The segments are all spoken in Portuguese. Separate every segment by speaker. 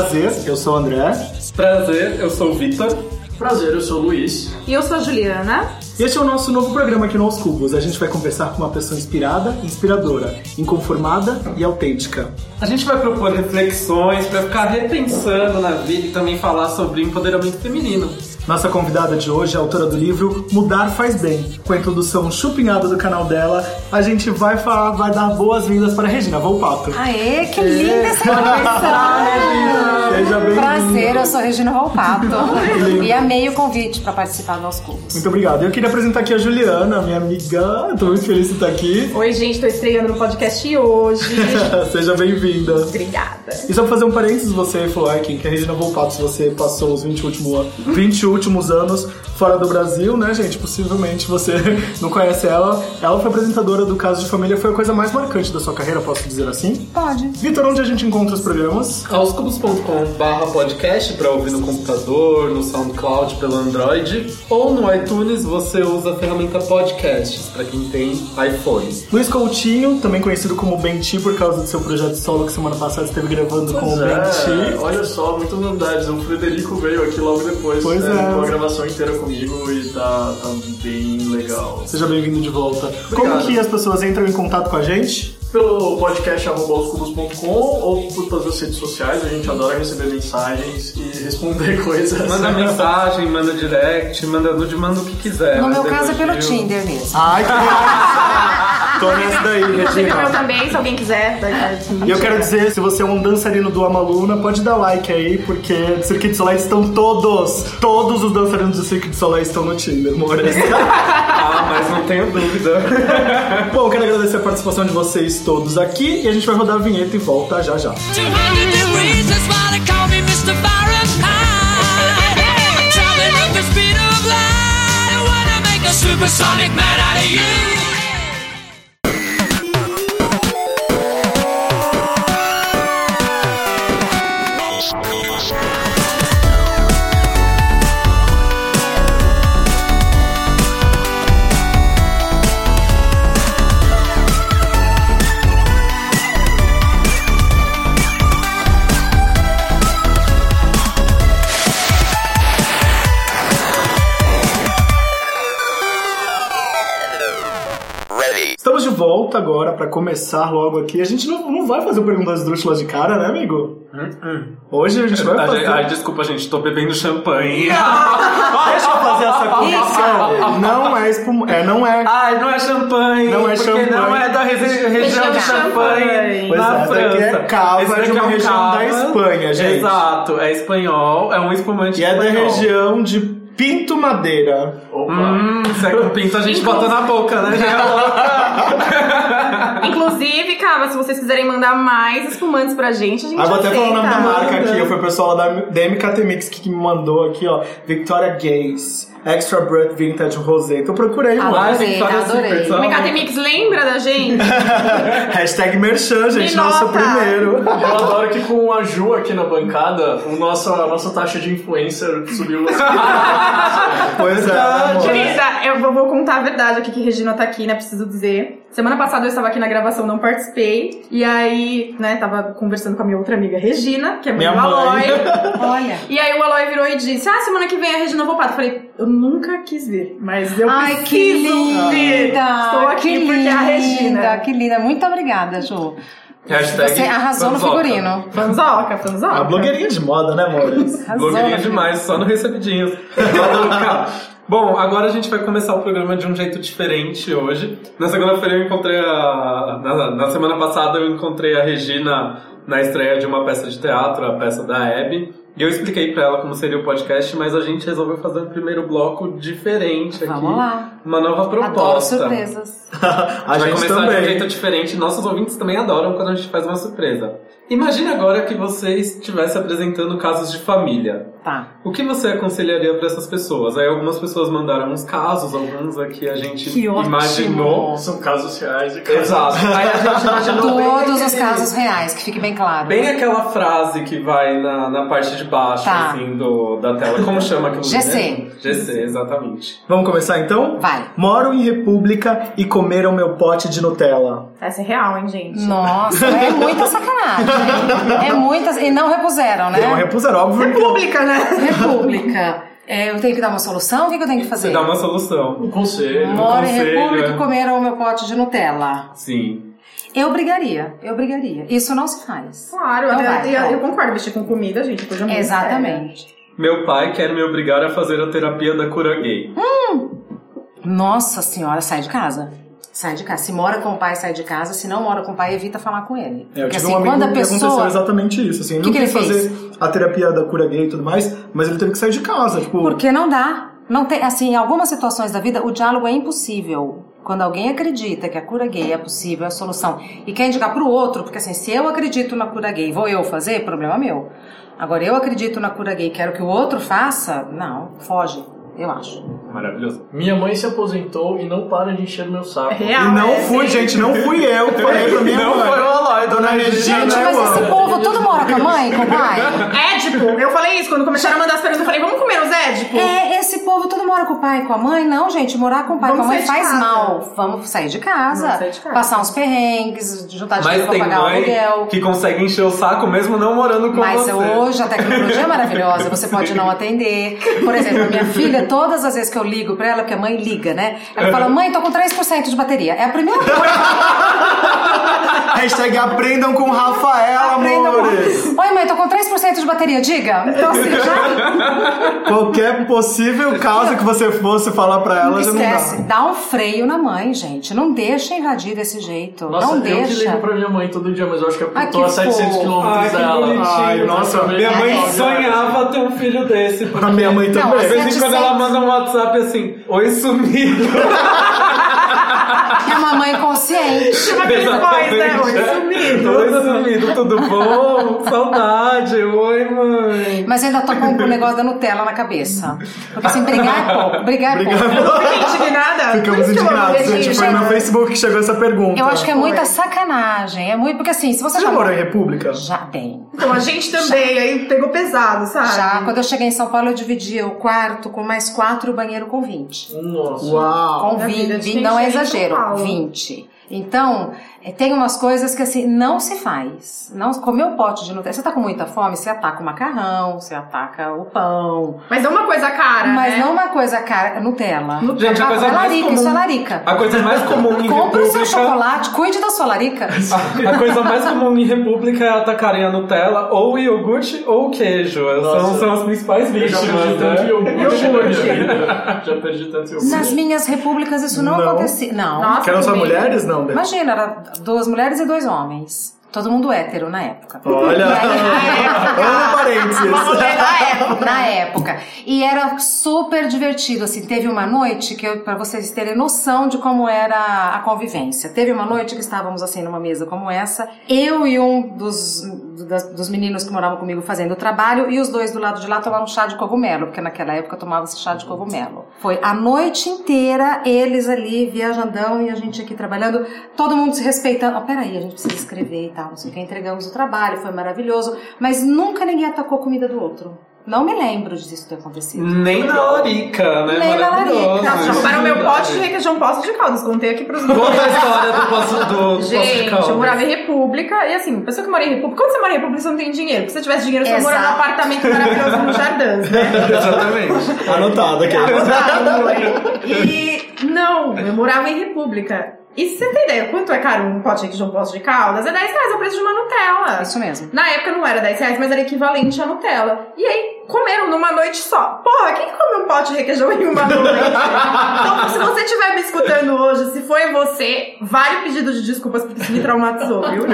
Speaker 1: Prazer, eu sou o André.
Speaker 2: Prazer, eu sou o Victor.
Speaker 3: Prazer, eu sou o Luiz.
Speaker 4: E eu sou a Juliana.
Speaker 1: E este é o nosso novo programa aqui no Aos Cubos. A gente vai conversar com uma pessoa inspirada, inspiradora, inconformada e autêntica.
Speaker 2: A gente vai propor reflexões para ficar repensando na vida e também falar sobre empoderamento feminino.
Speaker 1: Nossa convidada de hoje é a autora do livro Mudar Faz Bem. Com a introdução chupinhada do canal dela, a gente vai falar, vai dar boas-vindas para a Regina Volpato.
Speaker 4: Aê, que linda essa introdução!
Speaker 1: Seja bem-vinda.
Speaker 4: Prazer, eu sou Regina Volpato. e amei o convite para participar do Aos Cubos.
Speaker 1: Muito obrigado. Eu queria apresentar aqui a Juliana, minha amiga. Tô muito feliz de estar aqui.
Speaker 5: Oi, gente, tô estreando no podcast hoje.
Speaker 1: Seja bem-vinda.
Speaker 5: Obrigada.
Speaker 1: E só pra fazer um parênteses, você falou aqui que a Regina Volpato, se você passou os 20, último, 20 últimos anos fora do Brasil, né, gente? Possivelmente você não conhece ela. Ela foi apresentadora do Caso de Família, foi a coisa mais marcante da sua carreira, posso dizer assim?
Speaker 4: Pode.
Speaker 1: Vitor, onde a gente encontra os programas?
Speaker 2: aoscubos.com.br podcast para ouvir no computador, no SoundCloud pelo Android ou no iTunes você usa a ferramenta podcasts para quem tem iPhone.
Speaker 1: Luiz Coutinho, também conhecido como Benti por causa do seu projeto solo que semana passada esteve gravando com o
Speaker 3: Pois é,
Speaker 1: Benti.
Speaker 3: olha só, muitas novidades. O Frederico veio aqui logo depois.
Speaker 1: Pois
Speaker 3: né,
Speaker 1: é.
Speaker 3: Com a gravação inteira comigo e tá, tá bem legal.
Speaker 1: Seja bem-vindo de volta. Como
Speaker 3: Obrigado.
Speaker 1: que as pessoas entram em contato com a gente?
Speaker 3: Pelo podcast arrobaoscubos.com ou por todas as redes sociais, a gente adora receber mensagens e responder coisas.
Speaker 2: Manda mensagem, manda direct, manda nude, manda o que quiser.
Speaker 4: No meu caso é pelo. Tinder mesmo.
Speaker 1: Ai, que! Tô nessa daí,
Speaker 5: meu
Speaker 1: Regina.
Speaker 5: também, se alguém quiser.
Speaker 1: E eu quero dizer, se você é um dançarino do Amaluna, pode dar like aí, porque do Circuito de Soleil estão todos, todos os dançarinos do Circuito de Soleil estão no Tinder, amores.
Speaker 2: Ah, mas não tenho dúvida.
Speaker 1: Bom, eu quero agradecer a participação de vocês todos aqui e a gente vai rodar a vinheta e volta já já.
Speaker 6: 200 degrees, that's why they
Speaker 1: agora pra começar logo aqui. A gente não, não vai fazer o Perguntas Esdrúxulas de cara, né, amigo? Hoje a gente vai
Speaker 2: A
Speaker 1: fazer...
Speaker 2: gente- Ai, desculpa, gente, tô bebendo champanhe.
Speaker 1: Deixa eu fazer essa correção. Não é espum... É, não é...
Speaker 2: Ai, não é champanhe.
Speaker 1: Não é
Speaker 2: porque
Speaker 1: champanhe.
Speaker 2: não é da regi- região de champanhe.
Speaker 1: Pois
Speaker 2: na
Speaker 1: é, essa
Speaker 2: França.
Speaker 1: aqui é cava
Speaker 2: Esse
Speaker 1: de uma
Speaker 2: é um
Speaker 1: região
Speaker 2: cava.
Speaker 1: da Espanha, gente.
Speaker 2: Exato, é espanhol, é um espumante
Speaker 1: E é da
Speaker 2: espanhol.
Speaker 1: região de Pinto Madeira.
Speaker 3: Opa!
Speaker 2: Hum, se é com pinto a gente bota na boca, né?
Speaker 5: Se vocês quiserem mandar mais espumantes pra gente, a gente
Speaker 1: Ah, vou até falar o nome da marca aqui. Foi o pessoal lá da, da MKT Mix que me mandou aqui, ó. Victoria Gaze. Extra Brut Vintage Rosé. Então procurei, mano.
Speaker 2: Ai,
Speaker 4: Adorei,
Speaker 2: Victoria's
Speaker 4: adorei.
Speaker 2: Secret,
Speaker 5: O
Speaker 2: ó.
Speaker 5: Mecate Mix lembra da gente?
Speaker 1: Hashtag Merchan, gente.
Speaker 5: Me
Speaker 1: Nosso primeiro.
Speaker 3: Eu adoro que com a Ju aqui na bancada, o nosso, a nossa taxa de influencer subiu.
Speaker 1: Pois é.
Speaker 5: Querida, eu vou, vou contar a verdade aqui que Regina tá aqui, né? Preciso dizer. Semana passada eu estava aqui na gravação, não participei. E aí, né, tava conversando com a minha outra amiga Regina, que é mãe
Speaker 1: Minha
Speaker 5: do Aloy.
Speaker 1: mãe.
Speaker 4: Olha.
Speaker 5: E aí o Aloy virou e disse: Ah, semana que vem a Regina Volpato. Eu falei, eu nunca quis ver, mas eu
Speaker 4: Ai, que
Speaker 5: preciso ver.
Speaker 4: linda!
Speaker 5: Estou aqui
Speaker 4: que
Speaker 5: porque
Speaker 4: linda,
Speaker 5: é a Regina.
Speaker 4: Que linda, muito obrigada, Ju.
Speaker 2: Hashtag
Speaker 4: Você arrasou no
Speaker 2: fanzoca.
Speaker 4: figurino.
Speaker 5: Fanzoca, fanzoca.
Speaker 1: A blogueirinha de moda, né, amores?
Speaker 4: Arrasou
Speaker 2: Blogueirinha
Speaker 4: no
Speaker 2: demais, só no recebidinho. Bom, agora a gente vai começar o programa de um jeito diferente hoje. Na segunda-feira eu encontrei a. Na, na semana passada eu encontrei a Regina na estreia de uma peça de teatro, a peça da Abby. E eu expliquei pra ela como seria o podcast, mas a gente resolveu fazer um primeiro bloco diferente aqui.
Speaker 4: Vamos lá.
Speaker 2: uma nova
Speaker 4: Adoro
Speaker 2: proposta.
Speaker 4: surpresas.
Speaker 1: A
Speaker 2: vai
Speaker 1: gente
Speaker 2: começar de um
Speaker 1: também.
Speaker 2: jeito diferente. Nossos ouvintes também adoram quando a gente faz uma surpresa. Imagine agora que você estivesse apresentando casos de família.
Speaker 4: Tá.
Speaker 2: O que você aconselharia para essas pessoas? Aí algumas pessoas mandaram uns casos, alguns aqui a gente
Speaker 4: Que ótimo.
Speaker 2: imaginou.
Speaker 3: São casos reais e casos
Speaker 2: Exato. Aí a gente imaginou
Speaker 4: Todos os casos reais, que fique bem claro.
Speaker 2: Bem aquela frase que vai na, na parte de baixo,
Speaker 4: Tá.
Speaker 2: assim, do, da tela. Como chama aquilo?
Speaker 4: GC.
Speaker 2: GC, exatamente.
Speaker 1: Vamos começar então?
Speaker 4: Vai.
Speaker 1: Moro em República e comeram meu pote de Nutella.
Speaker 5: Essa é real, hein, gente?
Speaker 4: Nossa, é muita sacanagem. É muita. E não repuseram, né?
Speaker 1: Não repuseram, óbvio. que-
Speaker 5: Pública, né?
Speaker 4: República. É, eu tenho que dar uma solução? O que, que eu tenho que fazer?
Speaker 2: Você dá uma solução.
Speaker 3: Um conselho.
Speaker 4: Moro em
Speaker 2: conselho,
Speaker 4: República
Speaker 2: é.
Speaker 4: e comeram o meu pote de Nutella.
Speaker 2: Sim.
Speaker 4: Eu brigaria, eu brigaria. Isso não se faz.
Speaker 5: Claro,
Speaker 4: Então
Speaker 5: eu,
Speaker 4: vai,
Speaker 5: eu, eu concordo, mexer com comida, gente, coisa muito séria.
Speaker 4: Exatamente.
Speaker 2: Meu pai quer me obrigar a fazer a terapia da cura gay.
Speaker 4: Nossa senhora, sai de casa. Sai de casa. Se mora com o pai, sai de casa. Se não mora com o pai, evita falar com ele.
Speaker 1: É, eu
Speaker 4: Porque
Speaker 1: tive
Speaker 4: assim,
Speaker 1: um amigo
Speaker 4: quando a
Speaker 1: que aconteceu
Speaker 4: pessoa.
Speaker 1: exatamente isso. Assim, ele
Speaker 4: Que
Speaker 1: não
Speaker 4: que
Speaker 1: quis fazer a terapia da cura gay e tudo mais, mas ele teve que sair de casa. Tipo,
Speaker 4: Porque não dá. Não tem, assim, em algumas situações da vida, o diálogo é impossível. Quando alguém acredita que a cura gay é possível, é a solução, e quer indicar pro outro, porque assim, se eu acredito na cura gay, vou eu fazer, problema meu. Agora, eu acredito na cura gay, quero que o outro faça, não, foge, eu acho.
Speaker 2: Maravilhoso.
Speaker 3: Minha mãe se aposentou e não para de encher meu saco.
Speaker 5: É real.
Speaker 1: E não
Speaker 5: é,
Speaker 1: fui,
Speaker 5: sim.
Speaker 1: gente, não fui eu que falei pra minha
Speaker 2: Não
Speaker 1: mãe.
Speaker 2: foi o Aloy,
Speaker 1: Dona Regina,
Speaker 4: Gente,
Speaker 1: eu
Speaker 4: mas esse povo tudo mora com a mãe, com o pai?
Speaker 5: Édipo, eu falei isso quando começaram a mandar as perguntas, eu falei, vamos comer os Édipo?
Speaker 4: É, esse povo tudo mora com o pai e com a mãe? Não, gente, morar com o pai e com a mãe faz
Speaker 5: casa.
Speaker 4: mal. Vamos sair de casa,
Speaker 5: Vamos sair de casa.
Speaker 4: passar uns perrengues, juntar
Speaker 2: Mas
Speaker 4: dinheiro pra pagar o aluguel.
Speaker 2: que consegue encher o saco mesmo não morando com
Speaker 4: Mas
Speaker 2: você.
Speaker 4: hoje a tecnologia é maravilhosa, você pode não atender. Por exemplo, a minha filha, todas as vezes que eu ligo pra ela, porque a mãe liga, né? Ela fala, mãe, tô com 3% de bateria. É a primeira coisa.
Speaker 1: Hashtag aprendam com Rafael,
Speaker 4: Aprenda
Speaker 1: amores.
Speaker 4: com- Oi, mãe, tô com 3% de bateria, diga. Então, assim, já
Speaker 1: Qualquer possível caso que você fosse falar pra ela, já não
Speaker 4: esquece.
Speaker 1: dá.
Speaker 4: Dá um freio na mãe, gente. Não deixa invadir desse jeito.
Speaker 3: Nossa,
Speaker 4: não
Speaker 3: eu que
Speaker 4: deixa.
Speaker 3: ligo pra minha mãe todo dia, mas eu acho que é eu tô a 700
Speaker 4: fofo.
Speaker 3: quilômetros dela.
Speaker 1: Ai, nossa,
Speaker 2: Minha mãe sonhava ter um filho desse. porque
Speaker 1: A minha mãe
Speaker 4: Não,
Speaker 1: também.
Speaker 2: De vez em quando
Speaker 4: 700.
Speaker 2: Manda um WhatsApp assim, oi sumido.
Speaker 4: uma mãe consciente.
Speaker 5: Exatamente. Né? Oi, sumido.
Speaker 2: Oi, sumido, tudo bom? Saudade. Oi, mãe.
Speaker 4: Mas ainda tô com o negócio da Nutella na cabeça. Porque assim, brigar é pouco. Brigar é pouco.
Speaker 5: Eu não fiquei indignada.
Speaker 1: Ficamos indignados, gente. Foi no Facebook que chegou essa pergunta.
Speaker 4: Eu acho que é muita sacanagem. É muito. Porque assim, se você.
Speaker 1: Você já morou em República?
Speaker 4: Já tem.
Speaker 5: Então a gente também, já. aí pegou pesado, sabe?
Speaker 4: Já. Quando eu cheguei em São Paulo, eu dividi o quarto com mais quatro e o banheiro com vinte.
Speaker 3: Nossa.
Speaker 1: Uau.
Speaker 4: Com 20. Não é exagero.
Speaker 5: É
Speaker 4: 20. Então, é, tem umas coisas que assim, não se faz. Não, comer o pote de Nutella. Você tá com muita fome, você ataca o macarrão, você ataca o pão.
Speaker 5: Mas não uma coisa cara,
Speaker 4: Mas
Speaker 5: né?
Speaker 4: não uma coisa cara, Nutella.
Speaker 2: Gente, a coisa
Speaker 4: é
Speaker 2: mais
Speaker 4: larica,
Speaker 2: comum-
Speaker 4: isso é larica.
Speaker 2: A coisa mais comum em
Speaker 4: Compre o seu
Speaker 2: República...
Speaker 4: chocolate, cuide da sua larica.
Speaker 2: A coisa mais comum em República é atacarem a Nutella, ou o iogurte, ou o queijo. São, são as principais
Speaker 3: Eu já
Speaker 2: vítimas,
Speaker 3: perdi tanto
Speaker 2: né?
Speaker 3: iogurte na minha vida. Já perdi tanto iogurte.
Speaker 4: Nas minhas repúblicas isso não,
Speaker 1: Não.
Speaker 4: acontecia. Não.
Speaker 5: Nossa,
Speaker 1: Que eram só mulheres? Não, né?
Speaker 4: Imagina, era duas mulheres e dois homens. Todo mundo hétero na época.
Speaker 1: Olha.
Speaker 4: Aí-
Speaker 1: Olha parênteses.
Speaker 4: na época. E era super divertido, assim. Teve uma noite que, pra vocês terem noção de como era a convivência. Teve uma noite que estávamos, assim, numa mesa como essa. Eu e um dos, das- dos meninos que moravam comigo fazendo o trabalho e os dois do lado de lá tomaram chá de cogumelo, porque naquela época tomava-se chá de cogumelo. Foi a noite inteira, eles ali, viajandão, e a gente aqui trabalhando, todo mundo se respeitando. Ó, peraí, a gente precisa escrever e tal, não sei o que. Entregamos o trabalho, foi maravilhoso, mas nunca ninguém atacou a comida do outro. Não me lembro disso ter acontecido.
Speaker 2: Nem na larica, né?
Speaker 4: Nem na larica.
Speaker 5: Nossa, roubaram meu pote de requeijão poço de caldas. Contei aqui pros
Speaker 2: Conta a história do poço do, do poço de
Speaker 5: Gente,
Speaker 2: caldas.
Speaker 5: eu morava em República e assim, pessoa que mora em República, quando você mora em República, você não tem dinheiro. Porque se você tivesse dinheiro, você mora num apartamento maravilhoso no Jardins, né?
Speaker 2: Exatamente.
Speaker 1: Anotado aqui.
Speaker 5: Anotado, amor. E não, eu morava em República. E você tem ideia quanto é caro um pote de requeijão poço de caldas? É 10 reais o preço de uma Nutella.
Speaker 4: Isso mesmo.
Speaker 5: Na época não era 10 reais, mas era equivalente à Nutella. E aí, comeram numa noite só. Porra, quem come um pote de requeijão em uma noite? então, se você estiver me escutando hoje, se foi você, vale o pedido de desculpas porque isso me traumatizou, viu?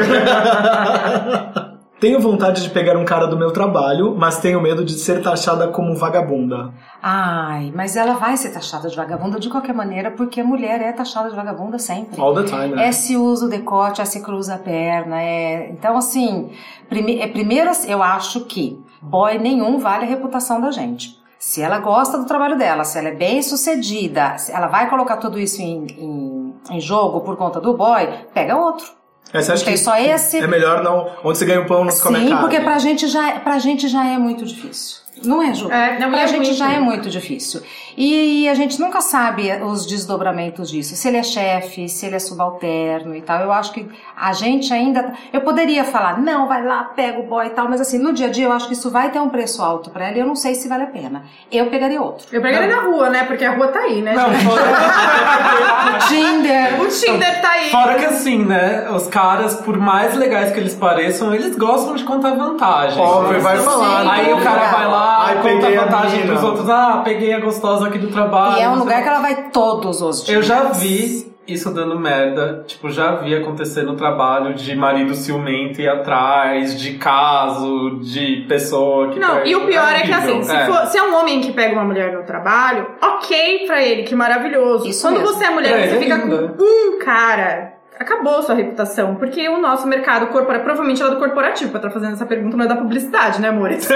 Speaker 1: Tenho vontade de pegar um cara do meu trabalho, mas tenho medo de ser taxada como vagabunda.
Speaker 4: Ai, mas ela vai ser taxada de vagabunda de qualquer maneira, porque a mulher é taxada de vagabunda sempre.
Speaker 1: All the time, né?
Speaker 4: É se usa o decote, é se cruza a perna, é... Então, assim, prime... é, primeiro eu acho que boy nenhum vale a reputação da gente. Se ela gosta do trabalho dela, se ela é bem sucedida, ela vai colocar tudo isso em, em, em jogo por conta do boy, pega outro.
Speaker 1: É, você acha
Speaker 4: Tem
Speaker 1: que
Speaker 4: só esse?
Speaker 1: É melhor não. Onde você ganha um pão, não se come a
Speaker 4: Sim, porque pra gente, já, pra gente já é muito difícil. Não é, Ju?
Speaker 5: É, não,
Speaker 4: pra
Speaker 5: é
Speaker 4: gente
Speaker 5: muito.
Speaker 4: já é muito difícil. E a gente nunca sabe os desdobramentos disso. Se ele é chefe, se ele é subalterno e tal. Eu acho que a gente ainda. Eu poderia falar, não, vai lá, pega o boy e tal, mas assim, no dia a dia eu acho que isso vai ter um preço alto pra ela e eu não sei se vale a pena. Eu pegaria outro.
Speaker 5: Eu ele na rua, né? Porque a rua tá aí, né?
Speaker 2: Não, fora,
Speaker 4: Tinder!
Speaker 5: O Tinder tá aí.
Speaker 2: fora que assim, né? Os caras, por mais legais que eles pareçam, eles gostam de contar vantagem.
Speaker 1: Óbvio, vai falar. né?
Speaker 2: Aí o cara vai lá,
Speaker 1: Ai,
Speaker 2: conta
Speaker 1: a
Speaker 2: vantagem pros outros. Ah, peguei a gostosa aqui do trabalho.
Speaker 4: E é um lugar que ela vai todos os dias.
Speaker 2: Eu já vi isso dando merda. Tipo, já vi acontecer no trabalho de marido ciumento ir atrás, de caso, de pessoa que.
Speaker 5: Não,
Speaker 2: pega.
Speaker 5: e o pior é, que
Speaker 2: horrível.
Speaker 5: assim, se,
Speaker 2: É.
Speaker 5: for- se é um homem que pega uma mulher no trabalho, ok pra ele, que maravilhoso.
Speaker 4: Isso
Speaker 5: Quando
Speaker 4: mesmo.
Speaker 5: você é mulher
Speaker 2: É,
Speaker 5: você
Speaker 2: é
Speaker 5: fica com um cara, acabou sua reputação. Porque o nosso mercado corporativo, provavelmente ela é do corporativo, pra estar fazendo essa pergunta, não é da publicidade, né, amores?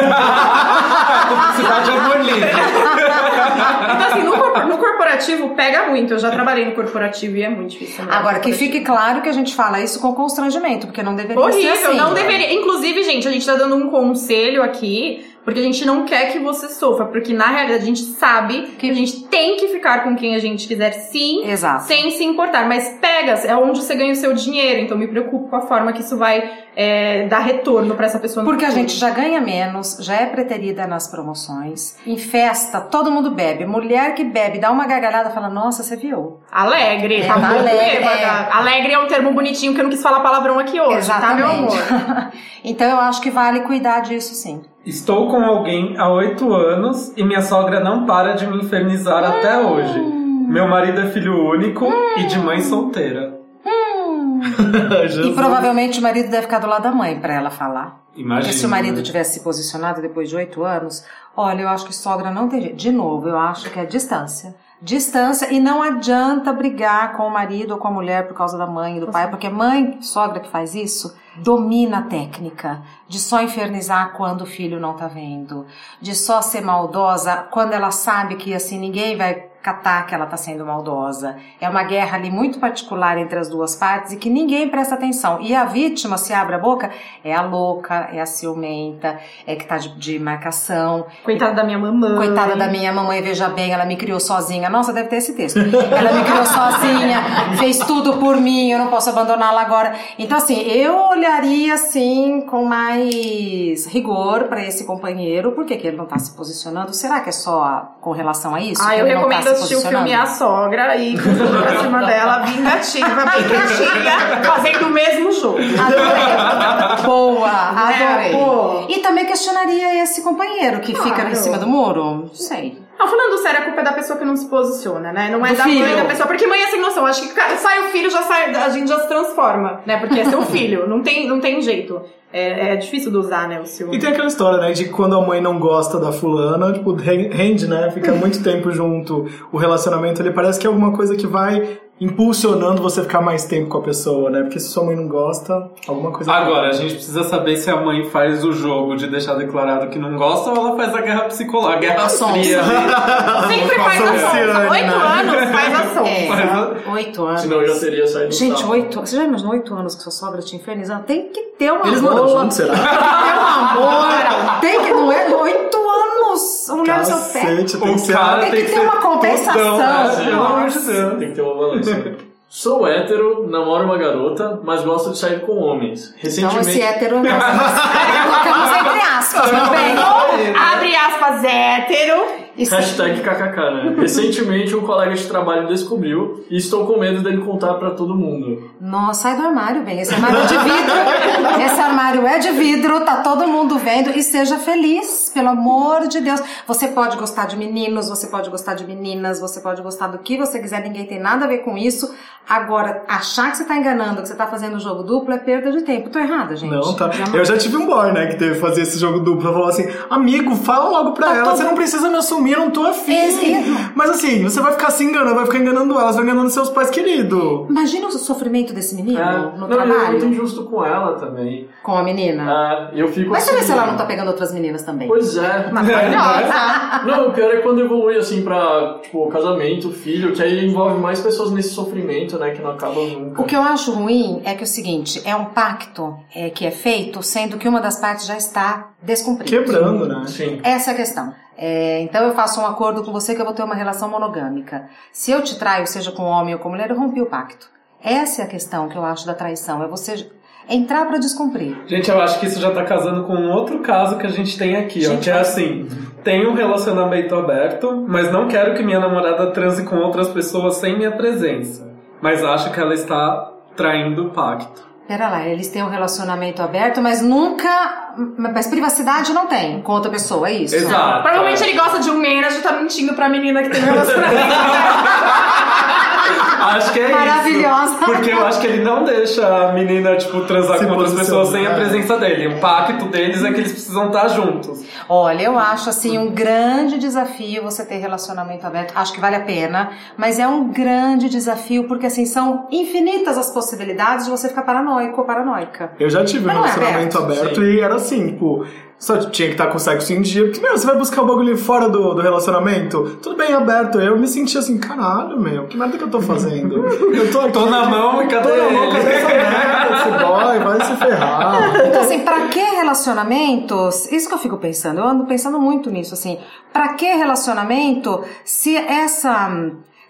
Speaker 2: Publicidade é amor livre.
Speaker 5: então, assim, no, no corporativo pega muito. Eu já trabalhei no corporativo e é muito difícil. né?
Speaker 4: Agora, que fique claro que a gente fala isso com constrangimento, porque não deveria ser
Speaker 5: Horrível,
Speaker 4: assim.
Speaker 5: não deveria. Inclusive, gente, a gente tá dando um conselho aqui, porque a gente não quer que você sofra, porque na realidade a gente sabe que a gente tem que ficar com quem a gente quiser, sim,
Speaker 4: Exato.
Speaker 5: sem se importar. Mas pega, é onde você ganha o seu dinheiro, então me preocupo com a forma que isso vai é, dar retorno pra essa pessoa.
Speaker 4: Porque a gente já ganha menos, já é preterida nas promoções. Em festa, todo mundo bebe. Mulher que bebe, dá uma gargalhada, fala, nossa, você viu.
Speaker 5: Alegre,
Speaker 4: É,
Speaker 5: tá
Speaker 4: alegre, é.
Speaker 5: Alegre é um termo bonitinho que eu não quis falar palavrão aqui hoje, tá, meu amor?
Speaker 4: então eu acho que vale cuidar disso sim.
Speaker 2: Estou com alguém há oito anos e minha sogra não para de me infernizar até hoje. Meu marido é filho único e de mãe solteira.
Speaker 4: E
Speaker 1: Jesus.
Speaker 4: provavelmente o marido deve ficar do lado da mãe pra ela falar.
Speaker 2: Imagina.
Speaker 4: Porque se o marido
Speaker 2: né?
Speaker 4: tivesse se posicionado depois de oito anos, olha, eu acho que sogra não tem jeito. De novo, eu acho que é distância. Distância e não adianta brigar com o marido ou com a mulher por causa da mãe e do pai, porque mãe, sogra que faz isso, domina a técnica de só infernizar quando o filho não tá vendo, de só ser maldosa quando ela sabe que assim ninguém vai catar que ela tá sendo maldosa. É uma guerra ali muito particular entre as duas partes e que ninguém presta atenção. E a vítima, se abre a boca, é a louca, é a ciumenta, é que tá de, de marcação.
Speaker 5: Coitada da minha mamãe.
Speaker 4: Coitada da minha mamãe, veja bem, ela me criou sozinha. Nossa, deve ter esse texto. Ela me criou sozinha, fez tudo por mim, eu não posso abandoná-la agora. Então, assim, eu olharia, assim, com mais rigor pra esse companheiro. Por que, que ele não tá se posicionando? Será que é só com relação a isso?
Speaker 5: Ah, eu
Speaker 4: tá se
Speaker 5: assistir o filme? A Sogra e pra cima dela, vingativa, bem quietinha, fazendo o mesmo jogo.
Speaker 4: Adorei. Boa, adorei.
Speaker 5: É.
Speaker 4: E também questionaria esse companheiro que fica
Speaker 5: Claro.
Speaker 4: em cima do muro? Sei.
Speaker 5: Não, falando sério, a culpa é da pessoa que não se posiciona, né? Não é
Speaker 4: Do
Speaker 5: da mãe
Speaker 4: filho.
Speaker 5: da pessoa. Porque mãe é sem noção. Acho que cara, sai o filho, já sai, a gente já se transforma, né? Porque é seu filho. Não tem, não tem jeito. É, é difícil dosar, né, o ciúme.
Speaker 1: E tem aquela história, né, de que quando a mãe não gosta da fulana, tipo, re- rende, né, fica muito tempo junto, o relacionamento, ele parece que é alguma coisa que vai impulsionando você ficar mais tempo com a pessoa, né, porque se sua mãe não gosta, alguma coisa...
Speaker 2: Agora, a gente precisa saber se a mãe faz o jogo de deixar declarado que não gosta ou ela faz a guerra psicológica, a guerra fria.
Speaker 5: Sempre faz a sonsa. Oito anos faz a sonsa.
Speaker 4: É, oito anos.
Speaker 3: Senão eu já teria saído
Speaker 4: Gente, oito Você já imaginou oito anos que sua sogra te infernizando? Tem que ter uma
Speaker 1: Eles moram
Speaker 4: rola.
Speaker 1: juntos, será?
Speaker 4: Tem um amor. Tem que, não é? Oito no seu pé.
Speaker 1: Tem
Speaker 2: O
Speaker 1: que
Speaker 2: cara
Speaker 4: Tem que ter uma compensação.
Speaker 2: fodão, né? Pelo amor de
Speaker 4: Nossa.
Speaker 2: Deus.
Speaker 3: Tem que ter uma balança. Sou hétero, namoro uma garota, mas gosto de sair com homens.
Speaker 4: Então
Speaker 3: Recentemente.
Speaker 4: esse hétero nós colocamos entre aspas, meu bem.
Speaker 5: Abre aspas, hétero.
Speaker 4: Isso-
Speaker 3: Hashtag kkk, né? Recentemente um colega de trabalho descobriu e estou com medo dele contar pra todo mundo.
Speaker 4: Nossa, sai do armário, bem. Esse armário é de vidro. Esse armário é de vidro, tá todo mundo vendo. E seja feliz, pelo amor de Deus. Você pode gostar de meninos, você pode gostar de meninas, você pode gostar do que você quiser, ninguém tem nada a ver com isso. Agora, achar que você tá enganando, que você tá fazendo jogo duplo é perda de tempo. Tô errada, gente.
Speaker 1: Não, tá. Eu já tive um boy, né, que teve que fazer esse jogo duplo. Falou assim, amigo, fala logo pra
Speaker 4: Tá
Speaker 1: ela,
Speaker 4: todo-
Speaker 1: você não precisa me assumir, eu não tô afim.
Speaker 4: Esse-
Speaker 1: Mas assim, você vai ficar se enganando, vai ficar enganando elas, vai enganando seus pais queridos.
Speaker 4: Imagina o sofrimento desse menino
Speaker 3: É,
Speaker 4: no
Speaker 3: não, e é muito
Speaker 4: trabalho
Speaker 3: injusto com ela também.
Speaker 4: com a menina.
Speaker 3: É, eu fico
Speaker 4: Mas
Speaker 3: assim.
Speaker 4: você vê se ela não tá pegando outras meninas também.
Speaker 3: Pois é.
Speaker 5: Maravilhosa.
Speaker 3: Não, o pior é quando evolui assim pra, tipo, casamento, filho, que aí envolve mais pessoas nesse sofrimento, né, que não acaba nunca.
Speaker 4: O que eu acho ruim é que é o seguinte, é um pacto é, que é feito, sendo que uma das partes já está descumprida.
Speaker 1: Quebrando, né?
Speaker 3: Sim.
Speaker 4: Essa é a questão. É, então eu faço um acordo com você que eu vou ter uma relação monogâmica. Se eu te traio, seja com homem ou com mulher, eu rompi o pacto. Essa é a questão que eu acho da traição, é você entrar pra descumprir.
Speaker 2: Gente, eu acho que isso já tá casando com um outro caso que a gente tem aqui, ó.
Speaker 4: Gente,
Speaker 2: Que é assim: tenho um relacionamento aberto, mas não quero que minha namorada transe com outras pessoas sem minha presença. Mas acho que ela está traindo o pacto.
Speaker 4: Pera lá, eles têm um relacionamento aberto, mas nunca. Mas privacidade não tem com outra pessoa, é isso?
Speaker 2: Exato.
Speaker 5: Provavelmente ele gosta de um manager tá mentindo pra menina que tem um relacionamento.
Speaker 2: Acho que é
Speaker 4: Maravilhosa.
Speaker 2: isso. Porque eu acho que ele não deixa a menina, tipo, transar
Speaker 1: Se
Speaker 2: com outras pessoas sem a presença dele. O pacto deles é que eles precisam estar juntos.
Speaker 4: Olha, eu acho assim um grande desafio você ter relacionamento aberto. Acho que vale a pena, mas é um grande desafio porque assim são infinitas as possibilidades de você ficar paranoico ou paranoica.
Speaker 1: Eu já tive um
Speaker 4: Mas não é
Speaker 1: relacionamento
Speaker 4: aberto.
Speaker 1: aberto, e era assim, tipo, só tinha que estar com sexo em dia, porque, meu, você vai buscar o bagulho fora do, do relacionamento, tudo bem aberto. Eu me senti assim, caralho, meu, que merda que eu tô fazendo? Eu tô aqui.
Speaker 2: Tô na mão e cadê
Speaker 1: Tô na mão,
Speaker 2: ele?
Speaker 1: cadê essa merda? Esse boy, vai se ferrar.
Speaker 4: Então assim, pra que relacionamentos? Isso que eu fico pensando. Eu ando pensando muito nisso assim. Pra que relacionamento se essa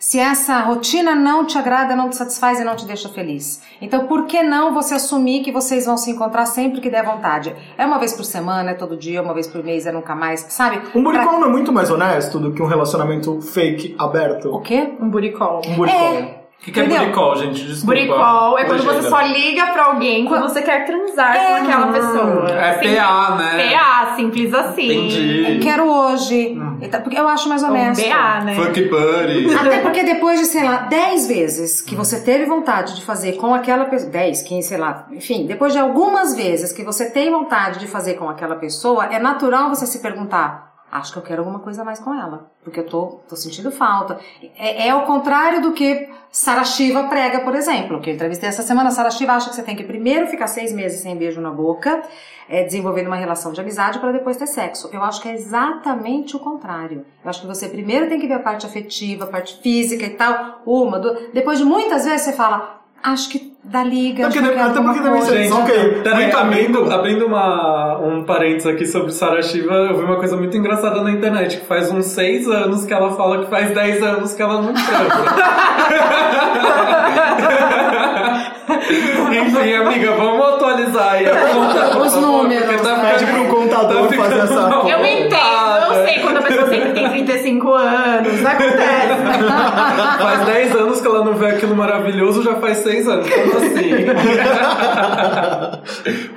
Speaker 4: se essa rotina não te agrada, não te satisfaz e não te deixa feliz. Então, por que não você assumir que vocês vão se encontrar sempre que der vontade? É uma vez por semana, é todo dia, uma vez por mês, é nunca mais, sabe?
Speaker 1: Um
Speaker 4: Pra-
Speaker 1: buricol não é muito mais honesto do que um relacionamento fake aberto?
Speaker 4: O quê?
Speaker 5: Um buricol.
Speaker 1: Um buricol.
Speaker 4: É.
Speaker 2: O que, que é buricol, gente? Desculpa.
Speaker 5: Buricol é quando você só liga pra alguém quando você quer transar
Speaker 4: É.
Speaker 5: com aquela pessoa.
Speaker 2: É
Speaker 5: Sim.
Speaker 2: PA, né?
Speaker 5: PA, simples assim.
Speaker 2: Entendi.
Speaker 4: Quero hoje. Então, Porque eu acho mais
Speaker 5: Um
Speaker 4: honesto.
Speaker 5: BA, né?
Speaker 2: Fuck buddy.
Speaker 4: Até porque depois de, sei lá, 10 vezes que você teve vontade de fazer com aquela pessoa, 10, 15, sei lá, enfim, depois de algumas vezes que você tem vontade de fazer com aquela pessoa, é natural você se perguntar. Acho que eu quero alguma coisa mais com ela. Porque eu tô, tô sentindo falta. É, é o contrário do que Sara Shiva prega, por exemplo. Que eu entrevistei essa semana. Sara Shiva acha que você tem que primeiro ficar seis meses sem beijo na boca, é, desenvolvendo uma relação de amizade para depois ter sexo. Eu acho que é exatamente o contrário. Eu acho que você primeiro tem que ver a parte afetiva, a parte física e tal. Uma, duas. Depois de muitas vezes você fala, acho que dá liga,
Speaker 1: Porque até porque também
Speaker 4: coisa.
Speaker 1: você- ok,
Speaker 2: Peraí, abrindo, abrindo uma, um parênteses aqui sobre Sarah Shiva, eu vi uma coisa muito engraçada na internet, que faz uns seis anos que ela fala que faz 10 anos que ela não transa. Enfim, amiga, vamos atualizar aí a conta,
Speaker 4: Os números.
Speaker 2: tá
Speaker 1: Pede
Speaker 2: ficando-
Speaker 1: pro contador
Speaker 2: tá
Speaker 1: fazer essa conta.
Speaker 5: Eu entendo, quando a pessoa sempre tem 35 anos, acontece.
Speaker 2: Faz 10 anos que ela não vê aquilo maravilhoso, já faz 6 anos. Como assim?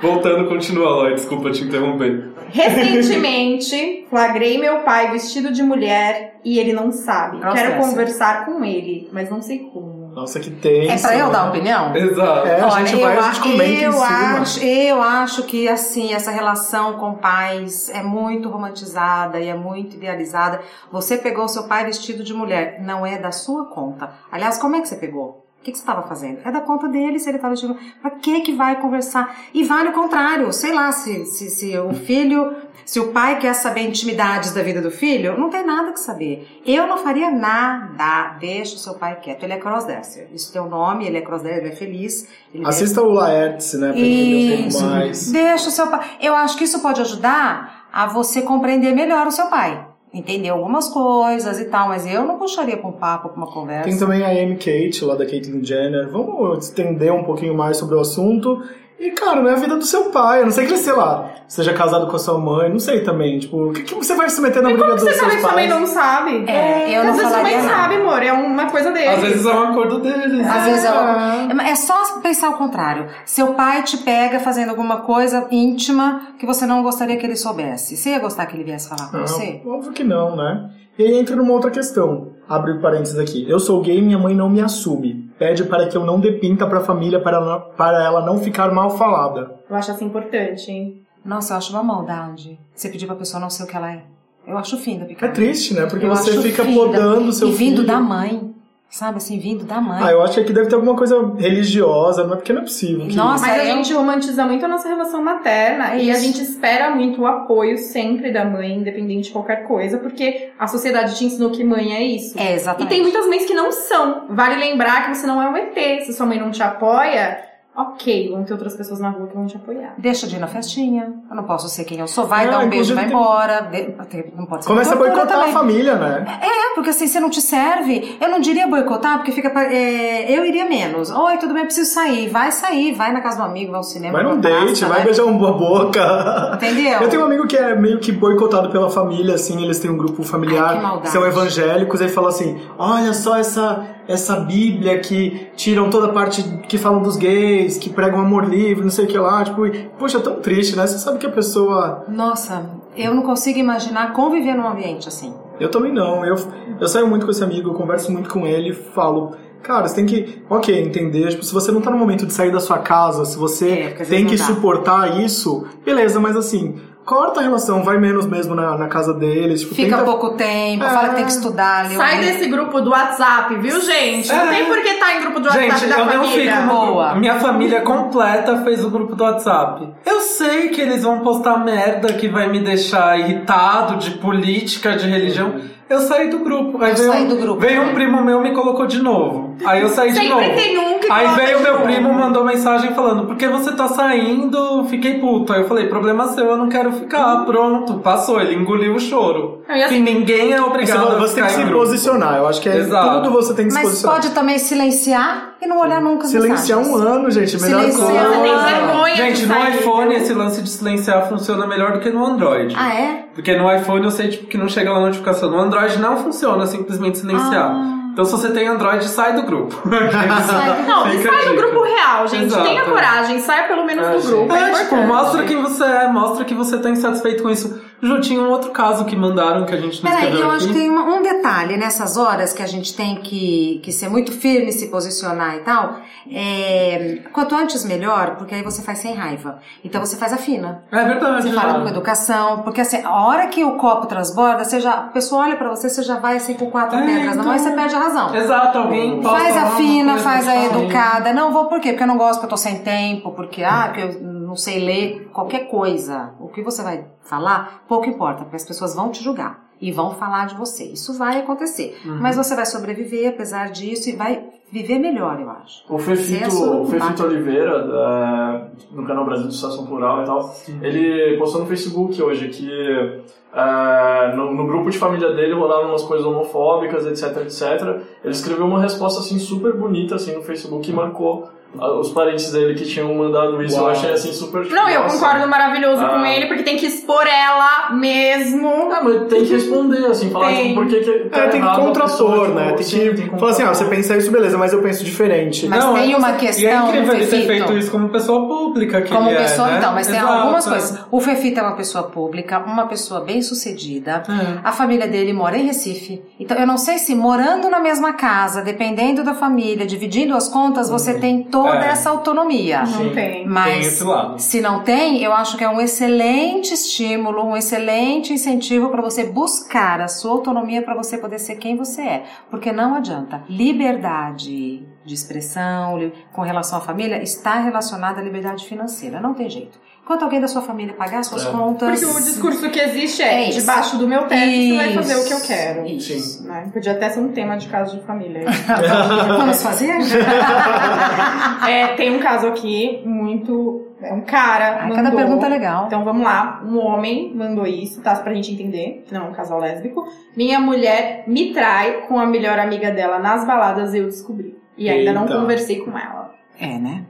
Speaker 2: Voltando, continua, Lloyd. Desculpa te interromper.
Speaker 5: Recentemente, flagrei meu pai vestido de mulher e ele não sabe.
Speaker 4: Processo.
Speaker 5: Quero conversar com ele, mas não sei como.
Speaker 1: Nossa, que tenso.
Speaker 4: É pra eu
Speaker 1: né?
Speaker 4: dar opinião?
Speaker 2: Exato.
Speaker 1: É, a
Speaker 4: Olha,
Speaker 1: gente vai,
Speaker 4: eu,
Speaker 1: a gente comenta em
Speaker 4: eu
Speaker 1: cima.
Speaker 4: acho, eu acho que assim essa relação com pais é muito romantizada e é muito idealizada. Você pegou seu pai vestido de mulher, não é da sua conta. Aliás, como é que você pegou? O que, que você estava fazendo? É da conta dele se ele estava vestido. Pra que que vai conversar? E vale o contrário. Sei lá, se, se, se o filho, se o pai quer saber intimidades da vida do filho, não tem nada que saber. Eu não faria nada. Deixa o seu pai quieto. Ele é crossdresser. Isso tem um nome, ele é crossdresser, ele é feliz. Ele
Speaker 1: Assista o Laertes, né? Pra entender um pouco mais.
Speaker 4: Deixa o seu pai. Eu acho que isso pode ajudar a você compreender melhor o seu pai. Entender algumas coisas e tal, mas eu não puxaria pra um papo, pra uma conversa.
Speaker 1: Tem também a Amy Kate, lá da Caitlyn Jenner. Vamos estender um pouquinho mais sobre o assunto. E, cara, não é a vida do seu pai. A não sei que ele, sei lá, seja casado com a sua mãe, não sei também. Tipo, o que, que você vai se meter na
Speaker 5: Como
Speaker 1: dos
Speaker 5: você
Speaker 1: seus
Speaker 5: sabe que sua mãe
Speaker 1: pais?
Speaker 5: não sabe?
Speaker 4: É, eu
Speaker 5: Às
Speaker 4: não
Speaker 5: vezes sua mãe
Speaker 4: falaria nada.
Speaker 5: sabe, amor. É uma coisa dele.
Speaker 2: Às vezes é um acordo deles.
Speaker 4: Às
Speaker 5: Ah.
Speaker 4: vezes é, é só pensar o contrário. Seu pai te pega fazendo alguma coisa íntima que você não gostaria que ele soubesse. Você ia gostar que ele viesse falar com
Speaker 1: Não,
Speaker 4: você?
Speaker 1: óbvio que não, né? E aí entra numa outra questão. Abre parênteses aqui. Eu sou gay e minha mãe não me assume. Pede para que eu não dê pinta pra família para, ela- para ela não ficar mal falada.
Speaker 5: Eu acho assim importante, hein?
Speaker 4: Nossa, eu acho uma maldade. Você pedir pra pessoa não ser o que ela é. Eu acho fim da
Speaker 1: É
Speaker 4: picada.
Speaker 1: triste, né? Porque
Speaker 4: Eu
Speaker 1: você fica podando
Speaker 4: da...
Speaker 1: seu
Speaker 4: E vindo
Speaker 1: filho.
Speaker 4: da mãe. Sabe assim, vindo da mãe.
Speaker 1: Ah, eu acho que aqui deve ter alguma coisa religiosa, não é porque não é possível. que-
Speaker 4: Nossa,
Speaker 5: Mas a
Speaker 4: eu-
Speaker 5: gente romantiza muito a nossa relação materna
Speaker 4: É
Speaker 5: e a
Speaker 4: isso.
Speaker 5: gente espera muito o apoio sempre da mãe, independente de qualquer coisa, porque a sociedade te ensinou que mãe é isso.
Speaker 4: É,
Speaker 5: E
Speaker 4: exatamente.
Speaker 5: tem muitas mães que não são. Vale lembrar que você não é um ET. Se sua mãe não te apoia, ok, vão ter outras pessoas na rua que vão te apoiar.
Speaker 4: Deixa de ir na festinha. Eu não posso ser quem eu sou. Vai dar um beijo e vai
Speaker 1: inclusive
Speaker 4: embora. De- Não pode ser
Speaker 1: Começa a boicotar
Speaker 4: também.
Speaker 1: a família, né?
Speaker 4: É, porque assim, você não te serve. Eu não diria boicotar, porque fica. é, eu iria menos. Oi, tudo bem, eu preciso sair. Vai sair, vai na casa do amigo, vai ao cinema.
Speaker 1: Vai num date, vai
Speaker 4: né?
Speaker 1: beijar uma boca.
Speaker 4: Entendeu?
Speaker 1: Eu tenho um amigo que é meio que boicotado pela família, assim, eles têm um grupo familiar,
Speaker 4: Ai, que maldade.
Speaker 1: são evangélicos, aí fala assim, olha só essa, essa bíblia que tiram toda a parte que falam dos gays, que pregam amor livre, não sei o que lá, tipo, e, poxa, é tão triste, né? Você sabe que a pessoa...
Speaker 4: Nossa, eu não consigo imaginar conviver num ambiente assim.
Speaker 1: Eu também não, eu, eu saio muito com esse amigo, eu converso muito com ele, falo... Cara, você tem que, ok, entender, tipo, se você não tá no momento de sair da sua casa, se você
Speaker 4: É,
Speaker 1: tem que suportar isso, beleza, mas assim, corta a relação, vai menos mesmo na, na casa deles, tipo,
Speaker 4: Fica
Speaker 1: tenta-
Speaker 4: pouco tempo,
Speaker 1: É.
Speaker 4: fala que tem que estudar. ler um
Speaker 5: Sai desse grupo do WhatsApp, viu, gente? Não
Speaker 2: É.
Speaker 5: tem por que estar em grupo do WhatsApp
Speaker 2: Gente,
Speaker 5: da
Speaker 2: eu não
Speaker 5: família.
Speaker 2: fico
Speaker 4: Boa.
Speaker 2: grupo. Minha família completa fez o grupo do WhatsApp. Eu sei que eles vão postar merda que vai me deixar irritado de política, de religião. Eu saí do grupo. Aí
Speaker 4: Eu
Speaker 2: veio,
Speaker 4: saí
Speaker 2: um-
Speaker 4: do grupo
Speaker 2: veio um
Speaker 4: também.
Speaker 2: primo meu e me colocou de novo. Aí eu saí de
Speaker 5: Sempre
Speaker 2: novo.
Speaker 5: tem um
Speaker 2: Aí veio meu primo, mandou mensagem falando: Por que você tá saindo? Fiquei puto. Aí eu falei: Problema seu, eu não quero ficar. Pronto, passou. Ele engoliu o choro.
Speaker 5: E assim-
Speaker 2: ninguém é
Speaker 1: Você,
Speaker 2: obrigado a
Speaker 1: você tem que se
Speaker 2: grupo.
Speaker 1: posicionar, eu acho que é
Speaker 2: Exato.
Speaker 1: tudo você tem que se
Speaker 4: Mas
Speaker 1: posicionar.
Speaker 4: pode também silenciar e não olhar nunca
Speaker 1: Silenciar um ano, gente, melhor
Speaker 4: Silenciar
Speaker 1: coisa.
Speaker 5: Você vergonha
Speaker 2: Gente, no iPhone esse lance de silenciar funciona melhor do que no Android.
Speaker 4: Ah, é?
Speaker 2: Porque no iPhone eu sei tipo, que não chega lá a notificação. No Android não funciona simplesmente silenciar.
Speaker 4: Ah.
Speaker 2: Então se você tem Android, sai do grupo.
Speaker 5: Não,
Speaker 2: Fica
Speaker 5: sai do grupo real, gente.
Speaker 2: Exato.
Speaker 5: Tenha coragem, saia pelo menos do grupo. É,
Speaker 2: É, tipo,
Speaker 5: importante.
Speaker 2: mostra quem você é, mostra que você tá insatisfeito com isso. Ju, tinha um outro caso que mandaram que a gente não
Speaker 4: Peraí,
Speaker 2: escreveu
Speaker 4: eu
Speaker 2: aqui.
Speaker 4: acho que tem um detalhe nessas horas que a gente tem que, que ser muito firme, se posicionar e tal. É, quanto antes melhor, porque aí você faz sem raiva. Então você faz a fina.
Speaker 2: É verdade.
Speaker 4: Você fala com educação, porque assim, a hora que o copo transborda, você já, a pessoa olha pra você, você já vai assim com quatro
Speaker 2: É,
Speaker 4: pedras na mão e você
Speaker 2: então.
Speaker 4: perde a razão.
Speaker 2: Exato, alguém
Speaker 4: Faz a fina, faz a educada. Não, vou por quê? Porque eu não gosto, porque eu tô sem tempo, porque, ah, porque eu não sei ler qualquer coisa. O que você vai falar, pouco importa, porque as pessoas vão te julgar e vão falar de você. Isso vai acontecer.
Speaker 2: Uhum.
Speaker 4: Mas você vai sobreviver apesar disso e vai viver melhor, eu acho.
Speaker 3: O Fefito,
Speaker 4: Acesso
Speaker 3: o Fefito. Oliveira, da- no canal Brasil de Estação Plural e tal, ele postou no Facebook hoje que ah, no, no grupo de família dele rolaram umas coisas homofóbicas, etc, etc. Ele escreveu uma resposta assim super bonita assim no Facebook e marcou os parentes dele que tinham mandado isso.
Speaker 1: Uau.
Speaker 3: Eu achei assim super
Speaker 5: Não, eu
Speaker 3: nossa.
Speaker 5: concordo maravilhoso
Speaker 3: Ah.
Speaker 5: com ele, porque tem que expor ela mesmo.
Speaker 3: Ah, mas tem que responder, assim, falar
Speaker 5: Tem.
Speaker 3: tipo, por que, que tá
Speaker 1: É, tem que contrapor,
Speaker 3: tipo,
Speaker 1: né? Tem
Speaker 3: sim,
Speaker 1: que
Speaker 3: tem que
Speaker 1: falar assim, ah, você pensa isso, beleza, mas eu penso diferente.
Speaker 4: Mas
Speaker 2: Não,
Speaker 4: tem
Speaker 2: é-
Speaker 4: uma
Speaker 2: E é
Speaker 4: questão,
Speaker 2: incrível ele ter feito isso como pessoa pública. Que
Speaker 4: Como
Speaker 2: ele
Speaker 4: pessoa,
Speaker 2: é, né?
Speaker 4: então, mas tem
Speaker 2: Exato.
Speaker 4: algumas coisas. O Fefita é uma pessoa pública, uma pessoa bem sucedida.
Speaker 2: É.
Speaker 4: A família dele mora em Recife. Então, eu não sei se morando na mesma casa, dependendo da família, dividindo as contas, você tem toda
Speaker 2: É.
Speaker 4: essa autonomia.
Speaker 5: Não tem.
Speaker 2: Tem
Speaker 4: Mas
Speaker 2: lado.
Speaker 4: se não tem, eu acho que é um excelente estímulo, um excelente incentivo para você buscar a sua autonomia para você poder ser quem você é. Porque não adianta. Liberdade de expressão com relação à família está relacionada à liberdade financeira. Não tem jeito. Enquanto alguém da sua família pagar suas
Speaker 3: É.
Speaker 4: contas.
Speaker 5: Porque o discurso que existe é,
Speaker 4: É
Speaker 5: debaixo do meu teto você vai fazer o que eu quero.
Speaker 4: Isso.
Speaker 5: Né? Podia até ser um tema de caso de família.
Speaker 4: Vamos fazer?
Speaker 5: é, tem um caso aqui muito. É um cara.
Speaker 4: Ah,
Speaker 5: mandou,
Speaker 4: cada pergunta é legal.
Speaker 5: Então vamos lá. Um homem mandou isso, tá? Pra gente entender. que Não é um casal lésbico. Minha mulher me trai com a melhor amiga dela nas baladas, eu descobri. E ainda não
Speaker 1: Eita.
Speaker 5: conversei com ela.
Speaker 4: É, né?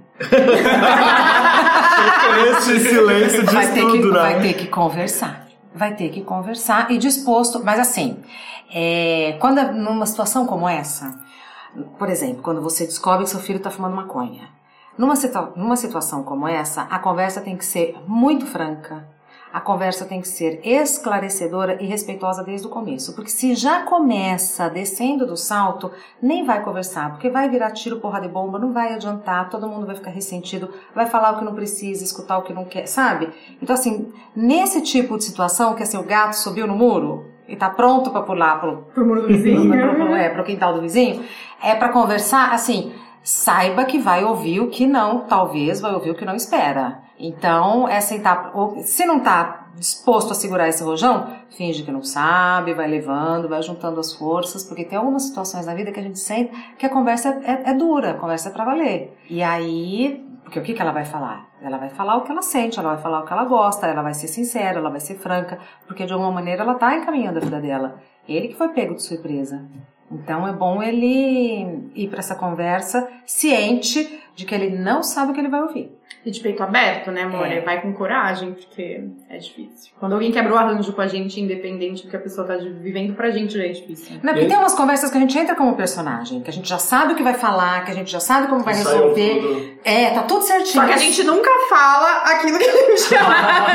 Speaker 1: Esse silêncio diz
Speaker 4: vai ter, que,
Speaker 1: né?
Speaker 4: vai ter que conversar. Vai ter que conversar e disposto. Mas assim, é, quando é numa situação como essa, por exemplo, quando você descobre que seu filho está fumando maconha, numa, situa- numa situação como essa, a conversa tem que ser muito franca. A conversa tem que ser esclarecedora e respeitosa desde o começo. Porque se já começa descendo do salto, nem vai conversar, porque vai virar tiro, porra de bomba, não vai adiantar, todo mundo vai ficar ressentido, vai falar o que não precisa, escutar o que não quer, sabe? Então, assim, nesse tipo de situação, que assim, o gato subiu no muro e tá pronto pra pular pro,
Speaker 5: Pro muro do vizinho.
Speaker 4: pro, é, pro quintal do vizinho, é pra conversar, assim, saiba que vai ouvir o que não, talvez vai ouvir o que não espera. Então, é sentar, ou- se não tá disposto a segurar esse rojão, finge que não sabe, vai levando, vai juntando as forças, porque tem algumas situações na vida que a gente sente que a conversa é, é dura, a conversa é pra valer. E aí, porque o que, que ela vai falar? Ela vai falar o que ela sente, ela vai falar o que ela gosta, ela vai ser sincera, ela vai ser franca, porque de alguma maneira ela tá encaminhando a vida dela. Ele que foi pego de surpresa. Então é bom ele ir para essa conversa ciente de que ele não sabe o que ele vai ouvir.
Speaker 5: E de peito aberto, né, amor?
Speaker 4: É.
Speaker 5: Vai com coragem, porque é difícil. Quando alguém quebra o arranjo com a gente, independente do que a pessoa tá vivendo, pra gente já é difícil.
Speaker 4: Não, porque tem umas conversas que a gente entra como personagem, que a gente já sabe o que vai falar, que a gente já sabe como vai
Speaker 3: Saiu
Speaker 4: resolver. É, tá tudo certinho.
Speaker 5: Só que a gente nunca fala aquilo que a gente.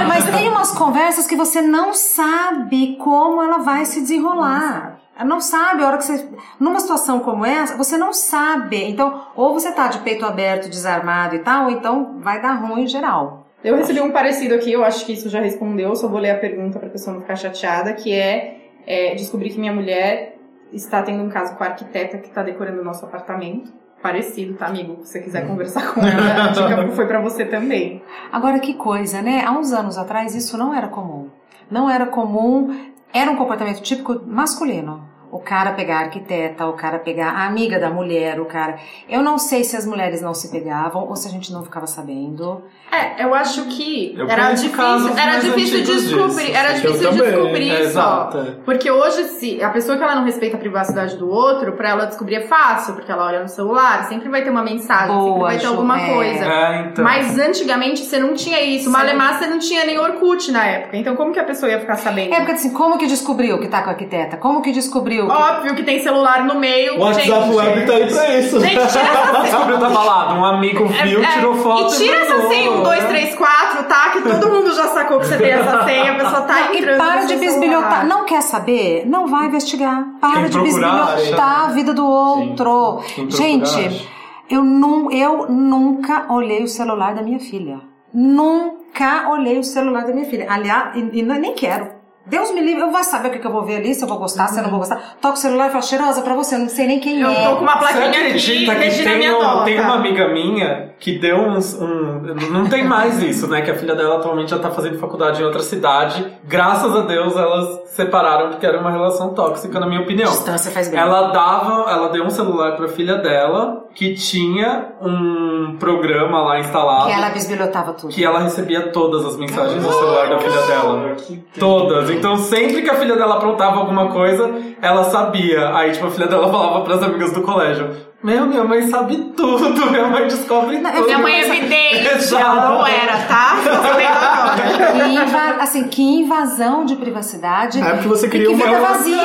Speaker 4: Mas tem umas conversas que você não sabe como ela vai se desenrolar. Não sabe, a hora que você. Numa situação como essa, você não sabe. Então, ou você tá de peito aberto, desarmado e tal, ou então vai dar ruim em geral.
Speaker 5: Eu recebi um parecido aqui, eu acho que isso já respondeu, só vou ler a pergunta pra pessoa não ficar chateada, que é, é descobrir que minha mulher está tendo um caso com a arquiteta que está decorando o nosso apartamento. Parecido, tá, amigo? Se você quiser conversar com ela, a dica foi pra você também.
Speaker 4: Agora, que coisa, né? Há uns anos atrás isso não era comum. Não era comum, era um comportamento típico masculino. O cara pegar a arquiteta, o cara pegar a amiga da mulher, o cara. Eu não sei se as mulheres não se pegavam ou se a gente não ficava sabendo.
Speaker 5: É, eu acho que
Speaker 2: Eu
Speaker 5: era difícil, era difícil descobrir,
Speaker 2: disso.
Speaker 5: era difícil
Speaker 1: também,
Speaker 5: descobrir
Speaker 2: é,
Speaker 5: só.
Speaker 1: exato.
Speaker 5: Porque hoje, se a pessoa que ela não respeita a privacidade do outro, pra ela descobrir é fácil, porque ela olha no celular, sempre vai ter uma mensagem, sempre
Speaker 4: Boa,
Speaker 5: vai ter alguma
Speaker 4: é.
Speaker 5: coisa.
Speaker 2: É, então.
Speaker 5: Mas antigamente você não tinha isso. Malemar você não tinha nem Orkut na época. Então como que a pessoa ia ficar sabendo?
Speaker 4: É porque assim, como que descobriu que tá com a arquiteta? Como que descobriu? Que-
Speaker 5: Óbvio que tem celular no meio.
Speaker 1: O WhatsApp
Speaker 5: gente,
Speaker 1: Web tá aí pra isso.
Speaker 5: Gente, tira essa
Speaker 2: Descobriu da balada, um amigo viu,
Speaker 5: É, é,
Speaker 2: tirou foto
Speaker 5: E tira essa senha, um, dois, três, quatro, tá? Que todo mundo já sacou que você tem essa senha, a pessoa tá
Speaker 4: Não, e
Speaker 5: entrando
Speaker 4: para
Speaker 5: no
Speaker 4: de bisbilhotar. Não quer saber? Não vai investigar. Para
Speaker 2: Quem
Speaker 4: de
Speaker 2: procurar,
Speaker 4: bisbilhotar a vida do outro.
Speaker 2: Procurar,
Speaker 4: Gente, eu, nu, eu nunca olhei o celular da minha filha. Nunca olhei o celular da minha filha. Aliás, e, e não- nem quero. Deus me livre, eu vou saber o que, que eu vou ver ali, se eu vou gostar, se eu não vou gostar. Toca o celular e fala, cheirosa pra você, eu não sei nem quem
Speaker 5: Eu
Speaker 4: é.
Speaker 5: tô com uma
Speaker 2: Você
Speaker 5: plaquinha aqui,
Speaker 2: acredita que
Speaker 5: Regina
Speaker 2: tem,
Speaker 5: minha
Speaker 2: um- tem uma amiga minha que deu uns. Um, não tem mais isso, né? Que a filha dela atualmente já tá fazendo faculdade em outra cidade. Graças a Deus elas separaram porque era uma relação tóxica, na minha opinião.
Speaker 4: Distância faz bem.
Speaker 2: Ela dava, ela deu um celular pra filha dela que tinha um programa lá instalado
Speaker 4: Que ela bisbilhotava tudo.
Speaker 2: que ela recebia todas as mensagens no celular da filha dela.
Speaker 3: Que
Speaker 2: Todas. Então sempre que a filha dela aprontava alguma coisa, ela sabia. Aí, tipo, a filha dela falava pras amigas do colégio: Meu, minha mãe sabe tudo, minha mãe descobre
Speaker 4: Não,
Speaker 2: tudo.
Speaker 5: Minha mãe é vidente,
Speaker 2: Exato.
Speaker 5: ela não era, tá?
Speaker 4: Que inva- assim, que invasão de privacidade.
Speaker 1: É porque você cria
Speaker 4: que
Speaker 1: uma-
Speaker 4: vida vazia.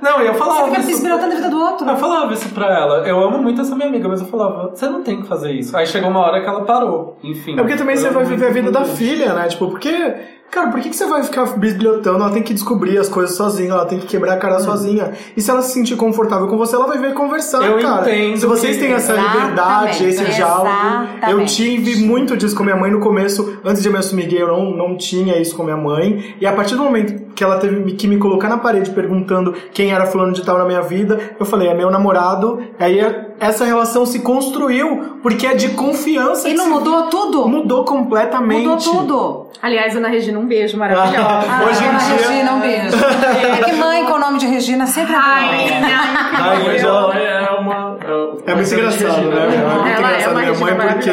Speaker 2: Não, eu
Speaker 4: Você
Speaker 2: falava
Speaker 4: fica
Speaker 2: isso.
Speaker 4: bisbilhotando a vida do outro.
Speaker 2: Eu falava isso pra ela. Eu amo muito essa minha amiga, mas eu falava, você não tem que fazer isso. Aí chegou uma hora que ela parou. Enfim.
Speaker 1: É porque também você vai viver a vida da filha, né? Tipo, porque. Cara, por que, que você vai ficar bisbilhotando? Ela tem que descobrir as coisas sozinha, ela tem que quebrar a cara sozinha. E se ela se sentir confortável com você, ela vai ver conversar,
Speaker 2: Eu
Speaker 1: cara.
Speaker 2: entendo
Speaker 1: Se vocês
Speaker 2: que-
Speaker 1: têm essa
Speaker 4: Exatamente,
Speaker 1: liberdade, esse diálogo. Eu tive muito disso com minha mãe no começo. Antes de eu me assumir gay, eu não, não tinha isso com minha mãe. E a partir do momento que ela teve que me colocar na parede perguntando quem era fulano de tal na minha vida, eu falei, é meu namorado. Aí essa relação se construiu porque é de confiança.
Speaker 4: E não
Speaker 1: se-
Speaker 4: mudou tudo?
Speaker 1: Mudou completamente.
Speaker 4: Mudou tudo.
Speaker 5: Aliás, Ana Regina, um beijo maravilhosa.
Speaker 4: Ah,
Speaker 1: Hoje
Speaker 4: dona
Speaker 1: dia-
Speaker 4: Regina, um beijo. É que mãe com o nome de Regina sempre é bom.
Speaker 5: Rainha.
Speaker 1: Ai, mas ela-
Speaker 3: é uma.
Speaker 1: É muito engraçado, né? É muito
Speaker 5: Ela é
Speaker 1: engraçado
Speaker 5: uma
Speaker 1: minha mãe, porque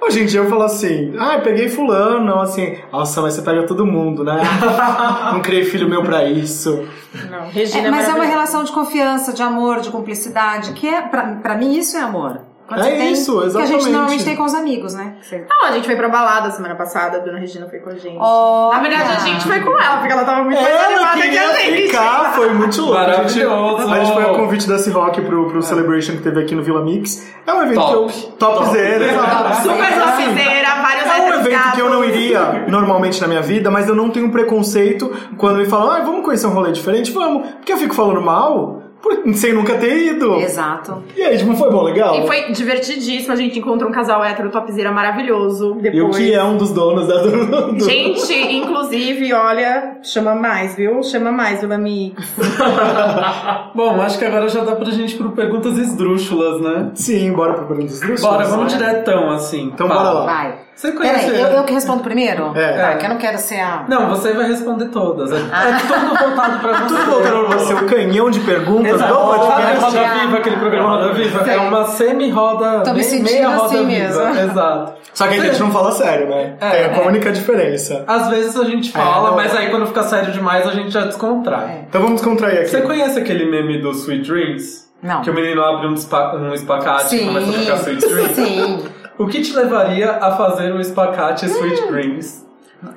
Speaker 1: hoje em dia eu falo assim, ah, eu peguei fulano, não, assim, nossa, mas você pega todo mundo, né? não criei filho meu pra isso.
Speaker 5: Não, Regina
Speaker 4: É, mas é uma
Speaker 5: maravilhosa.
Speaker 4: relação de confiança, de amor, de cumplicidade, que é, pra, pra mim, isso é amor. Quando
Speaker 1: É
Speaker 4: você tem-
Speaker 1: isso,
Speaker 4: Que a gente
Speaker 1: exatamente.
Speaker 4: normalmente tem com os amigos, né? Você-
Speaker 5: Não, a gente foi pra balada semana passada, a dona Regina foi com a gente.
Speaker 4: Olha.
Speaker 5: Na verdade, a gente foi com ela, porque ela tava muito mais
Speaker 1: Ela
Speaker 5: animada que a gente.
Speaker 1: ficar, foi muito louco. A gente,
Speaker 2: Maravilhoso.
Speaker 1: a gente foi a convite da C-Rock pro, pro Celebration que teve aqui no Vila Mix. É um evento
Speaker 2: Top.
Speaker 1: que eu. Topzera, exato.
Speaker 5: Super
Speaker 1: Assim,
Speaker 5: topzera, vários
Speaker 1: É um evento que eu não iria normalmente na minha vida, mas eu não tenho preconceito quando me falam, ah, vamos conhecer um rolê diferente? Vamos. Porque eu fico falando mal sem nunca ter ido.
Speaker 4: Exato.
Speaker 1: E aí, tipo, foi bom, legal.
Speaker 5: E foi divertidíssimo, a gente encontrou um casal hétero topzera maravilhoso. Depois.
Speaker 1: E o que é um dos donos da. Do,
Speaker 5: Gente, inclusive, olha, chama mais, viu? Chama mais, Vila Mix.
Speaker 2: Bom, acho que agora já dá pra gente ir pro perguntas esdrúxulas, né?
Speaker 1: Sim, bora pro Perguntas Ilustres.
Speaker 2: Bora, vamos diretão, assim.
Speaker 1: Então
Speaker 2: Paula.
Speaker 1: bora lá.
Speaker 4: Vai.
Speaker 2: Você conhece...
Speaker 4: Peraí, eu, eu que respondo primeiro?
Speaker 1: É.
Speaker 4: Tá, que eu não quero ser a.
Speaker 2: Não, você vai responder todas. É, é tudo voltado pra você.
Speaker 1: Tudo voltando pra você, o canhão de perguntas
Speaker 2: Exato.
Speaker 1: do podcast.
Speaker 2: Roda Viva, aquele programa Roda Viva? É uma semi-roda,
Speaker 4: Tô me sentindo
Speaker 2: meia roda
Speaker 4: assim
Speaker 2: viva.
Speaker 4: mesmo.
Speaker 2: Exato.
Speaker 1: Só que a gente não fala sério, né?
Speaker 2: É,
Speaker 1: Tem a
Speaker 2: é.
Speaker 1: única diferença.
Speaker 2: Às vezes a gente fala,
Speaker 1: não.
Speaker 2: mas aí quando fica sério demais a gente já descontrai.
Speaker 1: Então vamos descontrair aqui.
Speaker 2: Você conhece aquele meme do Sweet Dreams?
Speaker 4: Não.
Speaker 2: Que o menino abre um, um espacate e
Speaker 4: Sim.
Speaker 2: começa a tocar Sweet Dreams?
Speaker 4: Sim.
Speaker 2: O que te levaria a fazer um espacate Sweet Dreams?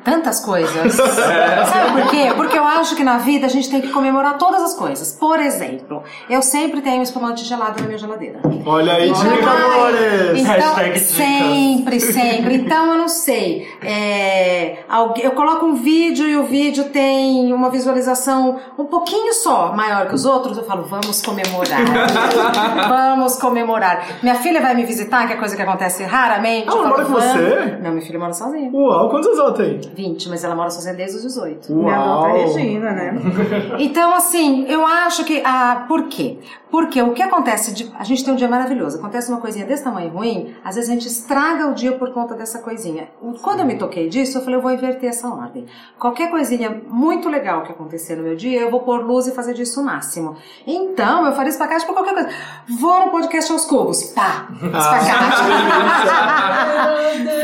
Speaker 4: Tantas coisas. Sabe por quê? Porque eu acho que na vida a gente tem que comemorar todas as coisas. Por exemplo, eu sempre tenho um espumante gelado na minha geladeira.
Speaker 1: Olha aí, dica,
Speaker 4: Ai,
Speaker 1: amores!
Speaker 4: Então,
Speaker 2: Hashtag dicas.
Speaker 4: sempre, sempre. Então, eu não sei. É, eu coloco um vídeo e o vídeo tem uma visualização um pouquinho só maior que os outros. Eu falo, vamos comemorar. vamos comemorar. Minha filha vai me visitar, que é coisa que acontece raramente.
Speaker 1: Ela
Speaker 4: Eu falo,
Speaker 1: mora com você?
Speaker 4: Não, minha filha mora sozinha.
Speaker 1: Uau, quantos anos ela tem?
Speaker 4: 20, mas ela mora sozinha desde os 18.
Speaker 5: Minha
Speaker 1: Uau!
Speaker 5: adota Regina, né?
Speaker 4: Então, assim, eu acho que. Ah, por quê? Porque o que acontece. De, a gente tem um dia maravilhoso. Acontece uma coisinha desse tamanho ruim, às vezes a gente estraga o dia por conta dessa coisinha. Quando eu me toquei disso, eu falei, eu vou inverter essa ordem. Qualquer coisinha muito legal que acontecer no meu dia, eu vou pôr luz e fazer disso o máximo. Então, eu faria espacate por qualquer coisa. Vou no podcast aos cubos. Pá! Espacate.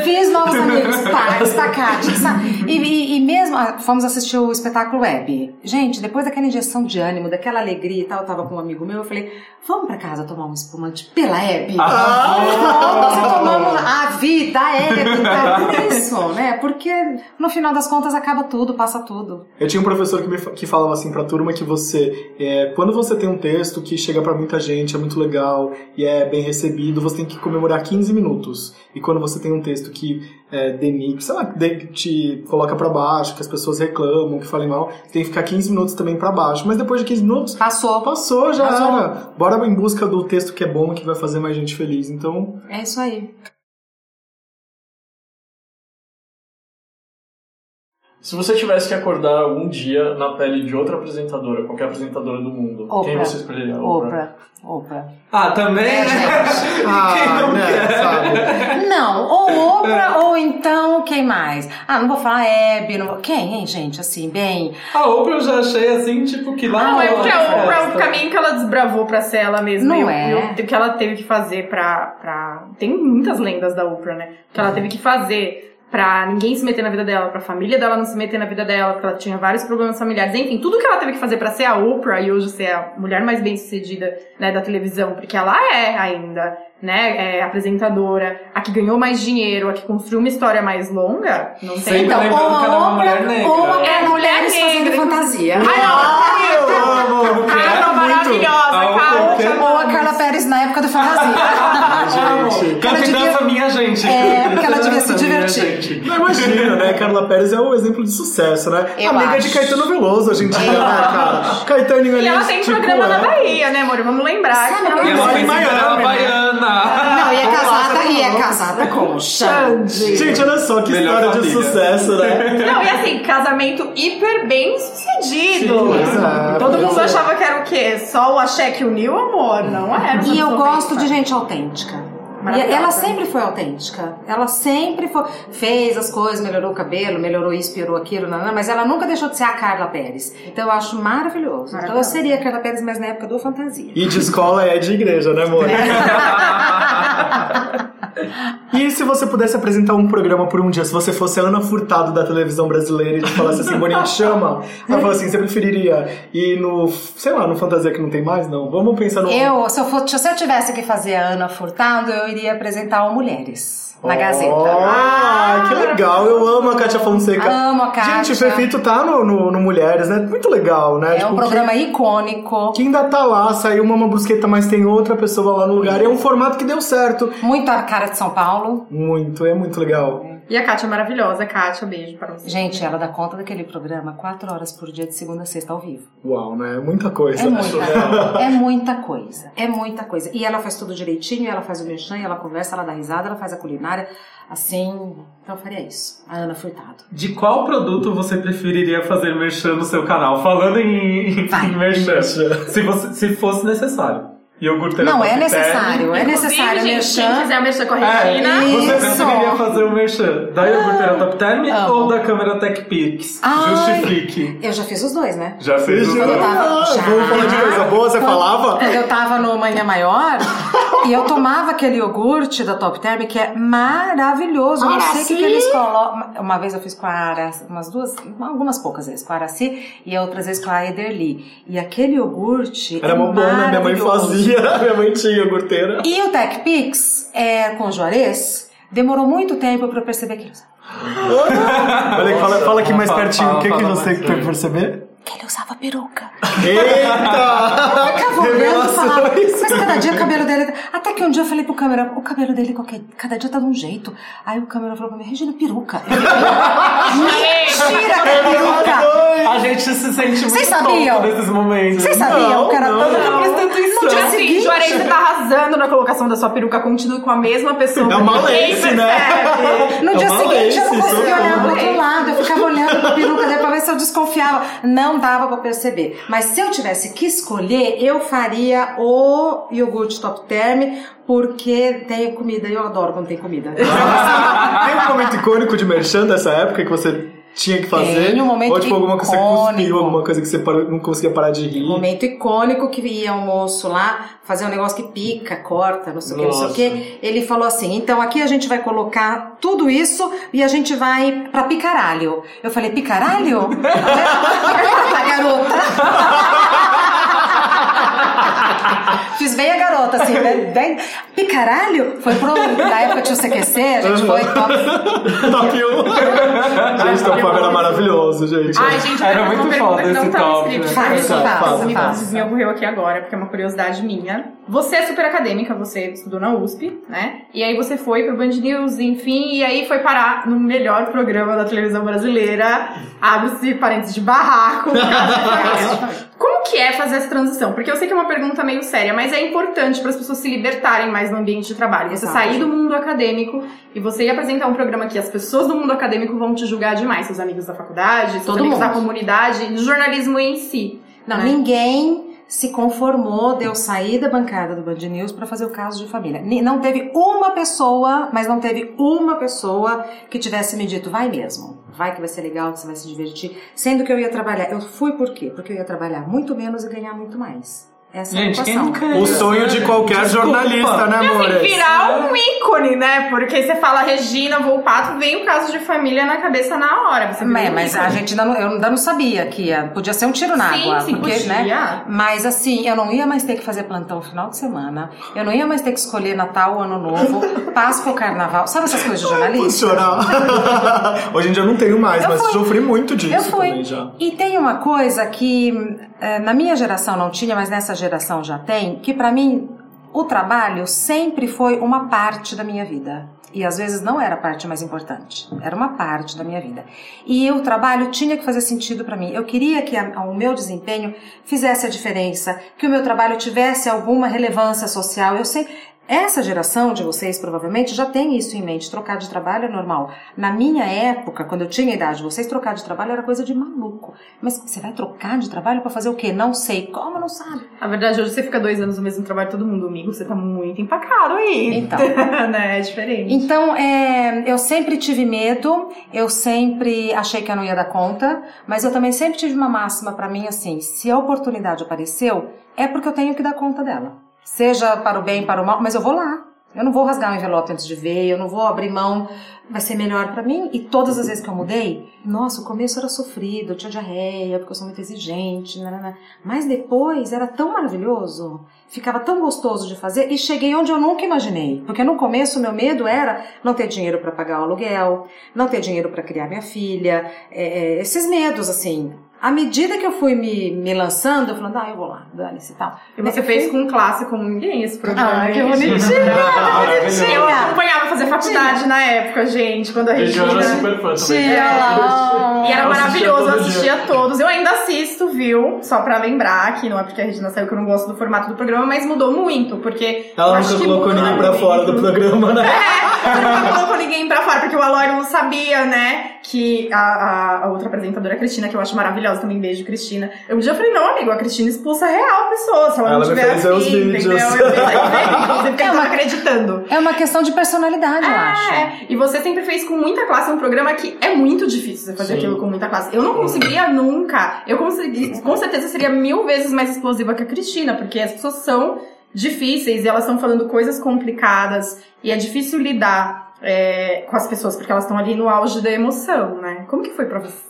Speaker 4: Fiz novos amigos. Pá! Espacate. Sabe? E, e- mesmo. ah, Fomos assistir o espetáculo web. Gente, depois daquela injeção de ânimo, daquela alegria e tal, eu tava com um amigo meu, eu falei, vamos pra casa tomar um espumante pela Hebe? Nós tomamos a vida, a Hebe, então, por isso, né? Porque no final das contas acaba tudo, passa tudo.
Speaker 1: Eu tinha um professor que, me, que falava assim pra turma que você, é, quando você tem um texto que chega pra muita gente, é muito legal e é bem recebido, você tem que comemorar 15 minutos. E quando você tem um texto que é, denigra, sei lá, de- te coloca pra baixo, que as pessoas reclamam, que falem mal, tem que ficar 15 minutos também pra baixo. Mas depois de 15 minutos,
Speaker 4: Passou.
Speaker 1: passou, já
Speaker 4: Passou.
Speaker 1: era. Bora em busca do texto que é bom, que vai fazer mais gente feliz. Então,
Speaker 4: É isso aí.
Speaker 3: Se você tivesse que acordar algum dia na pele de outra apresentadora, qualquer apresentadora do mundo, quem
Speaker 4: Oprah.
Speaker 3: você escolheria?
Speaker 4: Oprah. Oprah.
Speaker 2: Ah, também?
Speaker 4: É, gente.
Speaker 1: ah, né, sabe?
Speaker 4: Não, ou Oprah, ou então, quem mais? Ah, não vou falar Hebe, não vou... Quem, hein, gente? Assim, bem...
Speaker 2: A Oprah eu já achei assim, tipo, que lá.
Speaker 5: Não, é porque a Oprah,
Speaker 2: festa.
Speaker 5: o caminho que ela desbravou pra ser ela mesma.
Speaker 4: Não
Speaker 5: e
Speaker 4: é.
Speaker 5: o que ela teve que fazer pra, pra. Tem muitas lendas da Oprah, né? Que ela teve que fazer pra ninguém se meter na vida dela, pra família dela não se meter na vida dela, porque ela tinha vários problemas familiares. Enfim, tudo que ela teve que fazer pra ser a Oprah e hoje ser a mulher mais bem sucedida né, da televisão, porque ela é ainda, né? É apresentadora, a que ganhou mais dinheiro, a que construiu uma história mais longa. Não tem.
Speaker 2: Sempre
Speaker 4: Então, ou
Speaker 2: que ela é
Speaker 4: a
Speaker 2: uma mulher
Speaker 4: Oprah,
Speaker 2: negra.
Speaker 4: ou a
Speaker 5: É,
Speaker 4: Carla
Speaker 5: mulher negra.
Speaker 4: fantasia.
Speaker 1: Eu amo!
Speaker 5: Carla maravilhosa,
Speaker 2: Ah,
Speaker 5: Carla.
Speaker 2: o quê?
Speaker 4: Ou a Carla Pérez na época do fantasia.
Speaker 1: Gente,
Speaker 2: Canta gente.
Speaker 4: É, porque ela devia se divertir.
Speaker 2: gente.
Speaker 1: Não imagina, né? Carla Pérez é um exemplo de sucesso, né?
Speaker 4: Eu
Speaker 1: Amiga
Speaker 4: acho.
Speaker 1: de Caetano Veloso hoje em dia, né, cara? Caetaninho ali,
Speaker 5: E ela tem
Speaker 1: tipo,
Speaker 5: programa na
Speaker 1: é.
Speaker 5: Bahia, né, amor? Vamos lembrar.
Speaker 4: Sabe
Speaker 5: que ela-
Speaker 2: E ela
Speaker 1: Mora em Miami, né?
Speaker 2: Baiana.
Speaker 4: Não, e é casada, e é casada com o Xande.
Speaker 1: Gente, olha só que
Speaker 2: Melhor
Speaker 1: história de
Speaker 2: família.
Speaker 1: sucesso, né?
Speaker 5: Não, e assim, casamento hiper bem sucedido.
Speaker 1: Sim, exato.
Speaker 5: Todo mundo achava que era o quê? Só o axé que uniu, amor? Não é.
Speaker 4: E eu gosto de gente autêntica. E ela sempre foi autêntica. Ela sempre foi. Fez as coisas, melhorou o cabelo, melhorou isso, piorou aquilo, não, não, mas ela nunca deixou de ser a Carla Pérez. Então eu acho maravilhoso. Então eu seria a Carla Pérez, mas na época do fantasia.
Speaker 1: E de escola é de igreja, né, amor? E se você pudesse apresentar um programa por um dia, se você fosse a Ana Furtado da televisão brasileira e te falasse assim, Boninho, te chama. Ela falou assim, você preferiria ir no, sei lá, no Fantasia que não tem mais? Não. Vamos pensar no...
Speaker 4: Eu, se eu, for, se eu tivesse que fazer a Ana Furtado, eu iria apresentar o Mulheres na Gazeta.
Speaker 1: Ah, que legal. Eu amo a Kátia Fonseca.
Speaker 4: Amo a Kátia.
Speaker 1: Gente, o Fefito tá no, no, no Mulheres, né? Muito legal, né?
Speaker 4: É um
Speaker 1: Tipo,
Speaker 4: programa icônico.
Speaker 1: Que, que ainda tá lá, saiu uma brusqueta, mas tem outra pessoa lá no lugar. E é um formato que deu certo.
Speaker 4: Muito a cara de São Paulo.
Speaker 1: Muito, é muito legal.
Speaker 5: E a Kátia é maravilhosa. Kátia, beijo para você.
Speaker 4: Gente, ela dá conta daquele programa quatro horas por dia, de segunda a sexta, ao vivo.
Speaker 1: Uau, né? Muita coisa.
Speaker 4: É muita, é muita coisa. É muita coisa. E ela faz tudo direitinho, ela faz o merchan, ela conversa, ela dá risada, ela faz a culinária. Assim, então eu faria isso. A Ana Furtado.
Speaker 2: De qual produto você preferiria fazer merchan no seu canal? Falando em, em merchan.
Speaker 1: Merchan.
Speaker 2: Se, você, se fosse necessário. Iogurteira
Speaker 4: Não, é necessário. É necessário
Speaker 5: gente,
Speaker 4: merchan.
Speaker 5: Quem quiser merchan com a
Speaker 2: Term.
Speaker 5: Regina.
Speaker 2: É, você preferiria fazer o merchan da iogurteira Top Term
Speaker 4: Amo.
Speaker 2: ou da câmera TechPix? Justifique.
Speaker 4: Eu já fiz os dois, né?
Speaker 2: Já fez o
Speaker 4: Quando eu tava-
Speaker 1: Ah,
Speaker 4: já.
Speaker 1: Vamos falar de coisa boa, você falava?
Speaker 4: Quando eu tava no Manhã Maior e eu tomava aquele iogurte da Top Term que é maravilhoso. Eu não sei o que, que eles colocam. Uma vez eu fiz com a Araci, umas duas, algumas poucas vezes com a Araci e outras vezes com a Ederly. E aquele iogurte.
Speaker 1: Era
Speaker 4: é
Speaker 1: uma boa, né? Minha mãe
Speaker 4: maravilhoso.
Speaker 1: Fazia. Minha mãe tinha iogurteira.
Speaker 4: E o Tech Pix é, com Juarez demorou muito tempo pra eu perceber que usava.
Speaker 1: Olha, fala, fala aqui mais
Speaker 2: Fala,
Speaker 1: pertinho. O que, que você quer perceber?
Speaker 4: Que ele usava peruca.
Speaker 1: Eita!
Speaker 4: Ficava olhando e falava,
Speaker 1: Revelações.
Speaker 4: mas cada dia o cabelo dele. Até que um dia eu falei pro câmera, o cabelo dele qualquer, cada dia tá de um jeito. Aí o câmera falou pra mim, Regina, peruca. Eu falei, Mentira que é peruca!
Speaker 2: A gente se sente muito
Speaker 4: Vocês sabiam?
Speaker 2: nesses momentos.
Speaker 4: Vocês sabiam
Speaker 1: Não,
Speaker 4: que era
Speaker 1: não.
Speaker 5: Não.
Speaker 4: No dia
Speaker 5: Assim,
Speaker 4: seguinte,
Speaker 5: Juarez, você tá arrasando na colocação da sua peruca. Continue com a mesma pessoa.
Speaker 1: É uma lace, né?
Speaker 4: No
Speaker 1: É
Speaker 4: dia seguinte eu não conseguia olhar pro outro lado, eu ficava olhando pra peruca dele pra ver se eu desconfiava. Não dava pra perceber. Mas se eu tivesse que escolher, eu faria o iogurte top term, porque tem comida eu adoro quando tem comida.
Speaker 1: Tem um momento icônico de merchan dessa época que você tinha que fazer?
Speaker 4: Tem um momento
Speaker 1: Ou tipo alguma coisa que você cuspiu, alguma coisa que você parou- não conseguia parar de rir?
Speaker 4: momento icônico que ia o moço lá fazer um negócio que pica, corta, não sei o que, não sei o que. Ele falou assim: então aqui a gente vai colocar tudo isso e a gente vai pra picaralho. Eu falei: picaralho? garota. Fiz bem a garota, assim, né? Bem... Picaralho? Foi pro. Na época tinha o CQC, a gente foi top.
Speaker 1: Top 1. gente, Top 1 era maravilhoso, gente.
Speaker 5: Ai, gente,
Speaker 2: Era muito
Speaker 5: uma pergunta
Speaker 2: foda
Speaker 5: que não
Speaker 2: esse
Speaker 5: tá no
Speaker 2: top,
Speaker 4: faça,
Speaker 5: me,
Speaker 4: faça.
Speaker 5: me ocorreu aqui agora, porque é uma curiosidade minha. Você é super acadêmica, você estudou na USP, né? E aí você foi pro Band News, enfim, e aí foi parar no melhor programa da televisão brasileira. Abre-se parênteses de barraco. Como que é fazer essa transição? Porque eu sei que é uma pergunta meio séria, mas é importante para as pessoas se libertarem mais no ambiente de trabalho. Você
Speaker 4: Exato.
Speaker 5: sair do mundo acadêmico e você ir apresentar um programa que as pessoas do mundo acadêmico vão te julgar demais, seus amigos da faculdade, seus
Speaker 4: Todo
Speaker 5: amigos
Speaker 4: mundo.
Speaker 5: da comunidade, do jornalismo em si.
Speaker 4: Não,
Speaker 5: né?
Speaker 4: ninguém se conformou de eu sair da bancada do Band News pra fazer o caso de família. Não teve uma pessoa, mas não teve uma pessoa que tivesse me dito, vai mesmo, vai que vai ser legal, que você vai se divertir. Sendo que eu ia trabalhar. Eu fui por quê? Porque eu ia trabalhar muito menos e ganhar muito mais. Essa é
Speaker 2: Gente, quem nunca
Speaker 1: O sonho de qualquer
Speaker 2: Desculpa.
Speaker 1: jornalista, né,
Speaker 5: E assim, virar um ícone, né? Porque você fala Regina Volpato, vem o caso de família na cabeça na hora. Você
Speaker 4: É,
Speaker 5: um
Speaker 4: mas
Speaker 5: ícone.
Speaker 4: a gente ainda não, eu ainda não sabia que ia, podia ser um tiro na
Speaker 5: Sim,
Speaker 4: água,
Speaker 5: sim,
Speaker 4: porque,
Speaker 5: podia.
Speaker 4: né? Mas assim, eu não ia mais ter que fazer plantão no final de semana, eu não ia mais ter que escolher Natal, Ano Novo, Páscoa, Carnaval, sabe essas coisas de jornalista?
Speaker 1: Chorar. Hoje em dia eu não tenho mais,
Speaker 4: Eu
Speaker 1: mas
Speaker 4: fui.
Speaker 1: sofri muito disso
Speaker 4: Eu fui.
Speaker 1: também já.
Speaker 4: E tem uma coisa que eh, na minha geração não tinha, mas nessa geração já tem, que pra mim o trabalho sempre foi uma parte da minha vida. E às vezes não era a parte mais importante, era uma parte da minha vida. E o trabalho tinha que fazer sentido pra mim. Eu queria que a- o meu desempenho fizesse a diferença, que o meu trabalho tivesse alguma relevância social. Eu sei, essa geração de vocês provavelmente já tem isso em mente. Trocar de trabalho é normal. Na minha época, quando eu tinha a idade de vocês, trocar de trabalho era coisa de maluco. Mas você vai trocar de trabalho pra fazer o quê? Não sei. Como não sabe?
Speaker 5: Na verdade, hoje você fica dois anos no mesmo trabalho, todo mundo amigo, você tá muito empacado aí.
Speaker 4: Então.
Speaker 5: né? É diferente.
Speaker 4: Então, é, eu sempre tive medo, eu sempre achei que eu não ia dar conta, mas eu também sempre tive uma máxima pra mim assim: se a oportunidade apareceu, é porque eu tenho que dar conta dela. Seja para o bem, para o mal, mas eu vou lá. Eu não vou rasgar o envelope antes de ver, eu não vou abrir mão, vai ser melhor pra mim. E todas as vezes que eu mudei, nossa, o começo era sofrido, eu tinha diarreia, porque eu sou muito exigente, nanana. mas depois era tão maravilhoso, ficava tão gostoso de fazer e cheguei onde eu nunca imaginei. Porque no começo meu medo era não ter dinheiro pra pagar o aluguel, não ter dinheiro pra criar minha filha, é, é, esses medos assim. À medida que eu fui me, me lançando, eu falando, ah, eu vou lá, dane-se e tal.
Speaker 5: E você
Speaker 4: Eu
Speaker 5: fez
Speaker 4: fui-
Speaker 5: com classe como ninguém esse programa.
Speaker 4: Ah, que bonitinha,
Speaker 5: Regina?
Speaker 4: que
Speaker 5: Eu
Speaker 4: bonitinha.
Speaker 5: acompanhava fazer faculdade na época, gente, quando a
Speaker 3: Eu
Speaker 5: Regina...
Speaker 3: era super fã também.
Speaker 4: Tia,
Speaker 5: E era
Speaker 3: Eu
Speaker 5: maravilhoso, eu assistia todos. Eu ainda assisto, viu? Só pra lembrar que não é porque a Regina saiu que eu não gosto do formato do programa, mas mudou muito, porque. eu
Speaker 1: Ela nunca colocou ninguém pra fora do programa, né?
Speaker 5: É, nunca colocou ninguém pra fora, porque o Aloy não sabia, né? Que a, a- a outra apresentadora, a Cristina, que eu acho maravilhosa também, beijo, Cristina. Eu um dia falei, não, amigo, a Cristina expulsa real a pessoa, se ela,
Speaker 1: Ela
Speaker 5: não
Speaker 1: me
Speaker 5: tiver
Speaker 1: fez ver os vídeos.
Speaker 5: entendeu? Eu inclusive, porque eu tava acreditando.
Speaker 4: É uma questão de personalidade, eu acho.
Speaker 5: É, e você sempre fez com muita classe um programa que é muito difícil você fazer
Speaker 1: Sim.
Speaker 5: aquilo com muita classe. Eu não conseguiria nunca. Eu consegui, com certeza seria mil vezes mais explosiva que a Cristina, porque as pessoas são difíceis e elas estão falando coisas complicadas e é difícil lidar é, com as pessoas porque elas estão ali no auge da emoção, né? Como que foi pra você?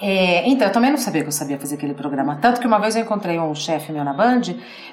Speaker 4: É, então, eu também não sabia que eu sabia fazer aquele programa. Tanto que uma vez eu encontrei um chefe meu na Band,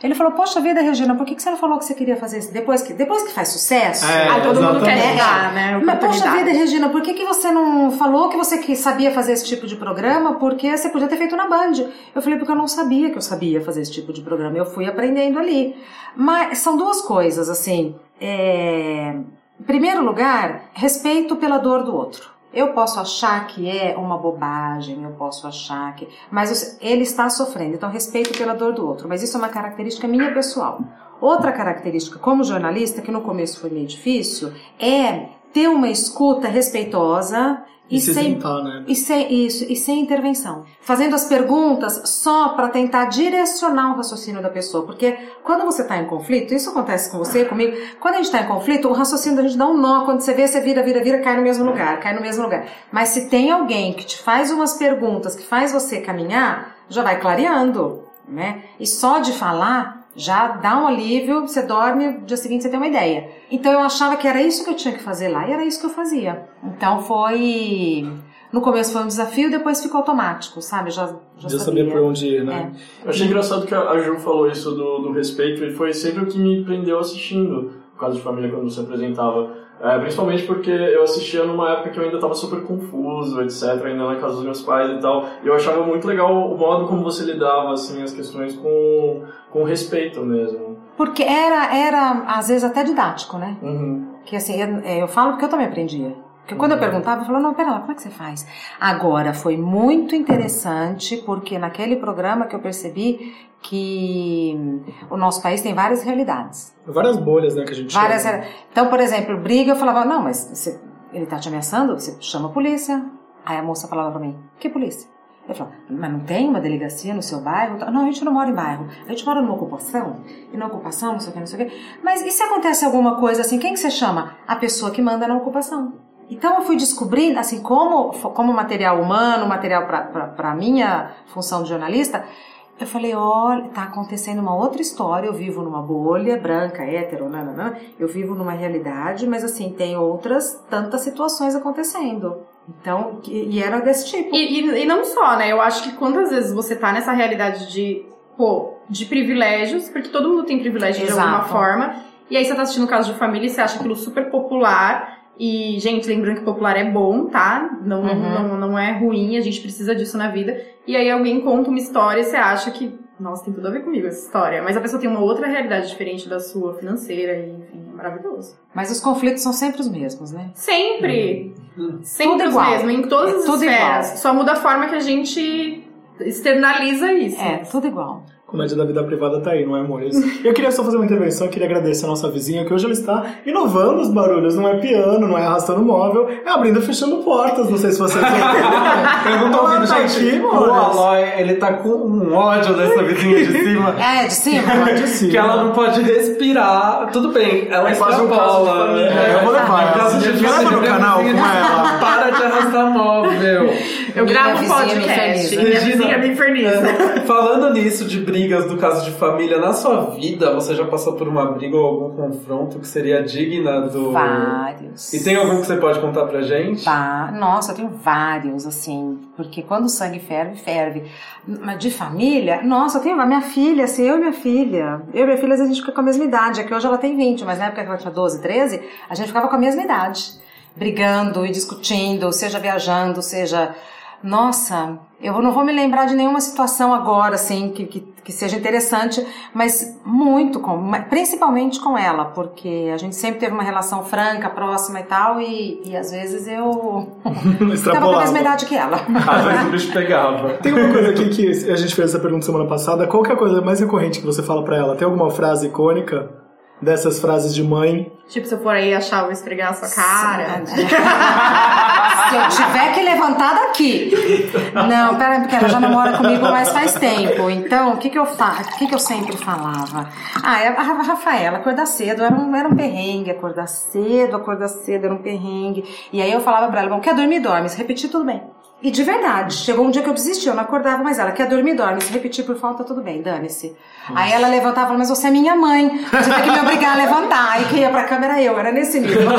Speaker 4: ele falou, poxa vida, Regina, por que que você não falou que você queria fazer isso? Depois que, depois que faz sucesso?
Speaker 1: É,
Speaker 5: ah, todo mundo quer ligar, né?
Speaker 4: Mas, poxa vida, Regina, por que, que você não falou que você que sabia fazer esse tipo de programa? Porque você podia ter feito na Band. Eu falei, porque eu não sabia que eu sabia fazer esse tipo de programa. Eu fui aprendendo ali. Mas são duas coisas, assim. É... Em primeiro lugar, respeito pela dor do outro. Eu posso achar que é uma bobagem, eu posso achar que. Mas ele está sofrendo, então respeito pela dor do outro. Mas isso é uma característica minha pessoal. Outra característica, como jornalista, que no começo foi meio difícil, é ter uma escuta respeitosa
Speaker 1: E,
Speaker 4: e,
Speaker 1: se
Speaker 4: sem,
Speaker 1: né?
Speaker 4: e sem isso e sem intervenção, fazendo as perguntas só para tentar direcionar o raciocínio da pessoa, porque quando você está em conflito, isso acontece com você, comigo, quando a gente está em conflito, o raciocínio da gente dá um nó, quando você vê, você vira, vira, vira, cai no mesmo lugar, cai no mesmo lugar. Mas se tem alguém que te faz umas perguntas que faz você caminhar, já vai clareando, né? E só de falar já dá um alívio, você dorme, no dia seguinte você tem uma ideia. Então eu achava que era isso que eu tinha que fazer lá e era isso que eu fazia. Então foi. No começo foi um desafio, depois ficou automático, sabe? Já, já,
Speaker 1: Já sabia por onde ir, né?
Speaker 5: É.
Speaker 3: Eu achei engraçado que a a Ju falou isso do, do respeito e foi sempre o que me prendeu assistindo o caso de família quando você apresentava. É, principalmente porque eu assistia numa época que eu ainda estava super confuso, etc, ainda na casa dos meus pais e tal. E eu achava muito legal o modo como você lidava assim as questões com, com respeito mesmo.
Speaker 4: Porque era, era, às vezes, até didático, né?
Speaker 3: Uhum.
Speaker 4: Que assim, eu, eu falo porque eu também aprendia. Porque quando eu perguntava, eu falava, não, pera lá, como é que você faz? Agora, foi muito interessante, porque naquele programa que eu percebi que o nosso país tem várias realidades.
Speaker 1: Várias bolhas, né, que a gente
Speaker 4: Várias.
Speaker 1: chama.
Speaker 4: Então, por exemplo, briga, eu falava, não, mas você- ele tá te ameaçando, você chama a polícia. Aí a moça falava pra mim, que polícia? Eu falava, mas não tem uma delegacia no seu bairro? Não, a gente não mora em bairro, a gente mora numa ocupação, e na ocupação, não sei o que, não sei o que. Mas e se acontece alguma coisa assim, quem que você chama? A pessoa que manda na ocupação. Então eu fui descobrindo, assim, como, como material humano, material para a minha função de jornalista, eu falei, olha, tá acontecendo uma outra história, eu vivo numa bolha, branca, hétero, nananã, eu vivo numa realidade, mas assim, tem outras tantas situações acontecendo. Então, e, e era desse tipo.
Speaker 5: E, e, e não só, né? Eu acho que quantas vezes você tá nessa realidade de, pô, de privilégios, porque todo mundo tem privilégio de
Speaker 4: Exato.
Speaker 5: alguma forma, e aí você tá assistindo Caso de Família e você acha aquilo super popular. E, gente, lembrando que popular é bom, tá? Não, não,
Speaker 4: Uhum.
Speaker 5: não, não é ruim, a gente precisa disso na vida. E aí alguém conta uma história e você acha que, nossa, tem tudo a ver comigo essa história. Mas a pessoa tem uma outra realidade diferente da sua, financeira, enfim, maravilhoso.
Speaker 4: Mas os conflitos são sempre os mesmos, né?
Speaker 5: Sempre! Sempre
Speaker 4: Tudo
Speaker 5: os
Speaker 4: igual.
Speaker 5: mesmos, em todas
Speaker 4: É
Speaker 5: as
Speaker 4: tudo
Speaker 5: esferas.
Speaker 4: igual.
Speaker 5: Só muda a forma que a gente externaliza isso.
Speaker 4: É, tudo igual.
Speaker 1: Comédia da vida privada tá aí, não é, amores? Eu queria só fazer uma intervenção, eu queria agradecer a nossa vizinha, que hoje ela está inovando os barulhos. Não é piano, não é arrastando móvel, é abrindo e fechando portas. Não sei se vocês
Speaker 2: Eu não tô ouvindo,
Speaker 1: tá
Speaker 2: gente.
Speaker 1: aqui,
Speaker 2: o. Aloy, ele tá com um ódio dessa vizinha de cima.
Speaker 4: É, de cima?
Speaker 1: De cima.
Speaker 2: Que ela não pode respirar. Tudo bem, ela
Speaker 3: É quase um caso de
Speaker 2: né?
Speaker 1: É, eu vou levar
Speaker 2: família,
Speaker 1: no canal com
Speaker 2: vizinha,
Speaker 1: ela.
Speaker 2: Para de arrastar móvel.
Speaker 5: Eu
Speaker 4: Minha
Speaker 5: gravo um
Speaker 4: me
Speaker 5: podcast. Minha
Speaker 2: Regina.
Speaker 5: vizinha me inferniza.
Speaker 2: É, falando nisso de brigas do caso de família, na sua vida você já passou por uma briga ou algum confronto que seria digna do.
Speaker 4: Vários.
Speaker 2: E tem algum que você pode contar pra gente?
Speaker 4: Vá- Nossa, eu tenho vários, assim, porque quando o sangue ferve, ferve. Mas de família, nossa, eu tenho a minha filha, assim, eu e minha filha. Eu e minha filha, às vezes a gente fica com a mesma idade. É que hoje ela tem 20, mas na época que ela tinha 12, 13, a gente ficava com a mesma idade. Brigando e discutindo, seja viajando, seja. Nossa, eu não vou me lembrar de nenhuma situação agora, assim, que, que, que seja interessante, mas muito com, principalmente com ela, porque a gente sempre teve uma relação franca, próxima e tal, e, e às vezes eu ficava com a mesma idade que ela.
Speaker 2: Às vezes o bicho pegava.
Speaker 1: Tem uma coisa aqui que a gente fez essa pergunta semana passada. Qual que é a coisa mais recorrente que você fala pra ela? Tem alguma frase icônica dessas frases de mãe?
Speaker 5: Tipo, se eu for aí achar, eu vou esfregar a sua cara.
Speaker 4: Se eu tiver que levantar daqui. Não, pera, porque ela já namora comigo, mas faz tempo. Então, o que que eu fa... o que que eu sempre falava? Ah, é a Ra- Rafaela, acordar cedo era um, era um perrengue. Acordar cedo, acordar cedo era um perrengue. E aí eu falava pra ela, bom, quer dormir, dorme. Se repetir, tudo bem. E de verdade, chegou um dia que eu desisti, eu não acordava mais ela. Quer dormir, dorme. Se repetir por falta, tudo bem, dane-se. Aí ela levantava e falava, mas você é minha mãe. Você tem que me obrigar a levantar. Aí quem ia pra câmera eu, era nesse nível.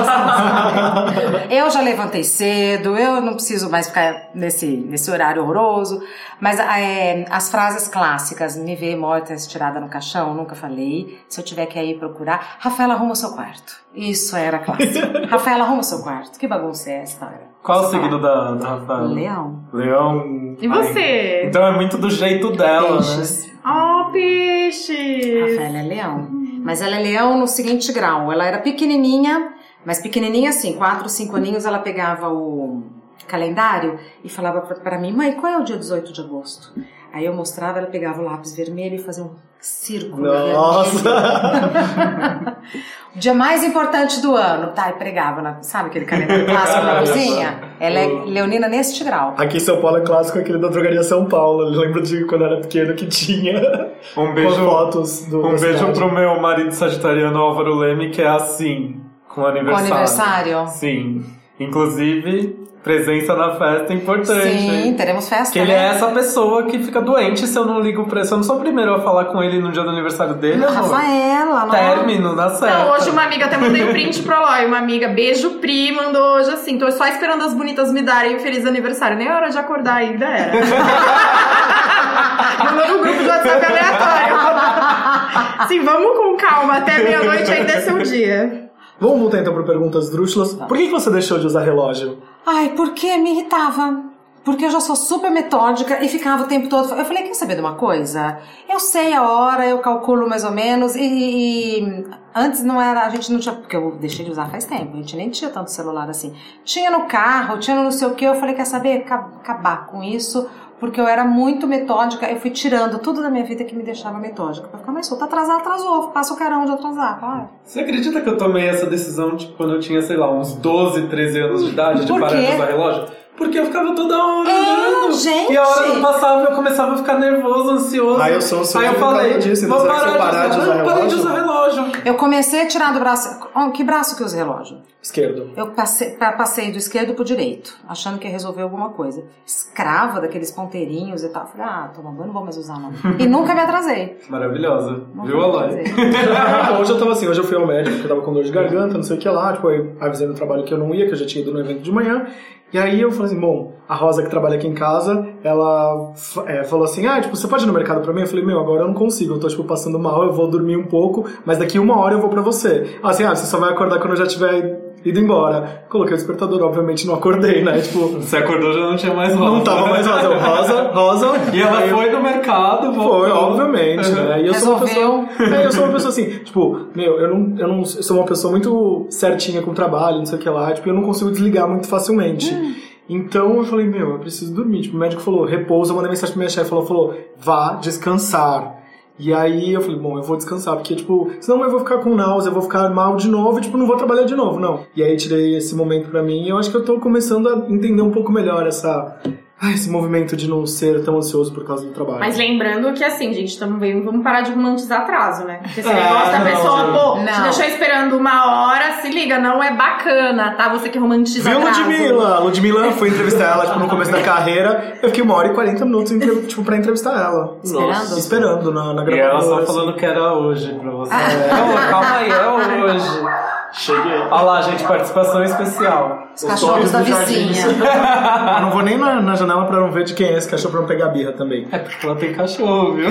Speaker 4: Eu já levantei cedo, eu não preciso mais ficar nesse, nesse horário horroroso. Mas é, as frases clássicas, me ver morta estirada no caixão, nunca falei. Se eu tiver que ir procurar, Rafaela, arruma o seu quarto. Isso era clássico. Rafaela, arruma o seu quarto. Que bagunça é essa, cara?
Speaker 2: Qual o
Speaker 4: Você
Speaker 2: signo da, da Rafaela?
Speaker 4: Leão.
Speaker 2: Leão.
Speaker 5: E você?
Speaker 2: Então é muito do jeito dela,
Speaker 4: Peixes.
Speaker 2: né?
Speaker 5: Oh, peixe!
Speaker 4: Rafaela é leão. Mas ela é leão no seguinte grau. Ela era pequenininha, mas pequenininha assim, quatro, cinco aninhos, ela pegava o calendário e falava pra mim, mãe, qual é o dia 18 de agosto? Aí eu mostrava, ela pegava o lápis vermelho e fazia um círculo.
Speaker 1: Nossa!
Speaker 4: vermelho. o dia mais importante do ano. Tá, e pregava, na, sabe aquele calendário clássico na cozinha? Ela é leonina neste grau.
Speaker 1: Aqui em São Paulo é clássico aquele da drogaria São Paulo. Eu lembro de quando eu era pequeno que tinha
Speaker 2: Um
Speaker 1: com
Speaker 2: beijo,
Speaker 1: fotos do
Speaker 2: um beijo
Speaker 1: cidade.
Speaker 2: pro meu marido sagitariano Álvaro Leme, que é assim, com
Speaker 4: Com
Speaker 2: aniversário.
Speaker 4: aniversário?
Speaker 2: Sim. Inclusive, presença na festa é importante.
Speaker 4: Sim,
Speaker 2: hein?
Speaker 4: teremos festa.
Speaker 2: Que ele
Speaker 4: né?
Speaker 2: é essa pessoa que fica doente se eu não ligo pra ele. Se eu não sou o primeiro a falar com ele no dia do aniversário dele, amor.
Speaker 4: Rafaela, não.
Speaker 2: Término, na certa.
Speaker 5: Não, hoje uma amiga até mandei um print pro Aloy. Uma amiga, beijo Pri, mandou hoje assim. Tô só esperando as bonitas me darem um feliz aniversário. Nem a hora de acordar ainda era. Mandou no grupo do WhatsApp aleatório. Sim, vamos com calma. Até meia-noite ainda é seu dia.
Speaker 1: Vamos voltar então para perguntas drúxulas. Por que que você deixou de usar relógio?
Speaker 4: Ai, porque me irritava. Porque eu já sou super metódica e ficava o tempo todo. Eu falei, quer saber de uma coisa? Eu sei a hora, eu calculo mais ou menos. E, e antes não era, a gente não tinha. Porque eu deixei de usar faz tempo, a gente nem tinha tanto celular assim. Tinha no carro, tinha no não sei o que. Eu falei, quer saber? Ca- Acabar com isso. Porque eu era muito metódica, eu fui tirando tudo da minha vida que me deixava metódica. Pra ficar mais solta. Atrasar, atrasou. Passa o carão de atrasar, claro.
Speaker 2: Você acredita que eu tomei essa decisão tipo, quando eu tinha, sei lá, uns 12, 13 anos de idade de parar de usar relógio? Porque eu ficava toda hora
Speaker 4: É, gente.
Speaker 2: E a hora não passava eu começava a ficar nervoso, ansioso.
Speaker 1: Ah, eu sou ansioso
Speaker 2: Aí eu falei,
Speaker 1: disso,
Speaker 2: vou parar,
Speaker 1: de usar
Speaker 2: de usar relógio.
Speaker 4: Eu comecei a tirar do braço. Que braço que usa relógio?
Speaker 1: Esquerdo.
Speaker 4: Eu passei, pa- passei do esquerdo pro direito, achando que ia resolver alguma coisa. Escrava daqueles ponteirinhos e tal. Falei, ah, toma banho, não vou mais usar não. E nunca me atrasei.
Speaker 2: Maravilhosa. Viu, Aloy?
Speaker 4: atrasei.
Speaker 1: Então, hoje eu tava assim, hoje eu fui ao médico, porque eu tava com dor de garganta, não sei o que lá, tipo, eu avisei no trabalho que eu não ia, que eu já tinha ido no evento de manhã, e aí eu falei assim, bom, a Rosa que trabalha aqui em casa, ela é, falou assim, ah, tipo, você pode ir no mercado pra mim? Eu falei, meu, agora eu não consigo, eu tô, tipo, passando mal, eu vou dormir um pouco, mas daqui uma hora eu vou pra você. Ela assim, ah, você só vai acordar quando eu já tiver ido embora. Coloquei o despertador, obviamente não acordei, né, tipo...
Speaker 2: Você acordou já não tinha mais rosa.
Speaker 1: Não tava mais rosa, eu, rosa, rosa.
Speaker 2: E ela foi no mercado, voltou.
Speaker 1: foi, obviamente, né? E eu sou uma
Speaker 4: Resolveu.
Speaker 1: pessoa. É, eu sou uma pessoa assim, tipo, meu, eu não, eu não. Eu sou uma pessoa muito certinha com o trabalho, não sei o que lá, tipo, eu não consigo desligar muito facilmente. Então eu falei, meu, eu preciso dormir. Tipo, o médico falou, repousa, eu mandei mensagem pra minha chefe, falou, falou, vá descansar. E aí eu falei, bom, eu vou descansar, porque, tipo, senão eu vou ficar com náusea, eu vou ficar mal de novo e, tipo, não vou trabalhar de novo, não. E aí tirei esse momento pra mim e eu acho que eu tô começando a entender um pouco melhor essa. Ah, esse movimento de não ser tão ansioso por causa do trabalho.
Speaker 5: Mas lembrando que assim, gente, também vamos parar de romantizar atraso, né? Porque esse
Speaker 1: É,
Speaker 5: negócio da
Speaker 1: não,
Speaker 5: pessoa, pô, te
Speaker 4: Não.
Speaker 5: deixou esperando uma hora, se liga, não é bacana, tá? Você que romantiza
Speaker 1: Viu,
Speaker 5: atraso.
Speaker 1: Ludmilla? Ludmilla foi entrevistar ela, tipo, no começo da carreira. Eu fiquei uma hora e 40 minutos, tipo, pra entrevistar ela.
Speaker 4: Esperando?
Speaker 1: Esperando na, na
Speaker 2: E ela só falando que era hoje pra você. Não, calma aí, é hoje.
Speaker 3: Cheguei.
Speaker 2: Olha lá, gente, participação especial.
Speaker 4: Os cachorros da vizinha.
Speaker 1: Eu não vou nem na, na janela pra não ver de quem é esse cachorro pra não pegar birra também.
Speaker 2: É porque ela tem cachorro, viu?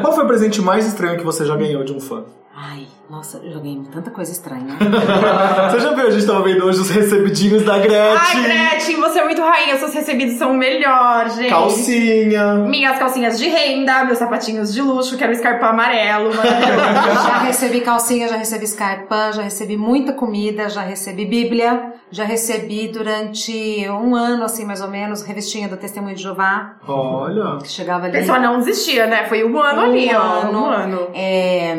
Speaker 1: Qual foi o presente mais estranho que você já ganhou de um fã?
Speaker 4: Ai, nossa, eu joguei tanta coisa estranha.
Speaker 1: Você já viu? A gente tava vendo hoje os recebidinhos da
Speaker 5: Ai,
Speaker 1: Gretchen.
Speaker 5: Gretchen, você é muito rainha, seus recebidos são o melhor, gente.
Speaker 1: Calcinha.
Speaker 5: Minhas calcinhas de renda, meus sapatinhos de luxo, quero escarpar amarelo,
Speaker 4: já recebi calcinha, já recebi scarpa, já recebi muita comida, já recebi bíblia, já recebi durante um ano, assim, mais ou menos, revistinha do Testemunho de Jeová,
Speaker 1: Olha.
Speaker 4: que chegava
Speaker 5: A
Speaker 4: ali.
Speaker 5: pessoa não desistia, né? Foi um ano
Speaker 4: Um
Speaker 5: ali, ó.
Speaker 4: ano.
Speaker 5: Um ano.
Speaker 4: É,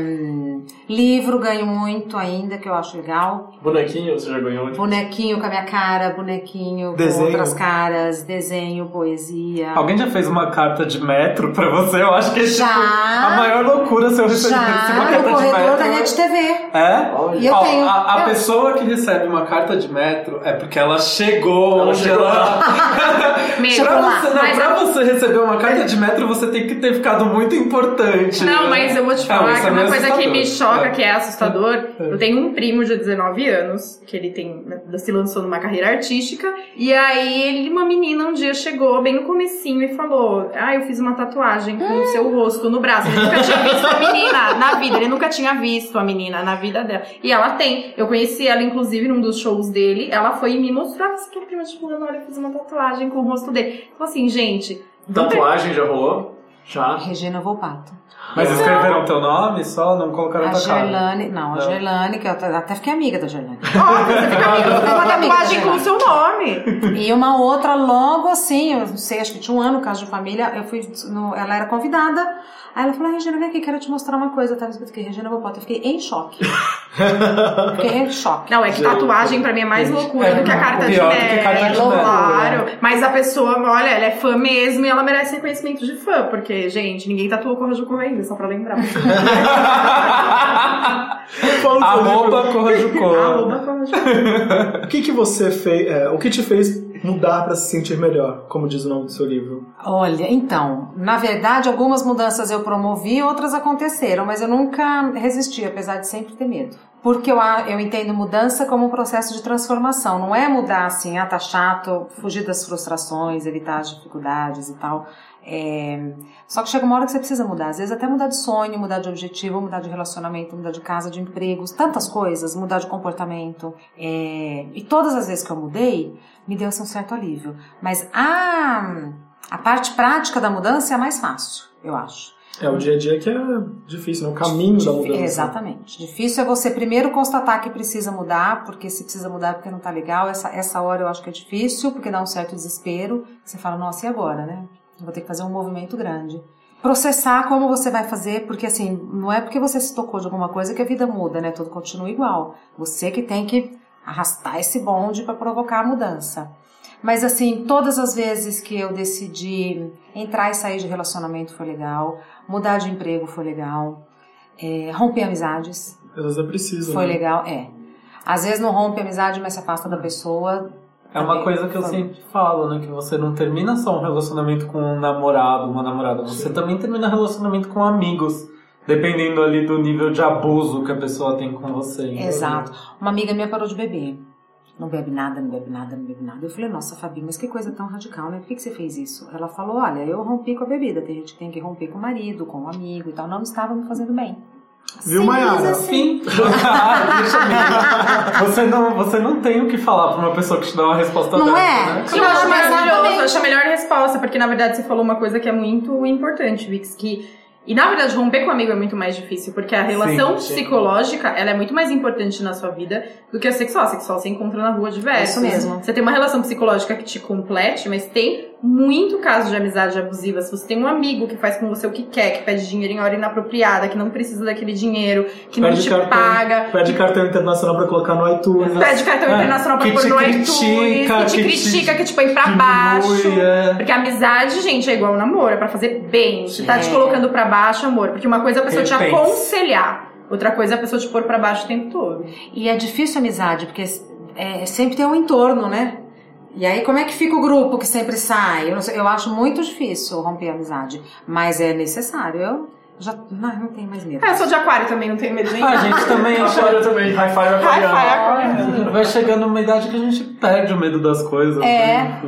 Speaker 4: livro ganho muito ainda, que eu acho legal.
Speaker 3: Bonequinho, você já ganhou?
Speaker 4: Bonequinho com a minha cara, bonequinho
Speaker 1: Desenho.
Speaker 4: com outras caras, desenho, poesia.
Speaker 2: Alguém já fez uma carta de metro pra você? Eu acho que é tipo,
Speaker 4: Já.
Speaker 2: a maior loucura se eu receber uma
Speaker 4: Já
Speaker 2: carta
Speaker 4: no
Speaker 2: de
Speaker 4: corredor
Speaker 2: metro.
Speaker 4: da Rede TV.
Speaker 2: É?
Speaker 3: Olha.
Speaker 4: E eu
Speaker 2: Ó,
Speaker 4: tenho-
Speaker 2: A, a
Speaker 4: eu-
Speaker 2: pessoa que recebe uma carta de metro é porque ela chegou
Speaker 3: Ela
Speaker 2: onde
Speaker 3: chegou
Speaker 2: ela.
Speaker 5: Mesmo.
Speaker 2: pra,
Speaker 4: lá.
Speaker 2: você, não,
Speaker 5: Mas
Speaker 2: pra
Speaker 5: eu-
Speaker 2: você receber uma carta de metro, você tem que ter ficado muito importante.
Speaker 5: Não, mas eu vou te
Speaker 2: É,
Speaker 5: falar
Speaker 2: isso
Speaker 5: que
Speaker 2: é
Speaker 5: uma coisa que me
Speaker 2: assustador.
Speaker 5: Choca,
Speaker 2: É.
Speaker 5: que é assustador, eu tenho um primo de 19 anos, que ele tem se lançou numa carreira artística, e aí ele, uma menina um dia chegou bem no comecinho e falou: Ah, eu fiz uma tatuagem com o seu rosto no braço. Ele nunca tinha visto a menina na vida, ele nunca tinha visto a menina na vida dela. E ela tem. Eu conheci ela, inclusive, num dos shows dele. Ela foi e me mostrou: Ah, você quer prima de fulano? Olha, eu fiz uma tatuagem com o rosto dele. Então, assim, gente.
Speaker 3: Tatuagem já rolou? Já.
Speaker 4: Regina Volpato.
Speaker 2: Mas escreveram teu nome só? Não colocaram
Speaker 4: A
Speaker 2: tua cara?
Speaker 4: Gerlane, não, a
Speaker 2: Não.
Speaker 4: Gerlane, que eu até até fiquei amiga da Gerlane.
Speaker 5: Óbvio, você fica amiga, você fez uma tatuagem com o seu nome.
Speaker 4: E uma outra logo assim, eu não sei, acho que tinha um ano, caso de família, eu fui, no- ela era convidada. Aí ela falou, Regina, vem aqui, quero te mostrar uma coisa. Eu tava escrito aqui, Regina. Eu fiquei em choque. fiquei em choque.
Speaker 5: Não, é que tatuagem pra mim é mais loucura
Speaker 2: É,
Speaker 5: do que a carta de
Speaker 2: que carta de metro,
Speaker 5: Claro.
Speaker 2: né?
Speaker 5: Mas a pessoa, olha, ela é fã mesmo e ela merece reconhecimento de fã. Porque, gente, ninguém tatuou Corra de Corra ainda, só pra lembrar.
Speaker 2: Arroba Corrajucô.
Speaker 5: Arroba.
Speaker 1: O que que você fez, é, o que te fez mudar pra se sentir melhor, como diz o nome do seu livro?
Speaker 4: Olha, então, na verdade, algumas mudanças eu promovi, outras aconteceram, mas eu nunca resisti, apesar de sempre ter medo. Porque eu, eu entendo mudança como um processo de transformação. Não é mudar assim, ah, tá chato, fugir das frustrações, evitar as dificuldades e tal. É, Só que chega uma hora que você precisa mudar. Às vezes até mudar de sonho, mudar de objetivo, mudar de relacionamento, mudar de casa, de empregos, tantas coisas, mudar de comportamento. É, E todas as vezes que eu mudei, me deu assim, um certo alívio. Mas a, a parte prática da mudança é a mais fácil, eu acho.
Speaker 1: É o dia a dia que é difícil, né? O caminho da mudança.
Speaker 4: Exatamente. Difícil é você primeiro constatar que precisa mudar, porque se precisa mudar é porque não tá legal. Essa, essa hora eu acho que é difícil, porque dá um certo desespero. Você fala, nossa, e agora, né? Eu vou ter que fazer um movimento grande. Processar como você vai fazer, porque assim, não é porque você se tocou de alguma coisa que a vida muda, né? Tudo continua igual. Você que tem que arrastar esse bonde para provocar a mudança. Mas assim, todas as vezes que eu decidi entrar e sair de relacionamento foi legal, mudar de emprego foi legal, é, romper amizades
Speaker 1: vezes é preciso,
Speaker 4: foi
Speaker 1: né?
Speaker 4: legal, é. Às vezes não rompe amizade, mas se afasta da pessoa.
Speaker 2: É uma coisa que eu sempre falo, né? Que você não termina só um relacionamento com um namorado, uma namorada. Você também termina relacionamento com amigos. Dependendo ali do nível de abuso que a pessoa tem com você. entendeu?
Speaker 4: Exato. Uma amiga minha parou de beber. Não bebe nada, não bebe nada, não bebe nada. Eu falei, nossa, Fabi, mas que coisa tão radical, né? Por que, que você fez isso? Ela falou, olha, eu rompi com a bebida. Tem gente que tem que romper com o marido, com o amigo e tal. Não estava me fazendo bem.
Speaker 1: Viu, Mayara?
Speaker 4: assim.
Speaker 2: Fim. Deixa mesmo. você, não, você não tem o que falar pra uma pessoa que te dá uma resposta
Speaker 4: Não
Speaker 2: dessa,
Speaker 4: é?
Speaker 2: né?
Speaker 5: Eu acho
Speaker 4: Não,
Speaker 5: maravilhoso,
Speaker 4: exatamente.
Speaker 5: eu acho a melhor resposta, porque na verdade você falou uma coisa que é muito importante, Vix, que. E na verdade, romper com um amigo é muito mais difícil, porque a relação
Speaker 2: sim.
Speaker 5: psicológica ela é muito mais importante na sua vida do que a sexual. A sexual você encontra na rua diversos.
Speaker 4: Isso mesmo.
Speaker 5: Você tem uma relação psicológica que te complete, mas tem muito caso de amizade abusiva. Se você tem um amigo que faz com você o que quer, que pede dinheiro em hora inapropriada, que não precisa daquele dinheiro, que não
Speaker 1: Pede
Speaker 5: te
Speaker 1: cartão,
Speaker 5: paga,
Speaker 1: pede cartão internacional pra colocar no iTunes.
Speaker 5: pede cartão
Speaker 2: É,
Speaker 5: internacional pra
Speaker 2: que
Speaker 5: pôr
Speaker 2: te
Speaker 5: no
Speaker 2: critica,
Speaker 5: iTunes, que te
Speaker 2: que te
Speaker 5: critica, que te põe pra baixo.
Speaker 2: é.
Speaker 5: Porque a amizade, gente, é igual ao namoro, é pra fazer bem. Se tá te
Speaker 4: É.
Speaker 5: colocando pra baixo, amor. Porque uma coisa é a pessoa te
Speaker 2: Repense.
Speaker 5: aconselhar, outra coisa é a pessoa te pôr pra baixo o tempo todo.
Speaker 4: E é difícil a amizade, porque é, sempre tem um entorno, né? E aí, como é que fica o grupo que sempre sai? Eu, não sei, eu acho muito difícil romper a amizade, mas é necessário. Eu já não, não tenho mais medo.
Speaker 5: Ah, eu sou de aquário também, não tenho medo nem
Speaker 2: A gente também
Speaker 3: Aquário também, high five
Speaker 5: Hi-fi
Speaker 3: aquariano.
Speaker 5: aquário.
Speaker 2: vai chegando numa idade que a gente perde o medo das coisas.
Speaker 4: É.
Speaker 2: né?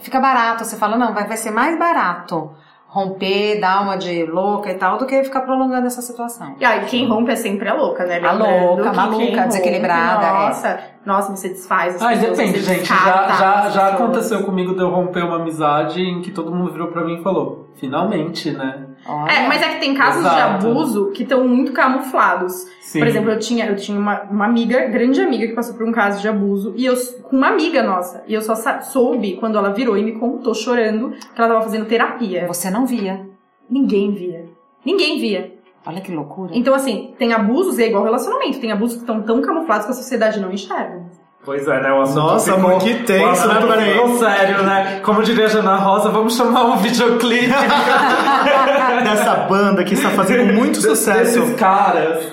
Speaker 4: Fica barato, você fala, não, vai, vai ser mais barato romper, dar uma de louca e tal, do que ficar prolongando essa situação.
Speaker 5: E aí, quem rompe é sempre a louca, né?
Speaker 4: A
Speaker 5: Lembrando
Speaker 4: louca,
Speaker 5: que
Speaker 4: maluca,
Speaker 5: quem rompe,
Speaker 4: desequilibrada, é.
Speaker 5: Nossa, nossa, você desfaz as
Speaker 2: Ah,
Speaker 5: pessoas,
Speaker 2: depende,
Speaker 5: você
Speaker 2: gente. Já, já, já aconteceu comigo de eu romper uma amizade em que todo mundo virou pra mim e falou: finalmente, né?
Speaker 4: Olha.
Speaker 5: É, mas é que tem casos de
Speaker 2: Exato.
Speaker 5: abuso que estão muito camuflados.
Speaker 2: Sim.
Speaker 5: Por exemplo, eu tinha, eu tinha uma, uma amiga, grande amiga, que passou por um caso de abuso, e eu, com uma amiga nossa, e eu só soube quando ela virou e me contou chorando que ela tava fazendo terapia.
Speaker 4: Você não via.
Speaker 5: Ninguém via. Ninguém via.
Speaker 4: Olha que loucura.
Speaker 5: Então, assim, tem abusos, e é igual relacionamento, tem abusos que estão tão camuflados que a sociedade não enxerga.
Speaker 2: Pois é, né? O assunto
Speaker 1: Nossa,
Speaker 2: ficou,
Speaker 1: amor, que tenso,
Speaker 2: o
Speaker 1: né?
Speaker 2: Sério, né? Como diria a Jana Rosa, vamos chamar um videoclipe
Speaker 1: Dessa banda que está fazendo muito sucesso.
Speaker 2: desses caras.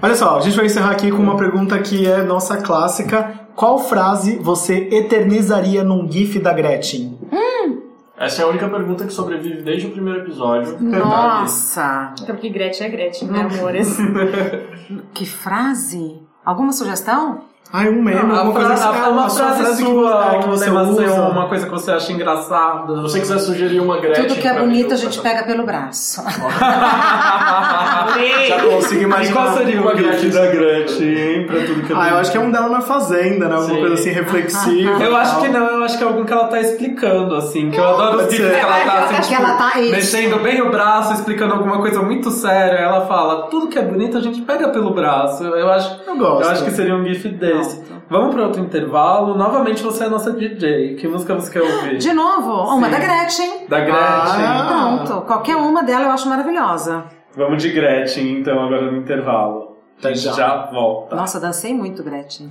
Speaker 1: Olha só, a gente vai encerrar aqui com uma pergunta que é nossa clássica. Qual frase você eternizaria num GIF da Gretchen?
Speaker 3: Essa é a única pergunta que sobrevive desde o primeiro episódio.
Speaker 4: Nossa,
Speaker 5: Até porque Gretchen é Gretchen, né, amores?
Speaker 4: que frase. Alguma sugestão?
Speaker 1: Ai, um meme,
Speaker 2: a
Speaker 1: alguma coisa assim. Ah,
Speaker 2: uma frase
Speaker 1: que,
Speaker 2: sua,
Speaker 1: é, que você usa.
Speaker 2: uma coisa que você acha engraçada.
Speaker 3: Se você quiser sugerir uma Gretchen.
Speaker 4: Tudo que é bonito
Speaker 3: mim,
Speaker 4: a gente
Speaker 3: eu-
Speaker 4: pega pelo braço.
Speaker 1: Já consegui
Speaker 2: E
Speaker 1: imaginar.
Speaker 2: qual seria o GIF da Gretchen, hein? Pra tudo que
Speaker 1: Ah, eu acho que é um dela na fazenda, né? Alguma
Speaker 3: Sim.
Speaker 1: coisa assim reflexiva.
Speaker 2: Eu
Speaker 1: e
Speaker 2: acho que não, eu acho que é algum que ela tá explicando, assim. Que eu adoro os
Speaker 1: ser.
Speaker 2: que ela tá, assim,
Speaker 4: É que
Speaker 2: tipo,
Speaker 4: ela tá- isso.
Speaker 2: mexendo bem o braço, explicando alguma coisa muito séria. Aí ela fala, tudo que é bonito a gente pega pelo braço. Eu acho,
Speaker 1: Eu gosto.
Speaker 2: acho que seria um GIF desse. Vamos pra outro intervalo. Novamente você é a nossa DJ. Que música você quer ouvir?
Speaker 4: De novo, uma
Speaker 2: Sim.
Speaker 4: da Gretchen.
Speaker 2: Da Gretchen.
Speaker 1: Ah.
Speaker 4: Pronto, qualquer uma dela eu acho maravilhosa.
Speaker 2: Vamos de Gretchen, então, agora no intervalo. A gente
Speaker 1: já.
Speaker 2: já volta.
Speaker 4: Nossa, dancei muito, Gretchen.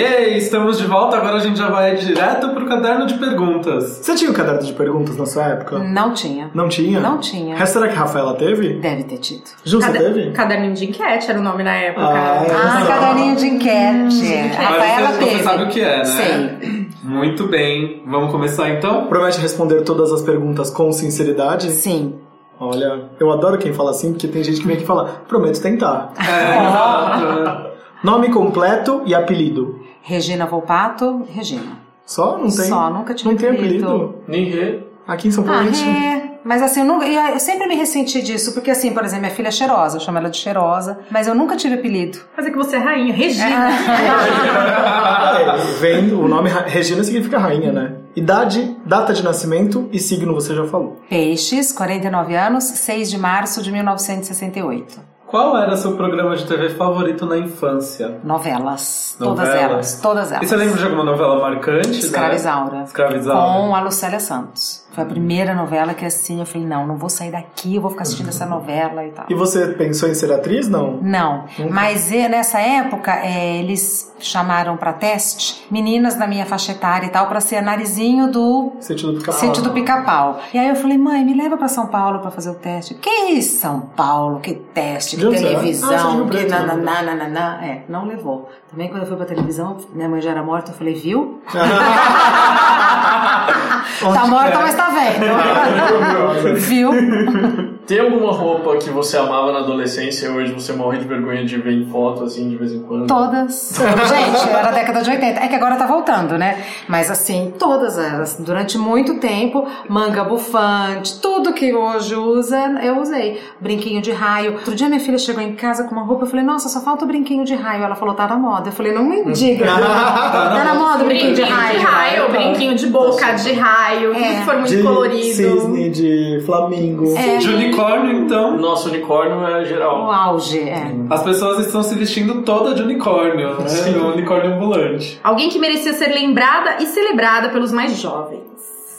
Speaker 2: E aí, estamos de volta. Agora a gente já vai direto pro caderno de perguntas.
Speaker 1: Você tinha um caderno de perguntas na sua época?
Speaker 4: Não tinha.
Speaker 1: Não tinha?
Speaker 4: Não tinha.
Speaker 1: Mas Será que a Rafaela teve?
Speaker 4: Deve ter tido.
Speaker 1: Ju,
Speaker 5: Cade-
Speaker 1: teve?
Speaker 5: Caderninho de enquete era o nome na época.
Speaker 1: Ah, é.
Speaker 4: Ah, caderninho de enquete. Rafaela
Speaker 2: Mas você,
Speaker 4: teve.
Speaker 2: você sabe o que é, né?
Speaker 4: Sei.
Speaker 2: Muito bem. Vamos começar então?
Speaker 1: Promete responder todas as perguntas com sinceridade?
Speaker 4: Sim.
Speaker 1: Olha, eu adoro quem fala assim, porque tem gente que vem aqui e fala, prometo tentar.
Speaker 2: É, exato.
Speaker 1: Nome completo e apelido.
Speaker 4: Regina Volpato, Regina.
Speaker 1: Só? Não tem?
Speaker 4: Só, nunca tive
Speaker 1: Não tem
Speaker 4: apelido.
Speaker 3: Nem re.
Speaker 1: Aqui em São Paulo
Speaker 4: Ah,
Speaker 1: a gente...
Speaker 4: é. Mas assim, eu, nunca- eu sempre me ressenti disso, porque assim, por exemplo, minha filha é cheirosa, eu chamo ela de cheirosa, mas eu nunca tive apelido.
Speaker 5: Mas é que você é rainha, Regina.
Speaker 1: É, vem, o nome Regina significa rainha, né? Idade, data de nascimento e signo você já falou.
Speaker 4: Peixes, 49 anos, 6 de março de 1968.
Speaker 2: Qual era seu programa de TV favorito na infância?
Speaker 4: Novelas. Todas
Speaker 2: Novelas.
Speaker 4: elas. Todas elas.
Speaker 2: E você lembra de alguma novela marcante?
Speaker 4: Escravizaura.
Speaker 2: Né? Escravizaura.
Speaker 4: Com a Lucélia Santos. Foi a primeira novela que assim, eu falei, não, não vou sair daqui, eu vou ficar assistindo essa novela e tal.
Speaker 1: E você pensou em ser atriz? Não.
Speaker 4: Não, mas eh, nessa época eh, eles chamaram pra teste meninas da minha faixa etária e tal pra ser narizinho do
Speaker 1: Sentido do pica-pau.
Speaker 4: sítio do pica-pau. E aí eu falei, mãe, me leva pra São Paulo pra fazer o teste. Que São Paulo, que teste, que
Speaker 1: é? Ah, é
Speaker 4: televisão,
Speaker 1: Rio
Speaker 4: que nananana. É, não levou. Também quando eu fui pra televisão, minha mãe já era morta, eu falei, viu? Tá morta,
Speaker 1: é?
Speaker 4: mas tá vendo. Viu?
Speaker 3: Tem alguma roupa que você amava na adolescência e hoje você morre de vergonha de ver em foto, assim, de vez em quando?
Speaker 4: Todas. Gente, era a década de 80. É que agora tá voltando, né? Mas assim, todas elas. Durante muito tempo, manga bufante, tudo que hoje usa, eu usei. Brinquinho de raio. Outro dia minha filha chegou em casa com uma roupa, eu falei, nossa, só falta o brinquinho de raio. Ela falou, tá na moda. Eu falei, não me diga. tá na moda o brinquinho de raio.
Speaker 5: brinquinho de boca, de raio, tudo que for muito
Speaker 1: De
Speaker 5: colorido.
Speaker 1: cisne, de flamingo.
Speaker 4: É.
Speaker 2: De unicórnio, então.
Speaker 3: Nosso unicórnio é
Speaker 4: O
Speaker 3: geral.
Speaker 4: auge, é.
Speaker 2: As pessoas estão se vestindo toda de unicórnio, né? Um unicórnio ambulante.
Speaker 5: Alguém que merecia ser lembrada e celebrada pelos mais jovens.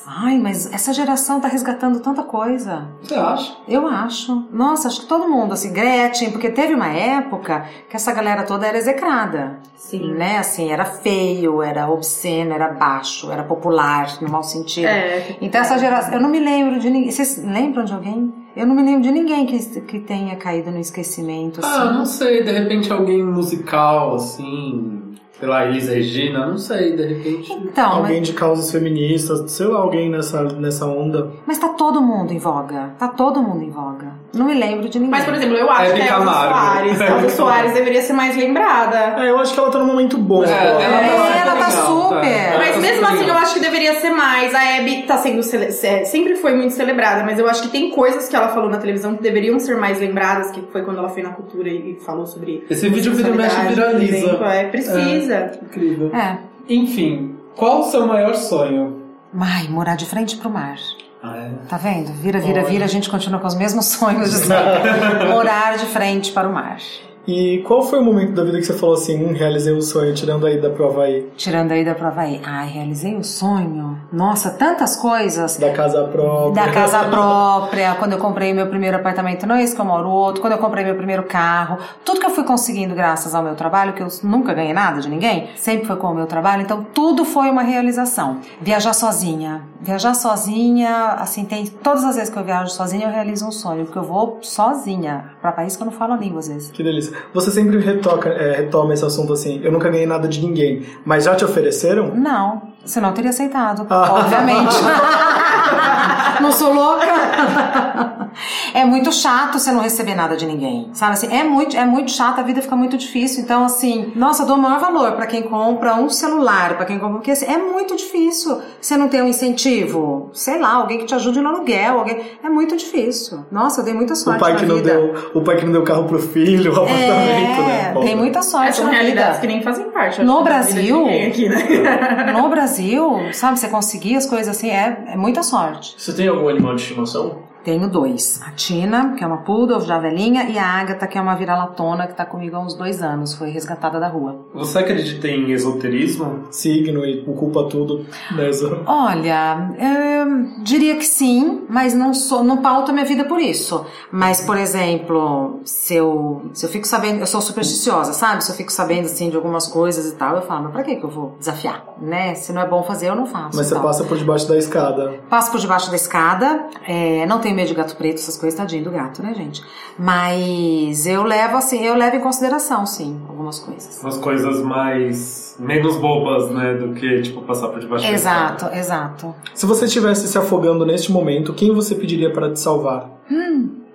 Speaker 4: Ai, mas essa geração tá resgatando tanta coisa.
Speaker 2: Você acha?
Speaker 4: Eu acho. Nossa, acho que todo mundo, assim, Gretchen, porque teve uma época que essa galera toda era execrada.
Speaker 5: Sim.
Speaker 4: Né, assim, era feio, era obsceno, era baixo, era popular, no mau sentido.
Speaker 5: É.
Speaker 4: Então essa geração, eu não me lembro de ninguém. Vocês lembram de alguém? Eu não me lembro de ninguém que, que tenha caído no esquecimento, assim.
Speaker 2: Ah, não sei, de repente alguém musical, assim. Sei lá, Elis Regina, não sei, de repente.
Speaker 4: Então,
Speaker 1: Alguém
Speaker 4: mas,
Speaker 1: de causas feministas, sei lá, alguém nessa, nessa onda.
Speaker 4: mas tá todo mundo em voga. Tá todo mundo em voga. Não me lembro de ninguém.
Speaker 5: Mas, por exemplo, eu acho
Speaker 2: Hebe
Speaker 5: que a Elza. Soares, Elza Soares deveria ser mais lembrada.
Speaker 1: É, eu acho que ela tá num momento bom.
Speaker 2: É, ela,
Speaker 4: É, ela tá super.
Speaker 2: Ela
Speaker 5: Mas
Speaker 2: tá
Speaker 5: mesmo assim, eu acho que deveria ser mais. A Abby tá sendo cele- se- sempre foi muito celebrada, mas eu acho que tem coisas que ela falou na televisão que deveriam ser mais lembradas, que foi quando ela foi na cultura e falou sobre.
Speaker 2: Esse vídeo vira e mexe viraliza.
Speaker 5: exemplo. É, precisa.
Speaker 2: Incrível.
Speaker 4: É.
Speaker 2: Enfim, qual o seu maior sonho?
Speaker 4: Ai, morar de frente pro mar.
Speaker 2: Ah, é.
Speaker 4: Tá vendo? Vira, vira, vira, a gente continua com os mesmos sonhos de sempre. Morar de frente para o mar.
Speaker 1: E qual foi o momento da vida que você falou assim, hum, realizei o sonho, tirando aí da prova aí?
Speaker 4: Tirando a ida pro Havaí. Ai, realizei o sonho. Nossa, tantas coisas.
Speaker 1: Da casa própria.
Speaker 4: Da casa própria, quando eu comprei meu primeiro apartamento, não é esse que eu moro, o outro, quando eu comprei meu primeiro carro, tudo que eu fui conseguindo graças ao meu trabalho, que eu nunca ganhei nada de ninguém, sempre foi com o meu trabalho, então tudo foi uma realização. Viajar sozinha. Viajar sozinha, assim, tem todas as vezes que eu viajo sozinha, eu realizo um sonho, porque eu vou sozinha, pra país que eu não falo a língua às vezes.
Speaker 1: Que delícia. Você sempre retoca, é, retoma esse assunto assim, eu nunca ganhei nada de ninguém, mas já te ofereceram?
Speaker 4: Não, senão eu teria aceitado,
Speaker 1: Ah.
Speaker 4: obviamente. não sou louca. É muito chato você não receber nada de ninguém, sabe assim? É muito, é muito chato, a vida fica muito difícil. Então, assim, nossa, eu dou o maior valor pra quem compra um celular, pra quem compra, porque assim, é muito difícil você não ter um incentivo, sei lá, alguém que te ajude no aluguel, alguém, é muito difícil. Nossa, eu dei muita
Speaker 1: O
Speaker 4: sorte
Speaker 1: pai
Speaker 4: na
Speaker 1: que não
Speaker 4: vida.
Speaker 1: deu, o pai que não deu carro pro filho, o apartamento, né?
Speaker 4: É,
Speaker 1: Pô.
Speaker 4: tem muita sorte
Speaker 5: Essas
Speaker 4: na
Speaker 5: realidades que nem fazem parte.
Speaker 4: No Brasil?
Speaker 5: Aqui, né?
Speaker 4: No Brasil, sabe, você conseguir as coisas assim é, é muita sorte.
Speaker 3: Você tem algum animal de estimação?
Speaker 4: Tenho dois. A Tina, que é uma poodle, já velhinha, e a Agatha, que é uma vira-latona, que tá comigo há uns dois anos. Foi resgatada da rua.
Speaker 2: Você acredita em esoterismo?
Speaker 1: Signo e o culpa tudo. Né? Zo-
Speaker 4: Olha, eu diria que sim, mas não sou, não pauto a minha vida por isso. Mas, por exemplo, se eu, se eu fico sabendo, eu sou supersticiosa, sabe? Se eu fico sabendo assim de algumas coisas e tal, eu falo, mas pra que que eu vou desafiar, né? Se não é bom fazer, eu não faço.
Speaker 1: Mas você
Speaker 4: então.
Speaker 1: passa por debaixo da escada.
Speaker 4: Passo por debaixo da escada, é, não tenho medo de gato preto, essas coisas, tadinho do gato, né, gente? Mas eu levo, assim, eu levo em consideração, sim, algumas coisas.
Speaker 2: Umas coisas mais. menos bobas, né? Do que, tipo, passar por debaixo da
Speaker 4: Exato, exato.
Speaker 1: Se você estivesse se afogando neste momento, quem você pediria para te salvar?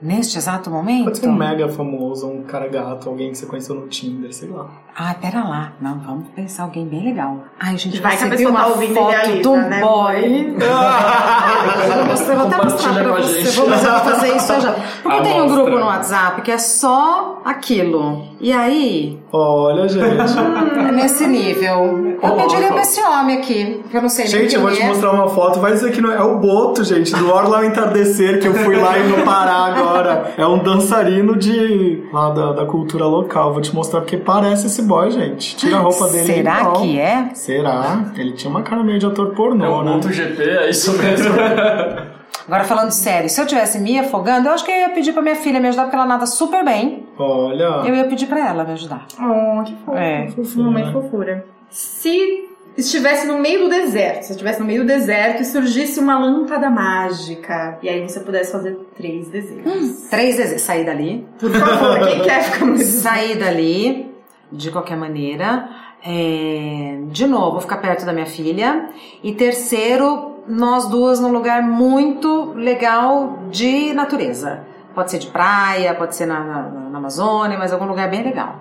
Speaker 4: Neste exato momento?
Speaker 1: Pode ser um mega famoso, um cara gato, alguém que você conheceu no Tinder, sei lá.
Speaker 4: Ai, pera lá. Não, vamos pensar alguém bem legal. Ai, gente,
Speaker 5: Vai que a
Speaker 4: você
Speaker 5: pessoa tá
Speaker 4: uma
Speaker 5: ouvindo e
Speaker 4: foto
Speaker 5: idealiza,
Speaker 4: do
Speaker 5: né,
Speaker 4: boy. Eu vou mostrar, vou até mostrar pra
Speaker 3: a
Speaker 4: você. vou fazer isso já. Porque tem um grupo no WhatsApp que é só aquilo. E aí,
Speaker 1: Olha, gente.
Speaker 4: é nesse nível. Eu pediria pra esse homem aqui, que eu não sei nem
Speaker 1: Gente, eu vou te
Speaker 4: é.
Speaker 1: mostrar uma foto. Vai dizer que não é, é o Boto, gente, do Orla Entardecer, que eu fui lá no Pará agora. É um dançarino de lá da, da cultura local. Vou te mostrar porque parece esse boy, gente. Tira a roupa dele.
Speaker 4: Será que é?
Speaker 1: Será? Ele tinha uma cara meio de ator
Speaker 3: É
Speaker 1: pornô,
Speaker 3: o
Speaker 1: né?
Speaker 3: MotoGP, é isso mesmo.
Speaker 4: Agora falando sério, se eu tivesse me afogando, eu acho que eu ia pedir pra minha filha me ajudar, porque ela nada super bem.
Speaker 1: Olha.
Speaker 4: Eu ia pedir pra ela me ajudar.
Speaker 5: Oh, que fofo.
Speaker 4: É.
Speaker 5: Um momento fofura. Se estivesse no meio do deserto, se estivesse no meio do deserto e surgisse uma lâmpada mágica, e aí você pudesse fazer três desejos.
Speaker 4: Três vezes. Sair dali.
Speaker 5: Por favor, quem quer ficar no deserto?
Speaker 4: sair dali de qualquer maneira. É, de novo, ficar perto da minha filha. E terceiro, nós duas num lugar muito legal de natureza. Pode ser de praia, pode ser na, na- na Amazônia, mas algum lugar bem legal.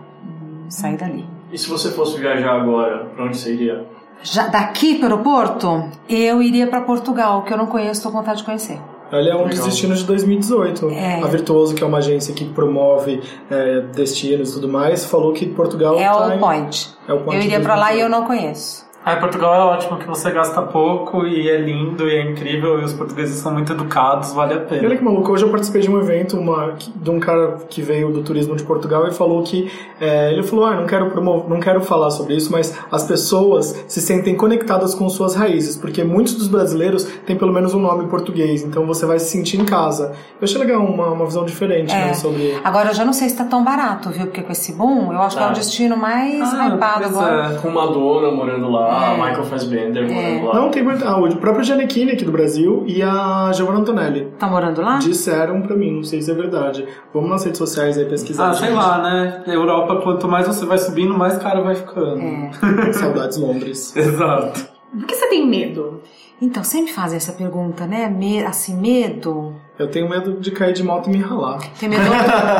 Speaker 4: Sair dali.
Speaker 3: E se você fosse viajar agora, pra onde você iria?
Speaker 4: Já daqui para o Porto, eu iria para Portugal, que eu não conheço, tô com vontade de conhecer.
Speaker 1: Ele é um dos destinos de 2018.
Speaker 4: É.
Speaker 1: A Virtuoso, que é uma agência que promove é, destinos e tudo mais, falou que Portugal
Speaker 4: É
Speaker 1: tá
Speaker 4: o
Speaker 1: em-
Speaker 4: point.
Speaker 1: É o point
Speaker 4: Eu iria para lá e
Speaker 1: 2018.
Speaker 4: eu não conheço.
Speaker 2: Ah, Portugal é ótimo, que você gasta pouco e é lindo e é incrível e os portugueses são muito educados, vale a
Speaker 1: E Olha
Speaker 2: pena.
Speaker 1: que maluco, hoje eu participei de um evento uma, de um cara que veio do turismo de Portugal e falou que é, ele falou, ah, não quero promover, não quero falar sobre isso, mas as pessoas se sentem conectadas com suas raízes, porque muitos dos brasileiros têm pelo menos um nome português, então você vai se sentir em casa. Eu achei legal uma, uma visão diferente,
Speaker 4: É.
Speaker 1: né, sobre
Speaker 4: Agora eu já não sei se tá tão barato, viu? Porque com esse boom, eu acho que é o
Speaker 3: Ah.
Speaker 4: destino mais
Speaker 2: Ah,
Speaker 4: hypado agora.
Speaker 2: é.
Speaker 3: Com Madonna morando lá,
Speaker 4: É.
Speaker 3: Michael Fassbender morando lá.
Speaker 1: Não, tem muito- ah, o próprio Giannichini aqui do Brasil e a Giovanna Antonelli.
Speaker 4: Tá morando lá?
Speaker 1: Disseram pra mim, não sei se é verdade. Vamos nas redes sociais aí pesquisar.
Speaker 2: Ah, sei
Speaker 1: gente.
Speaker 2: lá, né? Europa, quanto mais você vai subindo, mais caro vai ficando.
Speaker 4: É.
Speaker 1: Saudades Londres.
Speaker 2: Exato.
Speaker 5: Do que você tem medo?
Speaker 4: Então, sempre fazem essa pergunta, né? Me- assim, medo.
Speaker 1: Eu tenho medo de cair de moto e me ralar.
Speaker 4: Tem medo,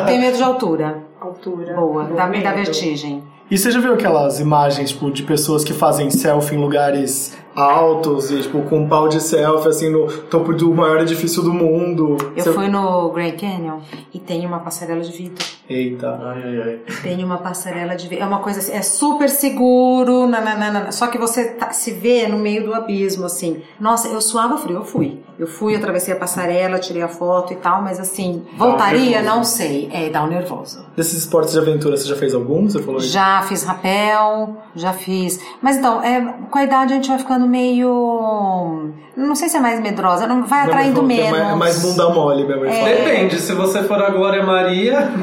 Speaker 4: tem medo de altura.
Speaker 5: Altura.
Speaker 4: Boa,
Speaker 5: Bom
Speaker 4: dá, me dá
Speaker 5: medo.
Speaker 4: vertigem.
Speaker 1: E você já viu aquelas imagens, tipo, de pessoas que fazem selfie em lugares altos e, tipo, com um pau de selfie, assim, no topo do maior edifício do mundo?
Speaker 4: Eu
Speaker 1: Você-
Speaker 4: fui no Grand Canyon e tem uma passarela de vidro.
Speaker 1: Eita.
Speaker 3: Ai, ai, ai.
Speaker 4: Tem uma passarela de vidro. É uma coisa assim, é super seguro, nananana. só que você tá- se vê no meio do abismo, assim. Nossa, eu suava frio, eu fui. Eu fui, atravessei a passarela, tirei a foto e tal, mas assim, voltaria, não sei. É, dá um nervoso.
Speaker 1: Desses esportes de aventura, você já fez algum? Você falou isso?
Speaker 4: Já fiz rapel, já fiz. Mas então, é, com a idade a gente vai ficando meio. Não sei se é mais medrosa, não vai atraindo
Speaker 1: que
Speaker 4: menos.
Speaker 1: É mais, é mais bunda mole, minha mãe falou.
Speaker 2: Depende, se você for a Glória Maria.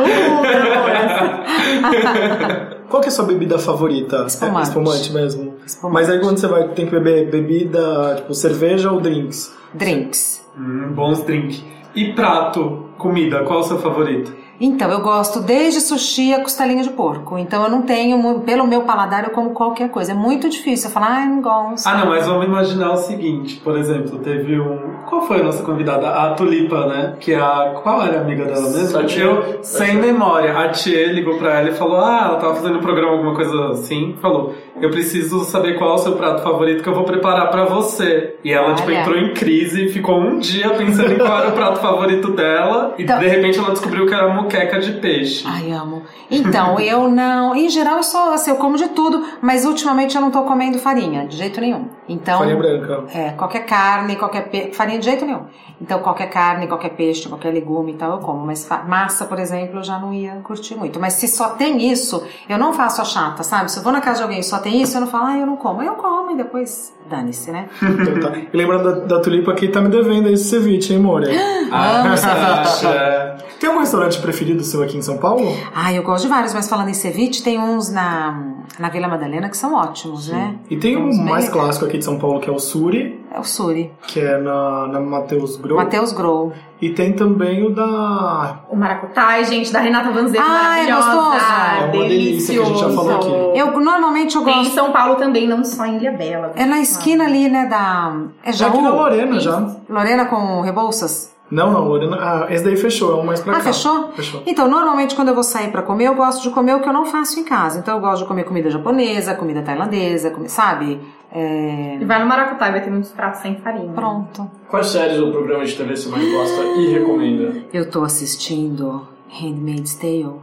Speaker 1: Qual que é a sua bebida favorita?
Speaker 4: Espumante.
Speaker 1: É espumante mesmo?
Speaker 4: Espumante.
Speaker 1: Mas aí quando você vai, tem que beber bebida, tipo, cerveja ou drinks?
Speaker 4: Drinks.
Speaker 2: Hum, bons drink. E prato, comida, qual é o seu favorito?
Speaker 4: Então, eu gosto desde sushi a costelinha de porco. Então, eu não tenho, pelo meu paladar, eu como qualquer coisa. É muito difícil. Eu falo, ah, eu não gosto.
Speaker 2: Ah, não, mas vamos imaginar o seguinte, por exemplo, teve um. Qual foi a nossa convidada? A Tulipa, né? Que é a. Qual era a amiga dela mesmo?
Speaker 3: A Tia.
Speaker 2: Eu, sem memória. A Tia ligou pra ela e falou: Ah, ela tava fazendo um programa, alguma coisa assim. Falou: Eu preciso saber qual é o seu prato favorito que eu vou preparar pra você. E ela, tipo,
Speaker 4: Olha.
Speaker 2: entrou em crise, ficou um dia pensando em qual era o prato favorito dela. E
Speaker 4: Então-
Speaker 2: de repente ela descobriu que era moqueca de peixe.
Speaker 4: Ai, amo. Então, eu não. Em geral, eu sou assim, eu como de tudo, mas ultimamente eu não tô comendo farinha, de jeito nenhum. Então.
Speaker 1: Farinha branca.
Speaker 4: É, qualquer carne, qualquer peixe. Farinha de jeito nenhum. Então, qualquer carne, qualquer peixe, qualquer legume e tal, eu como. Mas massa, por exemplo, eu já não ia curtir muito. Mas se só tem isso, eu não faço a chata, sabe? Se eu vou na casa de alguém e só tem isso, eu não falo, ah, eu não como. Eu como e depois dane-se, né?
Speaker 1: Então tá. E lembrando da, da Tulipa que tá me devendo esse ceviche, hein, Moura?
Speaker 2: Ah,
Speaker 4: Amo
Speaker 2: você
Speaker 4: ceviche.
Speaker 1: Tem algum restaurante preferido seu aqui em São Paulo?
Speaker 4: Ah, eu gosto de vários, mas falando em ceviche, tem uns na, na Vila Madalena que são ótimos, né?
Speaker 1: E tem um
Speaker 4: bem
Speaker 1: mais
Speaker 4: legais.
Speaker 1: clássico aqui de São Paulo, que é o Suri,
Speaker 4: É o Suri.
Speaker 1: que é na, na Mateus Grow.
Speaker 4: Matheus Grow.
Speaker 1: E tem também o da...
Speaker 5: O Maracutai, gente, da Renata Vanzeto,
Speaker 4: Ah, é
Speaker 5: maravilhosa.
Speaker 4: gostoso.
Speaker 1: É uma delícia que a gente já falou aqui.
Speaker 4: Eu normalmente eu
Speaker 5: Tem em
Speaker 4: gosto.
Speaker 5: São Paulo também, não só em Ilha Bela.
Speaker 4: É na esquina ali, né, da. É
Speaker 1: Já aqui na
Speaker 4: Jaú?
Speaker 1: Lorena, já.
Speaker 4: Lorena com Rebouças?
Speaker 1: Não, não, Lorena... Ah, esse daí fechou, é um mais pra
Speaker 4: Ah,
Speaker 1: cá.
Speaker 4: fechou?
Speaker 1: Fechou.
Speaker 4: Então, normalmente quando eu vou sair pra comer, eu gosto de comer o que eu não faço em casa. Então, eu gosto de comer comida japonesa, comida tailandesa, sabe? É...
Speaker 5: E vai no Maracutai, vai ter muitos pratos sem farinha.
Speaker 4: Pronto.
Speaker 3: Quais séries ou programas de TV você mais gosta e recomenda?
Speaker 4: Eu tô assistindo Handmaid's Tale.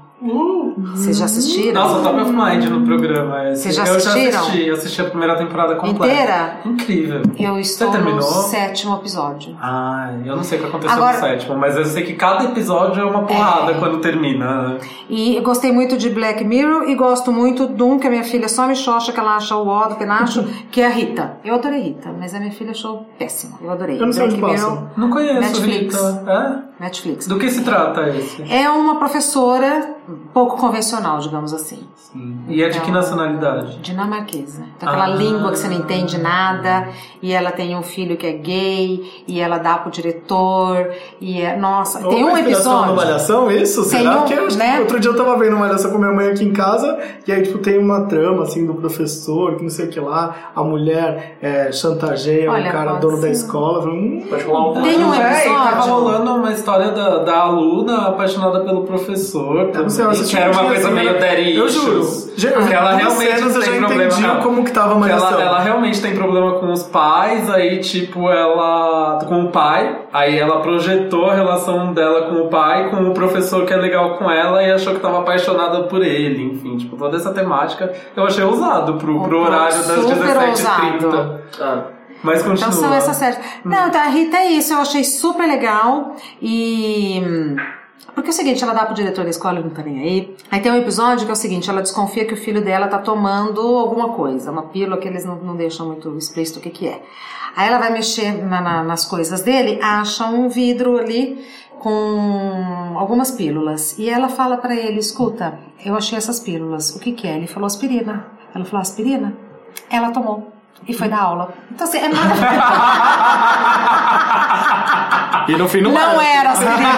Speaker 4: Vocês já assistiram?
Speaker 2: Nossa, top of mind no programa.
Speaker 4: Vocês já
Speaker 2: eu
Speaker 4: assistiram?
Speaker 2: já assisti, eu assisti a primeira temporada completa.
Speaker 4: Inteira?
Speaker 2: Incrível.
Speaker 4: Eu estou
Speaker 2: terminou?
Speaker 4: no sétimo episódio.
Speaker 2: Ai, eu não sei o que aconteceu
Speaker 4: Agora-
Speaker 2: no sétimo, mas eu sei que cada episódio é uma porrada
Speaker 4: É.
Speaker 2: quando termina. né?
Speaker 4: E eu gostei muito de Black Mirror e gosto muito de um que a minha filha só me xoxa, que ela acha o ó do penacho, que é a Rita. Eu adorei Rita, mas a minha filha achou péssimo. Eu adorei.
Speaker 1: Eu não sei
Speaker 4: Black. Mirror.
Speaker 2: Não conheço,
Speaker 4: Netflix.
Speaker 2: Rita. É?
Speaker 4: Netflix.
Speaker 2: Do que se trata esse?
Speaker 4: É uma professora pouco convencional, digamos assim.
Speaker 2: E é de que
Speaker 4: Então-
Speaker 2: nacionalidade?
Speaker 4: Dinamarquesa. Então, aquela
Speaker 2: Ah.
Speaker 4: língua que você não entende nada, e ela tem um filho que é gay, e ela dá pro diretor, e é. Nossa, tem um
Speaker 1: Uma
Speaker 4: episódio.
Speaker 1: Malhação, isso?
Speaker 4: Tem
Speaker 1: Será?
Speaker 4: um,
Speaker 1: Porque eu,
Speaker 4: né?
Speaker 1: outro dia eu tava vendo Malhação com minha mãe aqui em casa, e aí, tipo, tem uma trama, assim, do professor, que não sei o que lá, a mulher é, chantageia
Speaker 4: Olha,
Speaker 1: o cara, dono da
Speaker 4: ser.
Speaker 1: escola. eu falei, Hum,
Speaker 3: Pode rolar um
Speaker 4: Tem um
Speaker 2: É, e tava
Speaker 4: episódio.
Speaker 2: rolando uma história da, da aluna apaixonada pelo professor.
Speaker 1: Eu não sei, eu assisti
Speaker 2: que era
Speaker 1: um
Speaker 2: uma coisa meio daddy
Speaker 1: Eu juro. Já-
Speaker 2: Que ela realmente
Speaker 1: cenas eu já
Speaker 2: tem problema.
Speaker 1: entendi como que tava a
Speaker 2: Que ela, ela realmente tem problema com os pais, aí tipo, ela. com o pai, aí ela projetou a relação dela com o pai, com o professor que é legal com ela e achou que tava apaixonada por ele, enfim, tipo, toda essa temática eu achei ousado pro, pro horário das
Speaker 4: Super
Speaker 2: 17h30.
Speaker 4: ousado.
Speaker 3: Ah,
Speaker 2: Mas continua.
Speaker 4: Então são essas séries. Não, tá, a Rita é isso, eu achei super legal e. hum, Porque é o seguinte, ela dá pro diretor da escola, não tá nem aí. Aí tem um episódio que é o seguinte, ela desconfia que o filho dela tá tomando alguma coisa, uma pílula que eles não, não deixam muito explícito o que que é. Aí ela vai mexer na- na- nas coisas dele, acha um vidro ali com algumas pílulas. E ela fala pra ele, escuta, eu achei essas pílulas, o que que é? Ele falou aspirina. Ela falou aspirina? Ela tomou. E foi dar aula. Então, assim, é maravilhoso.
Speaker 1: E no fim não,
Speaker 4: Não
Speaker 1: era.
Speaker 4: era aspirina.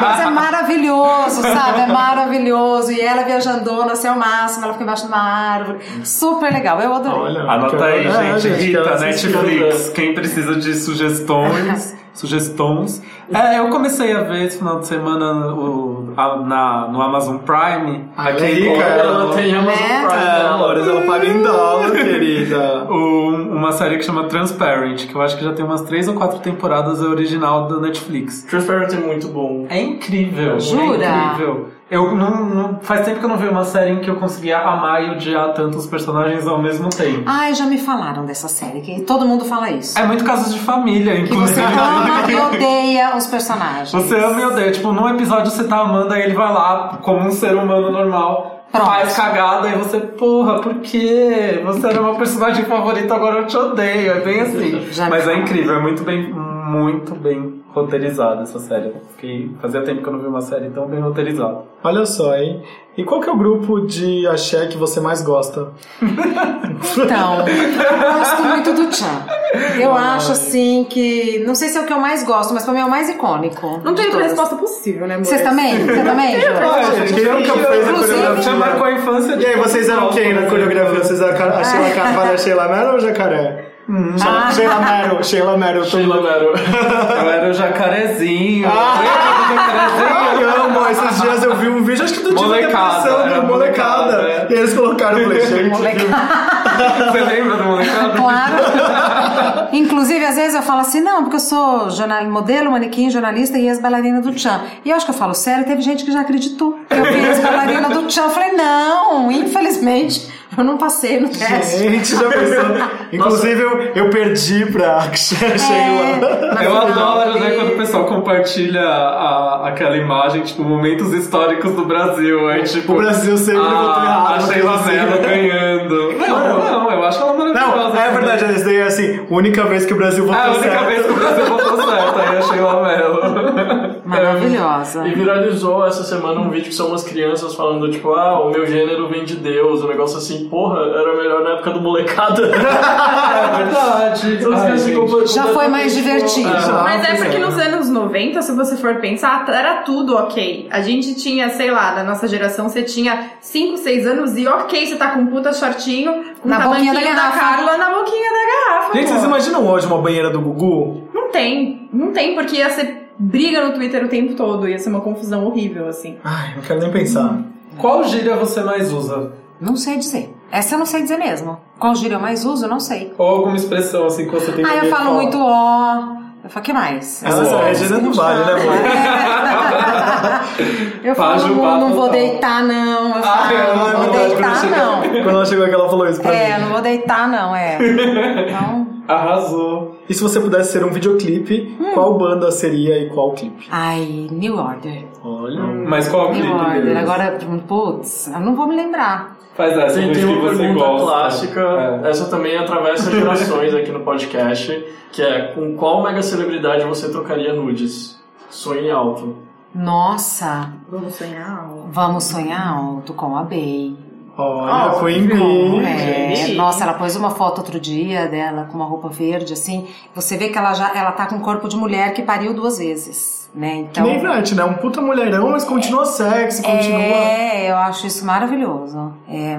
Speaker 4: Mas é maravilhoso, sabe? É maravilhoso. E ela viajandona, assim, ao máximo, ela fica embaixo de uma árvore. Super legal, eu adorei.
Speaker 1: Olha,
Speaker 2: Anota aí,
Speaker 1: é,
Speaker 2: gente. Rita, Netflix.
Speaker 1: né?
Speaker 2: Quem precisa de sugestões. sugestões. É, eu comecei a ver esse final de semana o, a- na, no Amazon Prime.
Speaker 1: É rica,
Speaker 3: ela
Speaker 1: ela.
Speaker 3: tem Amazon
Speaker 4: Né?
Speaker 3: Prime.
Speaker 1: É,
Speaker 3: dela.
Speaker 1: Lourdes, ela paga em dólar, querida.
Speaker 2: o- uma série que chama Transparent, que eu acho que já tem umas três ou quatro temporadas, é original da Netflix.
Speaker 3: Transparent é muito bom.
Speaker 2: É incrível.
Speaker 4: Jura?
Speaker 2: É incrível. Eu não, não- faz tempo que eu não vejo uma série em que eu conseguia amar e odiar tantos personagens ao mesmo tempo.
Speaker 4: Ai, já me falaram dessa série, que todo mundo fala isso.
Speaker 2: É muito casos de família,
Speaker 4: Que
Speaker 2: inclusive.
Speaker 4: você ama e odeia os personagens.
Speaker 2: Você ama e odeia. Tipo, num episódio você tá amando, aí ele vai lá, como um ser humano normal,
Speaker 4: Pronto.
Speaker 2: faz cagada, e você, porra, por quê? Você era meu personagem favorito, agora eu te odeio. É bem assim.
Speaker 4: Já
Speaker 2: Mas é incrível, é muito bem, muito bem roteirizada essa série. Fiquei, fazia tempo que eu não vi uma série tão bem roteirizada.
Speaker 1: Olha só, hein? E qual que é o grupo de axé que você mais gosta?
Speaker 4: Então, eu gosto muito do Chan. Eu acho assim que. Não sei se é o que eu mais gosto, mas pra mim é o mais icônico.
Speaker 5: Não tem outra resposta possível, né, amor?
Speaker 4: Vocês também? Você também,
Speaker 1: quem nunca fez a coreografia?
Speaker 2: marcou a infância de
Speaker 1: E aí, vocês eram quem na coreografia? Vocês eram a Sheila Carvalho, a Sheila Mero Jacaré?
Speaker 4: Ah.
Speaker 1: Sheila Mero, Sheila Mero.
Speaker 3: Sheila Mero.
Speaker 2: Eu era o jacarezinho.
Speaker 1: Ah!
Speaker 2: Lembra do jacarezinho?
Speaker 1: Caramba, esses dias eu vi um vídeo, acho que do dia da
Speaker 2: Molecada,
Speaker 1: depressão,
Speaker 2: era
Speaker 1: do molecada.
Speaker 2: molecada, é.
Speaker 1: E eles colocaram, eu falei, gente,
Speaker 2: Você lembra do molecada?
Speaker 4: Claro. Inclusive, às vezes eu falo assim, não, porque eu sou jornal, modelo, manequim, jornalista e ex-bailarina do Chan. E eu acho que eu falo sério, teve gente que já acreditou que eu fui ex-bailarina do Chan. Eu falei, não, infelizmente, eu não passei no teste.
Speaker 1: gente, já pensou. Inclusive, eu, eu perdi pra Sheila.
Speaker 4: É,
Speaker 2: Eu adoro, né, quando o pessoal compartilha a- aquela imagem, tipo, momentos históricos do Brasil. Aí, tipo,
Speaker 1: O Brasil sempre
Speaker 2: a,
Speaker 1: votou errado,
Speaker 2: A
Speaker 1: não
Speaker 2: Sheila Mello
Speaker 1: assim.
Speaker 2: ganhando. Não, não, eu acho ela maravilhosa.
Speaker 1: Não, é verdade, essa daí é assim, única vez que o Brasil votou
Speaker 2: É a única
Speaker 1: certo.
Speaker 2: vez que o Brasil votou certo, aí a Sheila Mello.
Speaker 4: Maravilhosa.
Speaker 3: E viralizou essa semana um vídeo que são umas crianças falando, tipo, ah, o meu gênero vem de Deus, um negócio assim, porra, era melhor na época do molecada.
Speaker 2: É verdade.
Speaker 3: Então,
Speaker 2: Ai, gente.
Speaker 4: Já foi mais divertido.
Speaker 1: Ah,
Speaker 5: Mas é porque
Speaker 1: é.
Speaker 5: nos anos 90, se você for pensar, era tudo ok. A gente tinha, sei lá, da nossa geração, você tinha 5, 6 anos e ok, você tá com um puta shortinho, com
Speaker 4: Na boquinha da
Speaker 5: tamanquinho da,
Speaker 4: garrafa.
Speaker 5: Carla na boquinha da garrafa.
Speaker 1: Gente,
Speaker 5: pô.
Speaker 1: vocês imaginam hoje uma banheira do Gugu?
Speaker 5: Não tem. Não tem, porque ia ser briga no Twitter o tempo todo. Ia ser uma confusão horrível, assim.
Speaker 1: Ai, não quero nem pensar.
Speaker 2: Qual gíria você mais usa?
Speaker 4: Não sei dizer. Essa eu não sei dizer mesmo. Qual gíria eu mais uso, eu não sei.
Speaker 2: Ou alguma expressão assim que você tem
Speaker 4: Ah, eu falo
Speaker 2: falar?
Speaker 4: muito ó. Eu falo, que mais?
Speaker 1: Essa é a Regina do Vale, né, amor?
Speaker 4: Eu falo, não, não vou
Speaker 2: total.
Speaker 4: deitar, não. Eu
Speaker 2: Ah,
Speaker 4: falo,
Speaker 2: é,
Speaker 4: não
Speaker 1: Ah, é
Speaker 4: vou
Speaker 1: verdade,
Speaker 4: deitar,
Speaker 1: quando,
Speaker 4: não.
Speaker 1: quando ela chegou aqui, ela falou isso pra
Speaker 4: É,
Speaker 1: mim.
Speaker 4: não vou deitar, não, é. Então.
Speaker 2: Arrasou.
Speaker 1: E se você pudesse ser um videoclipe,
Speaker 4: Hum.
Speaker 1: qual banda seria e qual clipe?
Speaker 4: Ai, New Order.
Speaker 1: Olha.
Speaker 2: Mas qual clipe
Speaker 4: New Order.
Speaker 2: deles?
Speaker 4: Agora, putz, eu não vou me lembrar.
Speaker 2: Faz essa,
Speaker 3: Tem,
Speaker 2: do
Speaker 3: tem
Speaker 2: que
Speaker 3: uma
Speaker 2: você
Speaker 3: pergunta
Speaker 2: gosta.
Speaker 3: clássica,
Speaker 2: É.
Speaker 3: essa também atravessa gerações aqui no podcast, que é com qual mega celebridade você trocaria nudes? Sonhe alto.
Speaker 4: Nossa,
Speaker 5: Vamos sonhar.
Speaker 4: vamos sonhar alto com a Bey.
Speaker 1: Olha,
Speaker 5: Ó,
Speaker 1: Queen
Speaker 5: viu?
Speaker 1: Bee.
Speaker 4: É, nossa, ela pôs uma foto outro dia dela com uma roupa verde, assim. Você vê que ela já ela tá com um corpo de mulher que pariu duas vezes, né?
Speaker 1: Que
Speaker 4: Então.
Speaker 1: nem Ivete, né? Um puta mulherão, mas continua sexy, continua.
Speaker 4: É, eu acho isso maravilhoso. É,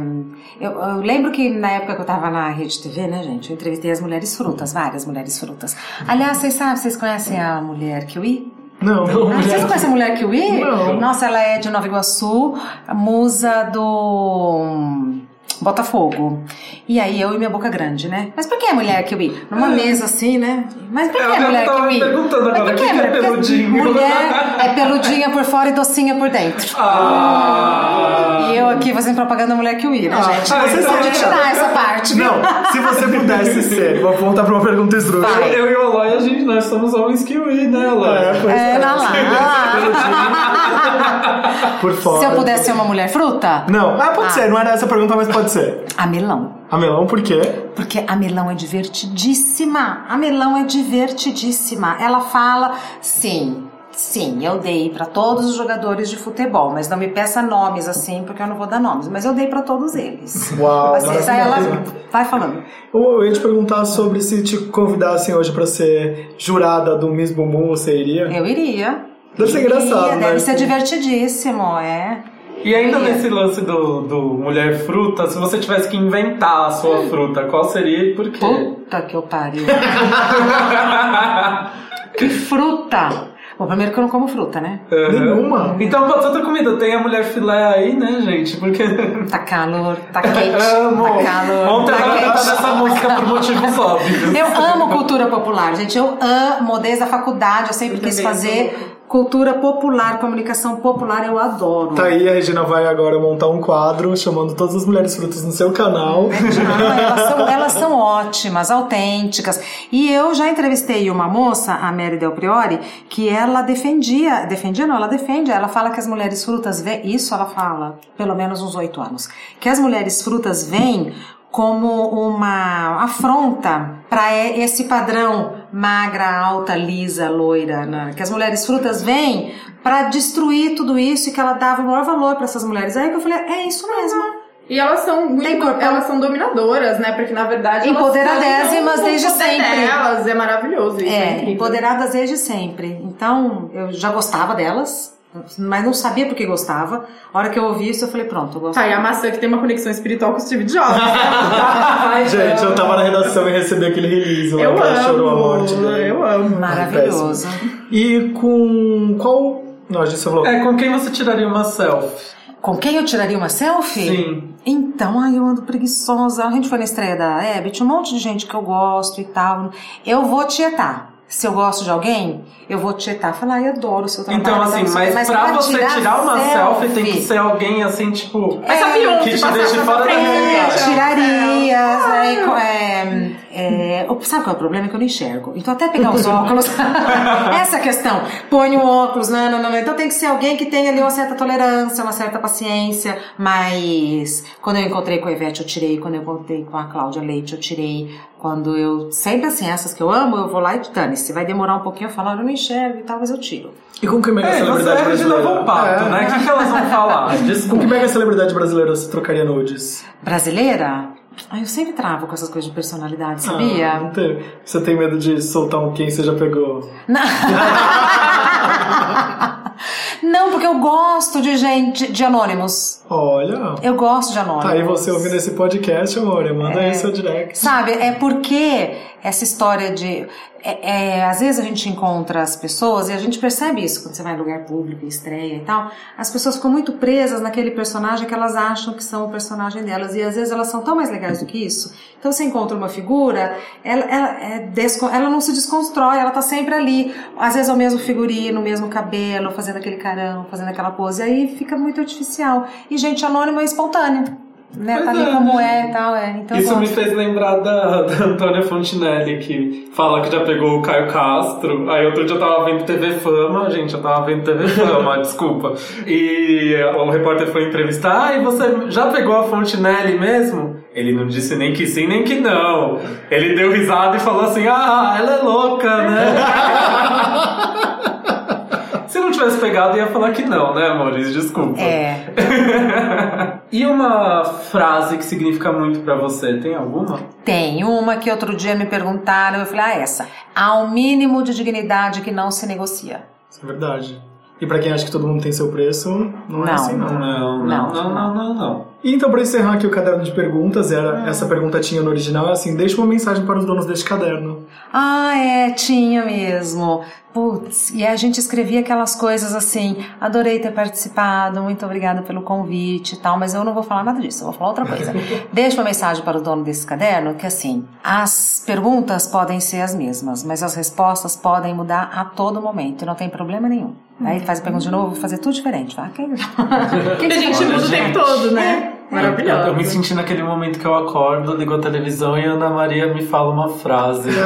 Speaker 4: eu, eu lembro que na época que eu tava na Rede TV, né, gente, eu entrevistei as mulheres frutas, várias mulheres frutas. Aliás, vocês sabem, vocês conhecem a mulher Kiwi?
Speaker 1: Não,
Speaker 4: Ah, vocês não conhecem a mulher Kiwi?
Speaker 1: Não.
Speaker 4: Nossa, ela é de Nova Iguaçu, musa do Botafogo. E aí eu e minha boca grande, né? Mas por que a mulher Kiwi? Numa mesa assim, né? Mas por que
Speaker 2: É,
Speaker 4: a
Speaker 2: eu
Speaker 4: mulher
Speaker 2: tava me
Speaker 4: Kiwi?
Speaker 2: perguntando agora,
Speaker 4: por
Speaker 2: o que que é peludinho?
Speaker 4: Mulher é peludinha por fora e docinha por dentro.
Speaker 2: Ah!
Speaker 4: E eu aqui fazendo propaganda da mulher Kiwi, né,
Speaker 1: Ah,
Speaker 4: gente?
Speaker 1: ah,
Speaker 4: Você
Speaker 1: então
Speaker 4: pode
Speaker 1: é.
Speaker 4: tirar essa parte.
Speaker 1: Não, se você pudesse ser, vou voltar pra uma pergunta esdrúxula.
Speaker 4: Vai.
Speaker 2: Eu e o Aloy, a gente, nós somos homens kiwi, né, Aloy?
Speaker 1: É, pois
Speaker 4: É,
Speaker 1: é.
Speaker 4: lá, lá.
Speaker 1: Por fora.
Speaker 4: Se eu pudesse ser uma mulher fruta,
Speaker 1: Não, ah, pode
Speaker 4: Ah.
Speaker 1: ser, não era essa a pergunta, mas pode ser.
Speaker 4: a melão.
Speaker 1: A melão, por quê?
Speaker 4: Porque a Melão é divertidíssima. A Melão é divertidíssima. Ela fala, sim, sim, eu dei pra todos os jogadores de futebol, mas não me peça nomes assim, porque eu não vou dar nomes, mas eu dei pra todos eles.
Speaker 1: Uau,
Speaker 4: Assim, aí ela
Speaker 1: maravilhoso.
Speaker 4: vai falando.
Speaker 1: Eu ia te perguntar sobre se te convidassem hoje pra ser jurada do Miss Bumbum, você iria?
Speaker 4: Eu iria.
Speaker 1: Deve ser engraçado,
Speaker 4: Deve
Speaker 1: né?
Speaker 4: ser divertidíssimo, é.
Speaker 2: E ainda
Speaker 4: Iria.
Speaker 2: nesse lance do, do mulher fruta, se você tivesse que inventar a sua fruta, qual seria e por quê?
Speaker 4: Puta que eu pariu. que fruta! Bom, primeiro que eu não como fruta, né?
Speaker 2: Uhum.
Speaker 1: Nenhuma.
Speaker 2: Então pode ser outra comida. Tem a mulher filé aí, né, gente? Porque.
Speaker 4: Tá calor, tá quente,
Speaker 2: Amo!
Speaker 4: tá calor,
Speaker 2: Ontem
Speaker 4: tá
Speaker 2: ela
Speaker 4: quente.
Speaker 2: tá nessa música por motivos óbvios.
Speaker 4: Eu amo cultura popular, gente. Eu amo, desde a faculdade, eu sempre
Speaker 5: Eu
Speaker 4: quis fazer cultura popular, comunicação popular, eu adoro.
Speaker 1: Tá aí, a Regina vai agora montar um quadro chamando todas as mulheres frutas no seu canal.
Speaker 4: Ah, elas, são, elas são ótimas, autênticas. E eu já entrevistei uma moça, a Mary Del Priori, que ela defendia, defendia não, ela defende, ela fala que as mulheres frutas vêm, isso ela fala, pelo menos uns oito anos, que as mulheres frutas vêm como uma afronta para esse padrão magra, alta, lisa, loira, né? que as mulheres frutas vêm para destruir tudo isso e que ela dava o maior valor para essas mulheres. Aí que eu falei, é isso mesmo.
Speaker 5: E elas são muito,
Speaker 4: Tem corpo.
Speaker 5: elas são dominadoras, né? Porque na verdade elas
Speaker 4: Empoderadésimas desde sempre.
Speaker 5: Delas, é maravilhoso isso. É,
Speaker 4: É, empoderadas desde sempre. Então, eu já gostava delas, mas não sabia por que gostava. A hora que eu ouvi isso, eu falei, pronto, eu gosto.
Speaker 5: Tá, e a maçã que tem uma conexão espiritual com o Steve Jobs.
Speaker 1: Gente, eu tava na redação e recebi aquele release lá
Speaker 5: eu
Speaker 1: que ela chorou a morte
Speaker 5: amo,
Speaker 1: dele.
Speaker 5: eu amo.
Speaker 4: Maravilhoso.
Speaker 1: E com qual. Não, a gente falou.
Speaker 2: É, com quem você tiraria uma selfie?
Speaker 4: Com quem eu tiraria uma selfie?
Speaker 2: Sim.
Speaker 4: Então, ai, eu ando preguiçosa. A gente foi na estreia da Hebe, tinha um monte de gente que eu gosto e tal. Eu vou tietar. Se eu gosto de alguém, eu vou tietar. Falar, ai, adoro o seu trabalho.
Speaker 2: Então, assim,
Speaker 4: o
Speaker 2: mas,
Speaker 4: quê.
Speaker 2: pra você tirar, uma selfie, tem que ser alguém assim, tipo.
Speaker 5: Beyoncé
Speaker 2: que te deixe fora da realidade.
Speaker 4: É, co- é, é, o- sabe qual é o problema? É que eu não enxergo. Então, até pegar os óculos. essa é a questão. Põe o óculos, não, não, não, não. Então, tem que ser alguém que tenha ali uma certa tolerância, uma certa paciência. Mas, quando eu encontrei com a Ivete, eu tirei. Quando eu encontrei com a Cláudia Leite, eu tirei. Quando eu. Sempre assim, essas que eu amo, eu vou lá e dane-se. Vai demorar um pouquinho, eu falo, "Ah, eu não enxergo e tal, mas eu tiro.
Speaker 1: E com que mega
Speaker 2: É, você
Speaker 1: celebridade
Speaker 2: é a Regina
Speaker 1: brasileira?
Speaker 2: Volpato,
Speaker 1: É.
Speaker 2: né? O que, que elas vão falar?
Speaker 1: Com que mega celebridade brasileira você trocaria nudes?
Speaker 4: Brasileira? Ai, eu sempre travo com essas coisas de personalidade, sabia?
Speaker 1: Ah, não tem- Você tem medo de soltar um quem você já pegou?
Speaker 4: Não. Não, porque eu gosto de gente, de anônimos.
Speaker 1: Olha.
Speaker 4: Eu gosto de anônimos.
Speaker 1: Tá aí você ouvindo esse podcast, amor. Manda aí seu direct.
Speaker 4: Sabe, é porque essa história de. é- é, às vezes a gente encontra as pessoas e a gente percebe isso quando você vai em lugar público, estreia e tal. As pessoas ficam muito presas naquele personagem que elas acham que são o personagem delas. E às vezes elas são tão mais legais do que isso. Então você encontra uma figura, ela, ela, é ela não se desconstrói, ela tá sempre ali. Às vezes é o mesmo figurino, o mesmo cabelo, fazendo aquele carão, fazendo aquela pose. Aí fica muito artificial. E gente anônima é espontânea. Né?
Speaker 2: Pois
Speaker 4: Tá
Speaker 2: é,
Speaker 4: como
Speaker 2: né?
Speaker 4: é e tal, é. Então
Speaker 2: Isso me
Speaker 4: gosto.
Speaker 2: fez lembrar da, da Antônia Fontinelli, que fala que já pegou o Caio Castro. Aí outro dia eu tava vendo TV Fama, gente, eu tava vendo TV Fama, desculpa. E o repórter foi entrevistar, ah, e você já pegou a Fontinelli mesmo? Ele não disse nem que sim, nem que não. Ele deu risada e falou assim, ah, ela é louca, né? tivesse pegado, ia falar que não, né, Maurício? Desculpa.
Speaker 4: É.
Speaker 2: E uma frase que significa muito pra você, tem alguma?
Speaker 4: Tem uma que outro dia me perguntaram, eu falei, ah, essa. Há um mínimo de dignidade que não se negocia.
Speaker 1: Isso é verdade. E pra quem acha que todo mundo tem seu preço, não, é
Speaker 4: Não.
Speaker 1: assim não.
Speaker 2: Não, não,
Speaker 4: Não,
Speaker 2: não, não, não, não.
Speaker 1: E então, pra encerrar aqui o caderno de perguntas, era, essa pergunta tinha no original, é assim, deixa uma mensagem para os donos deste caderno.
Speaker 4: Ah, é, tinha mesmo. Putz, e a gente escrevia aquelas coisas assim, adorei ter participado, muito obrigada pelo convite e tal, mas eu não vou falar nada disso, eu vou falar outra coisa. Deixa uma mensagem para o dono desse caderno que assim, as perguntas podem ser as mesmas, mas as respostas podem mudar a todo momento, e não tem problema nenhum. Aí faz a pergunta de novo, vou fazer tudo diferente. Vai, quem, quem
Speaker 5: A gente muda o tempo todo, né? Maravilhoso.
Speaker 2: Eu me senti naquele momento que eu acordo, ligo a televisão e a Ana Maria me fala uma frase.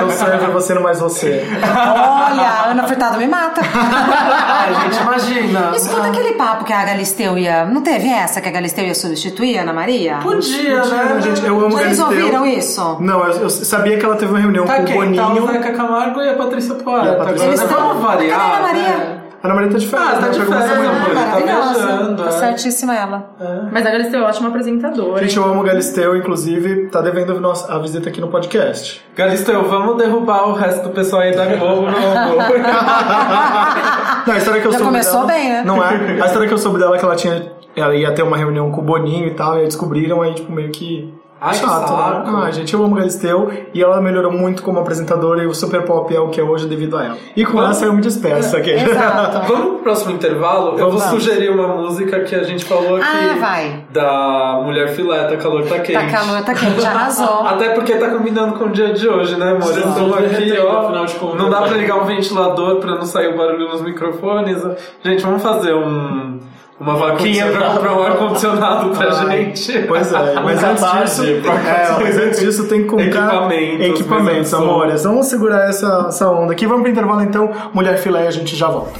Speaker 1: Eu sonho ver você no mais você.
Speaker 4: Olha, a Ana Furtado me mata.
Speaker 2: Ai, gente, imagina.
Speaker 4: Escuta aquele papo que a Galisteu ia. Não teve essa que a Galisteu ia substituir a Ana Maria?
Speaker 2: Podia, né?
Speaker 1: Gente, eu amo
Speaker 4: Vocês
Speaker 1: Galisteu.
Speaker 4: ouviram isso?
Speaker 1: Não, eu, eu sabia que ela teve uma reunião
Speaker 2: Tá
Speaker 1: com o
Speaker 2: quem? Tá o
Speaker 1: Boninho.
Speaker 2: Zeca Camargo e a Patrícia Poeta.
Speaker 1: E a Patrícia
Speaker 4: Eles
Speaker 2: Agora
Speaker 4: estão.
Speaker 2: vamos variar,
Speaker 4: Cadê a Ana Maria?
Speaker 2: né?
Speaker 1: A Ana Maria tá de férias,
Speaker 2: Ah, tá
Speaker 1: né?
Speaker 2: de férias, amor. Tá viajando,
Speaker 4: Tá
Speaker 2: é.
Speaker 4: certíssima ela.
Speaker 5: Mas a Galisteu é ótima apresentadora.
Speaker 1: Gente, eu amo o Galisteu, inclusive, tá devendo a visita aqui no podcast.
Speaker 2: Galisteu, vamos derrubar o resto do pessoal aí da Globo no
Speaker 1: Não, a história que eu
Speaker 4: Já
Speaker 1: soube
Speaker 4: começou
Speaker 1: dela,
Speaker 4: bem, né?
Speaker 1: Não é? A história que eu soube dela é que ela tinha. Ela ia ter uma reunião com o Boninho e tal, e aí descobriram, aí, tipo, meio que.
Speaker 2: Ai,
Speaker 1: chato,
Speaker 2: saco.
Speaker 1: né? Ah, gente, eu amo Galisteu e ela melhorou muito como apresentadora e o Super Pop é o que é hoje devido a ela. E com essa eu me despeço aqui.
Speaker 4: Exato.
Speaker 2: Vamos pro próximo intervalo? Eu vou
Speaker 1: Vamos.
Speaker 2: sugerir uma música que a gente falou aqui.
Speaker 4: Ah, vai.
Speaker 2: Da Mulher Fileta, Calor Tá Quente.
Speaker 4: Tá calor, tá quente, arrasou.
Speaker 2: Até porque tá combinando com o dia de hoje, né, amor? Estamos
Speaker 3: tudo
Speaker 2: aqui, ó.
Speaker 3: afinal de contas.
Speaker 2: Não dá pra ligar um ventilador pra não sair o barulho nos microfones. Gente, vamos fazer um, uma vaquinha pra comprar um ar-condicionado pra gente.
Speaker 1: Pois é, mas antes disso, é, mas antes disso tem que comprar
Speaker 2: Equipamentos,
Speaker 1: equipamentos amores. Vamos segurar essa, essa onda aqui. Vamos pro intervalo então, Mulher Filé, a gente já volta.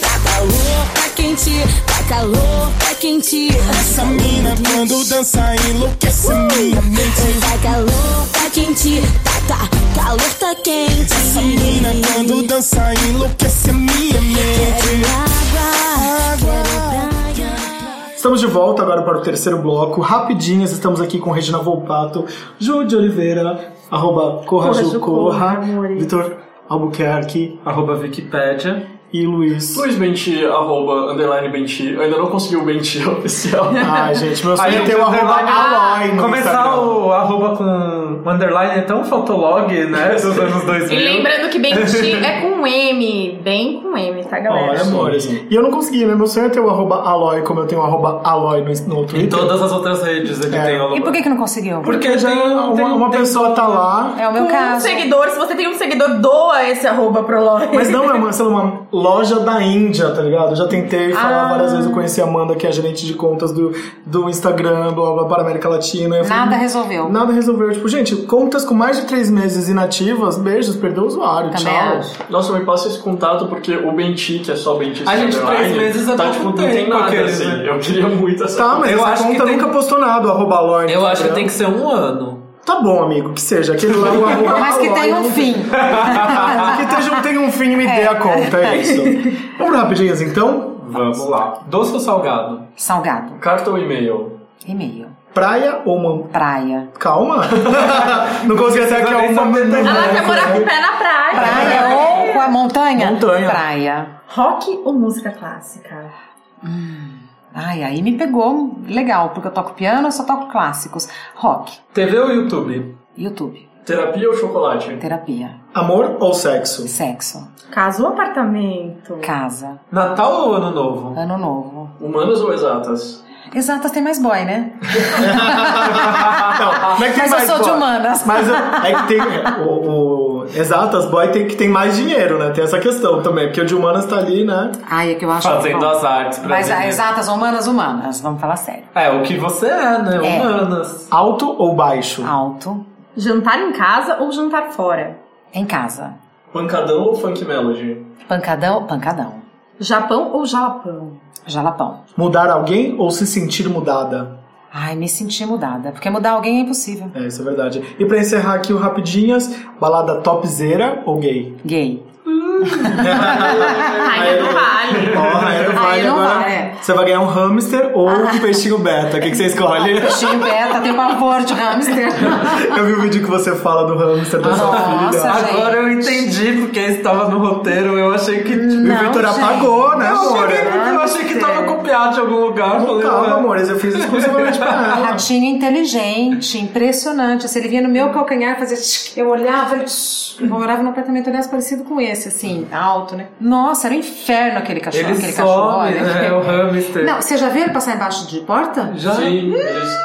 Speaker 7: Tá calor, tá quente, tá calor, tá quente.
Speaker 8: Essa mina quando dança enlouquece minha mente.
Speaker 7: Tá calor, tá quente, tá, tá, calor tá quente.
Speaker 8: Essa mina quando dança enlouquece minha mente.
Speaker 7: Quero água, quero praia.
Speaker 1: Estamos de volta agora para o terceiro bloco. Rapidinhas, estamos aqui com Regina Volpato, Ju de Oliveira, arroba Corra
Speaker 5: Corra
Speaker 1: Ju Corra,
Speaker 5: Corra.
Speaker 1: Vitor Albuquerque
Speaker 2: Arroba Wikipédia.
Speaker 1: E Luiz.
Speaker 3: Luiz Benti, arroba, underline Benti. Eu ainda não consegui o Benti oficial.
Speaker 1: Ai, gente, meu sonho é ter o arroba Aloy no
Speaker 2: Começar
Speaker 1: Instagram.
Speaker 2: o arroba com underline é tão fotolog, né? Dos anos 2000.
Speaker 5: E lembrando que Benti é com M, bem com M, tá, galera?
Speaker 1: Olha, amores. E eu não consegui, né? Meu sonho é ter o arroba Aloy, como eu tenho o arroba Aloy no, no
Speaker 2: Em
Speaker 1: Twitter.
Speaker 2: todas as outras redes ele
Speaker 1: É.
Speaker 2: tem o
Speaker 4: E por que que não conseguiu?
Speaker 2: Porque
Speaker 1: Já
Speaker 2: tem,
Speaker 1: uma,
Speaker 2: tem-
Speaker 1: uma
Speaker 2: tem-
Speaker 1: pessoa tá lá,
Speaker 4: É o meu
Speaker 5: Com um
Speaker 4: caso.
Speaker 5: seguidor, se você tem um seguidor, doa esse arroba pro Lore.
Speaker 1: mas não é uma, sei lá, uma loja da Índia, tá ligado? Eu já tentei falar
Speaker 4: Ah.
Speaker 1: várias vezes, eu conheci a Amanda, que é a gerente de contas do, do Instagram, blá, blá, para a América Latina. Falei,
Speaker 4: Nada resolveu.
Speaker 1: Nada resolveu. Tipo, gente, contas com mais de três meses inativas, beijos, perdeu o usuário,
Speaker 4: Também
Speaker 1: tchau.
Speaker 4: acho.
Speaker 3: Nossa, me passa esse contato porque o Benti, que é só Benti
Speaker 2: A gente, três meses é
Speaker 3: tá, tipo, não tem nada
Speaker 2: aqueles,
Speaker 3: assim.
Speaker 2: né?
Speaker 3: Eu queria muito essa
Speaker 1: Tá, mas
Speaker 2: Eu
Speaker 1: essa
Speaker 2: acho que
Speaker 1: conta
Speaker 2: tem-
Speaker 1: nunca postou nada, o arroba no
Speaker 2: Eu acho que tem que ser um ano.
Speaker 1: Tá bom, amigo, que seja. Aquele lá, o arroba
Speaker 4: Mas que tem um fim.
Speaker 1: que tenha, tenha um fim e me dê a conta, é isso. Vamos rapidinhas então?
Speaker 2: Vamos lá. Doce ou salgado?
Speaker 4: Salgado.
Speaker 3: Carta ou e-mail?
Speaker 4: E-mail.
Speaker 1: Praia ou uma...
Speaker 4: Praia.
Speaker 1: Calma. não consegui até aqui uma...
Speaker 2: também.
Speaker 5: Ela quer morar com o pé na praia.
Speaker 4: Praia ou com a montanha?
Speaker 1: Montanha.
Speaker 4: Praia.
Speaker 5: Rock ou música clássica?
Speaker 4: Ai, aí me pegou legal, porque eu toco piano, eu só toco clássicos. Rock.
Speaker 2: TV ou YouTube?
Speaker 4: YouTube.
Speaker 3: Terapia ou chocolate?
Speaker 4: Terapia.
Speaker 1: Amor ou sexo?
Speaker 4: Sexo.
Speaker 5: Casa ou apartamento?
Speaker 4: Casa.
Speaker 2: Natal ou Ano Novo?
Speaker 4: Ano novo.
Speaker 3: Humanas ou exatas?
Speaker 4: Exatas tem mais boy, né?
Speaker 1: Não, é que tem
Speaker 4: Mas eu sou de
Speaker 1: boy.
Speaker 4: humanas.
Speaker 1: Mas eu- é que tem. O, o Exatas Boy tem que tem mais dinheiro, né? Tem essa questão também. Porque o de humanas tá ali, né?
Speaker 4: Ai, é que eu acho
Speaker 2: Fazendo
Speaker 4: bom.
Speaker 2: as artes pra
Speaker 4: Mas
Speaker 2: gente.
Speaker 4: ah, exatas, humanas, humanas. Vamos falar sério.
Speaker 2: É, o que você é, né?
Speaker 4: É.
Speaker 2: Humanas.
Speaker 1: Alto ou baixo?
Speaker 4: Alto.
Speaker 5: Jantar em casa ou jantar fora?
Speaker 4: Em casa.
Speaker 3: Pancadão ou funk melody?
Speaker 4: Pancadão, pancadão.
Speaker 5: Japão ou jalapão?
Speaker 4: Jalapão.
Speaker 1: Mudar alguém ou se sentir mudada?
Speaker 4: Ai, me senti mudada. Porque mudar alguém é impossível.
Speaker 1: É, isso é verdade. E pra encerrar aqui o Rapidinhas, balada topzera ou gay?
Speaker 4: Gay.
Speaker 5: Rainha do Vale.
Speaker 1: Ó, aí não vale
Speaker 4: não
Speaker 1: agora.
Speaker 4: vale.
Speaker 1: Você vai ganhar um hamster ou um peixinho beta. O que, que você escolhe?
Speaker 4: Peixinho beta, tem pavor de hamster.
Speaker 1: Eu vi o vídeo que você fala do hamster da sua
Speaker 4: Nossa,
Speaker 1: filha.
Speaker 4: gente.
Speaker 2: Agora eu entendi porque estava no roteiro. Eu achei que.
Speaker 1: E o
Speaker 4: Não,
Speaker 1: Vitor
Speaker 4: gente.
Speaker 1: apagou, né, amor?
Speaker 2: que, eu achei que tava copiado de algum lugar. Falei,
Speaker 1: Calma, amores, eu fiz exclusivamente pra ela.
Speaker 4: Ratinho inteligente, impressionante. Assim, ele vinha no meu calcanhar fazer. Eu olhava, ele. tch, Eu morava num apartamento, aliás, parecido com esse, assim, alto, né? Nossa, era um inferno aquele cachorro.
Speaker 2: Ele
Speaker 4: aquele cachorro,
Speaker 2: some,
Speaker 4: olha.
Speaker 2: né? O hamster.
Speaker 4: Não, você já viu ele passar embaixo de porta?
Speaker 2: Já?
Speaker 3: Sim, eles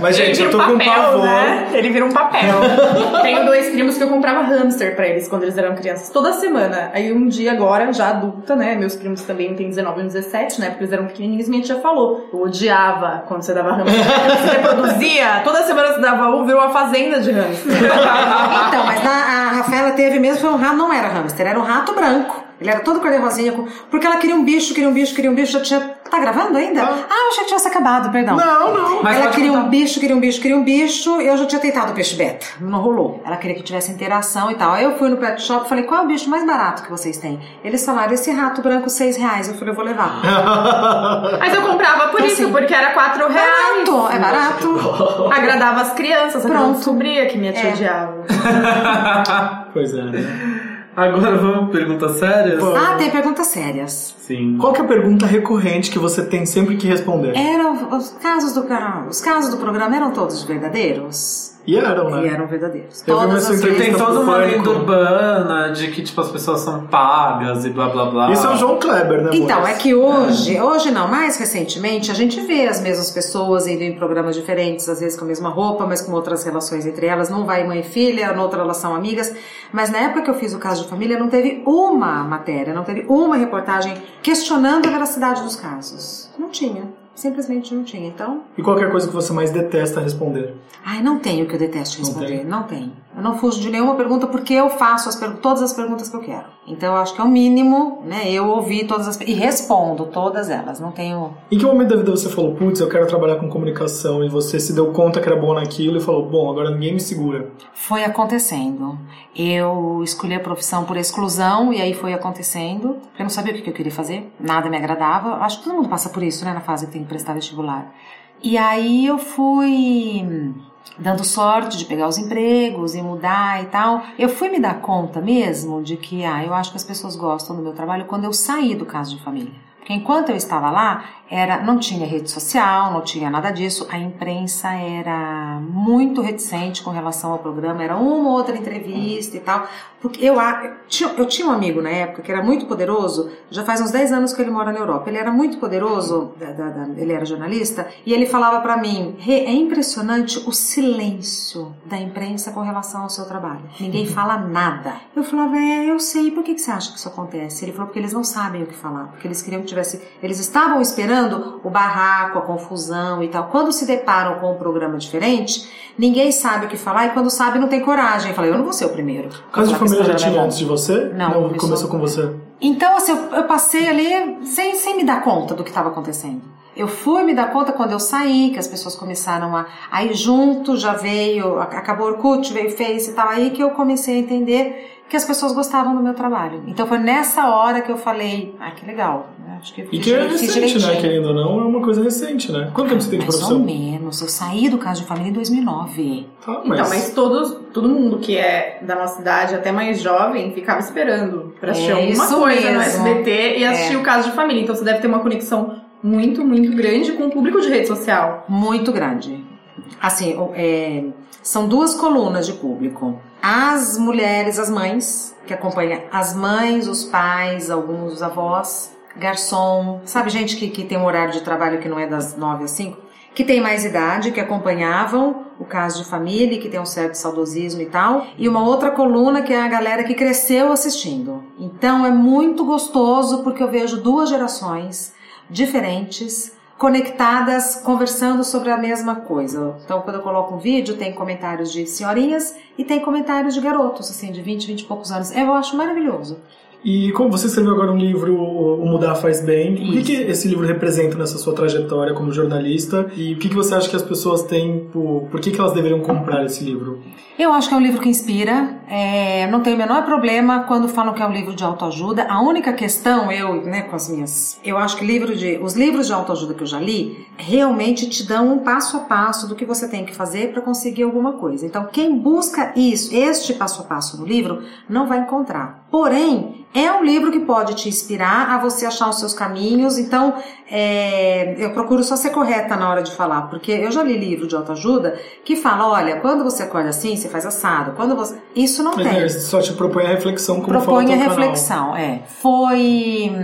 Speaker 1: Mas, gente, eu
Speaker 5: Ele
Speaker 1: tô com
Speaker 5: um papel,
Speaker 1: pavor.
Speaker 5: né? Ele vira um papel. Tenho dois primos que eu comprava hamster pra eles quando eles eram crianças, toda semana. Aí um dia agora, já adulta, né? Meus primos também têm 19 e 17, né? Porque eles eram pequenininhos, minha tia falou. Eu odiava quando você dava hamster. Você reproduzia, toda semana você dava um, virou uma fazenda de hamster.
Speaker 4: Então, mas na, a Rafaela teve mesmo, foi um rato, não era hamster, era um rato branco. Ele era todo cor de rosinha, com- porque ela queria um bicho, queria um bicho, queria um bicho, já tinha... Tá gravando ainda? Ah, eu achei que tivesse acabado, perdão.
Speaker 1: Não, não.
Speaker 2: Mas
Speaker 4: ela queria
Speaker 2: contar.
Speaker 4: um bicho, queria um bicho, queria um bicho, eu já tinha tentado o peixe beta, não rolou. Ela queria que tivesse interação e tal. Aí eu fui no pet shop e falei, qual é o bicho mais barato que vocês têm? Eles falaram, esse rato branco, seis reais. Eu falei, eu vou levar.
Speaker 5: Mas eu comprava por
Speaker 4: Então,
Speaker 5: isso,
Speaker 4: assim,
Speaker 5: porque era 4 reais.
Speaker 4: Barato, é barato.
Speaker 5: Agradava as crianças, eu não
Speaker 4: Pronto.
Speaker 5: descobria que minha tia
Speaker 4: É.
Speaker 5: odiava.
Speaker 1: Pois é, né?
Speaker 2: Agora vamos perguntas sérias?
Speaker 1: Vamos.
Speaker 4: Ah, tem perguntas sérias.
Speaker 2: Sim.
Speaker 1: Qual que é a pergunta recorrente que você tem sempre que responder?
Speaker 4: Eram os casos do canal, os casos do programa eram todos verdadeiros?
Speaker 1: E eram, né?
Speaker 4: E eram verdadeiros. Todas as
Speaker 2: Tem toda uma lenda urbana de que tipo, as pessoas são pagas e blá blá blá.
Speaker 1: Isso é o João Kleber, né,
Speaker 4: Então, é que hoje, hoje não, mais recentemente, a gente vê as mesmas pessoas indo em programas diferentes, às vezes com a mesma roupa, mas com outras relações entre elas. Não vai mãe e filha, noutra relação amigas. Mas na época que eu fiz o caso de família, não teve uma matéria, não teve uma reportagem questionando a veracidade dos casos. Não tinha. Simplesmente não tinha. Então,
Speaker 1: E qualquer coisa que você mais detesta responder?
Speaker 4: ai, não tenho o que eu detesto
Speaker 1: Não
Speaker 4: responder. Não tem. Eu não fujo de nenhuma pergunta porque eu faço as todas as perguntas que eu quero. Então, eu acho que é o mínimo, né? Eu ouvi todas as... E respondo todas elas. Não tenho...
Speaker 1: Em que momento da vida você falou, putz, eu quero trabalhar com comunicação e você se deu conta que era bom naquilo e falou, bom, agora ninguém me segura?
Speaker 4: Foi acontecendo. Eu escolhi a profissão por exclusão e aí foi acontecendo. Eu não sabia o que eu queria fazer, nada me agradava. Acho que todo mundo passa por isso, né, na fase que tem prestar vestibular. E aí eu fui dando sorte de pegar os empregos e mudar e tal. Eu fui me dar conta mesmo de que, ah, eu acho que as pessoas gostam do meu trabalho quando eu saí do caso de família. Porque enquanto eu estava lá, era, não tinha rede social, não tinha nada disso. A imprensa era muito reticente com relação ao programa, era uma ou outra entrevista e tal. Porque eu, eu, tinha, um amigo na época que era muito poderoso, já faz uns 10 anos que ele mora na Europa. Ele era muito poderoso, ele era jornalista, e ele falava pra mim: "Rê, é impressionante o silêncio da imprensa com relação ao seu trabalho. Ninguém fala nada. Eu falava: é, eu sei, por que, que você acha que isso acontece? Ele falou: porque eles não sabem o que falar, porque eles queriam que tivesse. Eles estavam esperando o barraco, a confusão e tal. Quando se deparam com um programa diferente, ninguém sabe o que falar e quando sabe não tem coragem. Eu falei: eu não vou ser o primeiro.
Speaker 1: Caso de família já tinha antes de você?
Speaker 4: Não,
Speaker 1: começou,
Speaker 4: começou-
Speaker 1: com você.
Speaker 4: Então, assim, eu, eu passei ali sem, sem me dar conta do que estava acontecendo. Eu fui me dar conta quando eu saí, que as pessoas começaram a. Aí junto já veio, acabou o Orkut, veio o Face e tal, aí que eu comecei a entender que as pessoas gostavam do meu trabalho. Então foi nessa hora que eu falei, ah, que legal. Acho que eu
Speaker 1: E que é recente, né? Querendo ou não, é uma coisa recente, né? Quanto tempo você tem de
Speaker 4: Mais ou
Speaker 1: profissão?
Speaker 4: menos. Eu saí do caso de família em 2009.
Speaker 1: Tá, mas...
Speaker 5: Então, mas todos, todo mundo que é da nossa idade, até mais jovem, ficava esperando pra assistir
Speaker 4: É
Speaker 5: alguma coisa no
Speaker 4: mesmo.
Speaker 5: SBT e assistir
Speaker 4: É.
Speaker 5: o caso de família. Então você deve ter uma conexão muito, muito grande com o público de rede social.
Speaker 4: muito grande. Assim, é, são duas colunas de público. As mulheres, as mães, que acompanham as mães, os pais, alguns os avós, garçom, sabe, gente que, que tem um horário de trabalho que não é das nove às cinco, que tem mais idade, que acompanhavam o caso de família, que tem um certo saudosismo e tal, e uma outra coluna que é a galera que cresceu assistindo. Então é muito gostoso porque eu vejo duas gerações diferentes conectadas, conversando sobre a mesma coisa. Então, quando eu coloco um vídeo, tem comentários de senhorinhas e tem comentários de garotos, assim, de 20, 20 e poucos anos. Eu acho maravilhoso.
Speaker 1: E como você escreveu agora um livro, O Mudar Faz Bem, o que, que esse livro representa nessa sua trajetória como jornalista? E o que, que você acha que as pessoas têm, por, por que, que elas deveriam comprar esse livro?
Speaker 4: Eu acho que é um livro que inspira. É, não tenho o menor problema quando falam que é um livro de autoajuda. A única questão, eu, né, com as minhas. Eu acho que livro de, os livros de autoajuda que eu já li realmente te dão um passo a passo do que você tem que fazer para conseguir alguma coisa. Então, quem busca isso, este passo a passo no livro, não vai encontrar. Porém, é um livro que pode te inspirar a você achar os seus caminhos. Então, é, eu procuro só ser correta na hora de falar, porque eu já li livro de autoajuda que fala: olha, quando você acorda assim, você faz assado. Quando você. Isso não tem.
Speaker 1: É, só te propõe a reflexão como
Speaker 4: propõe a
Speaker 1: o teu canal.
Speaker 4: reflexão, é. Foi.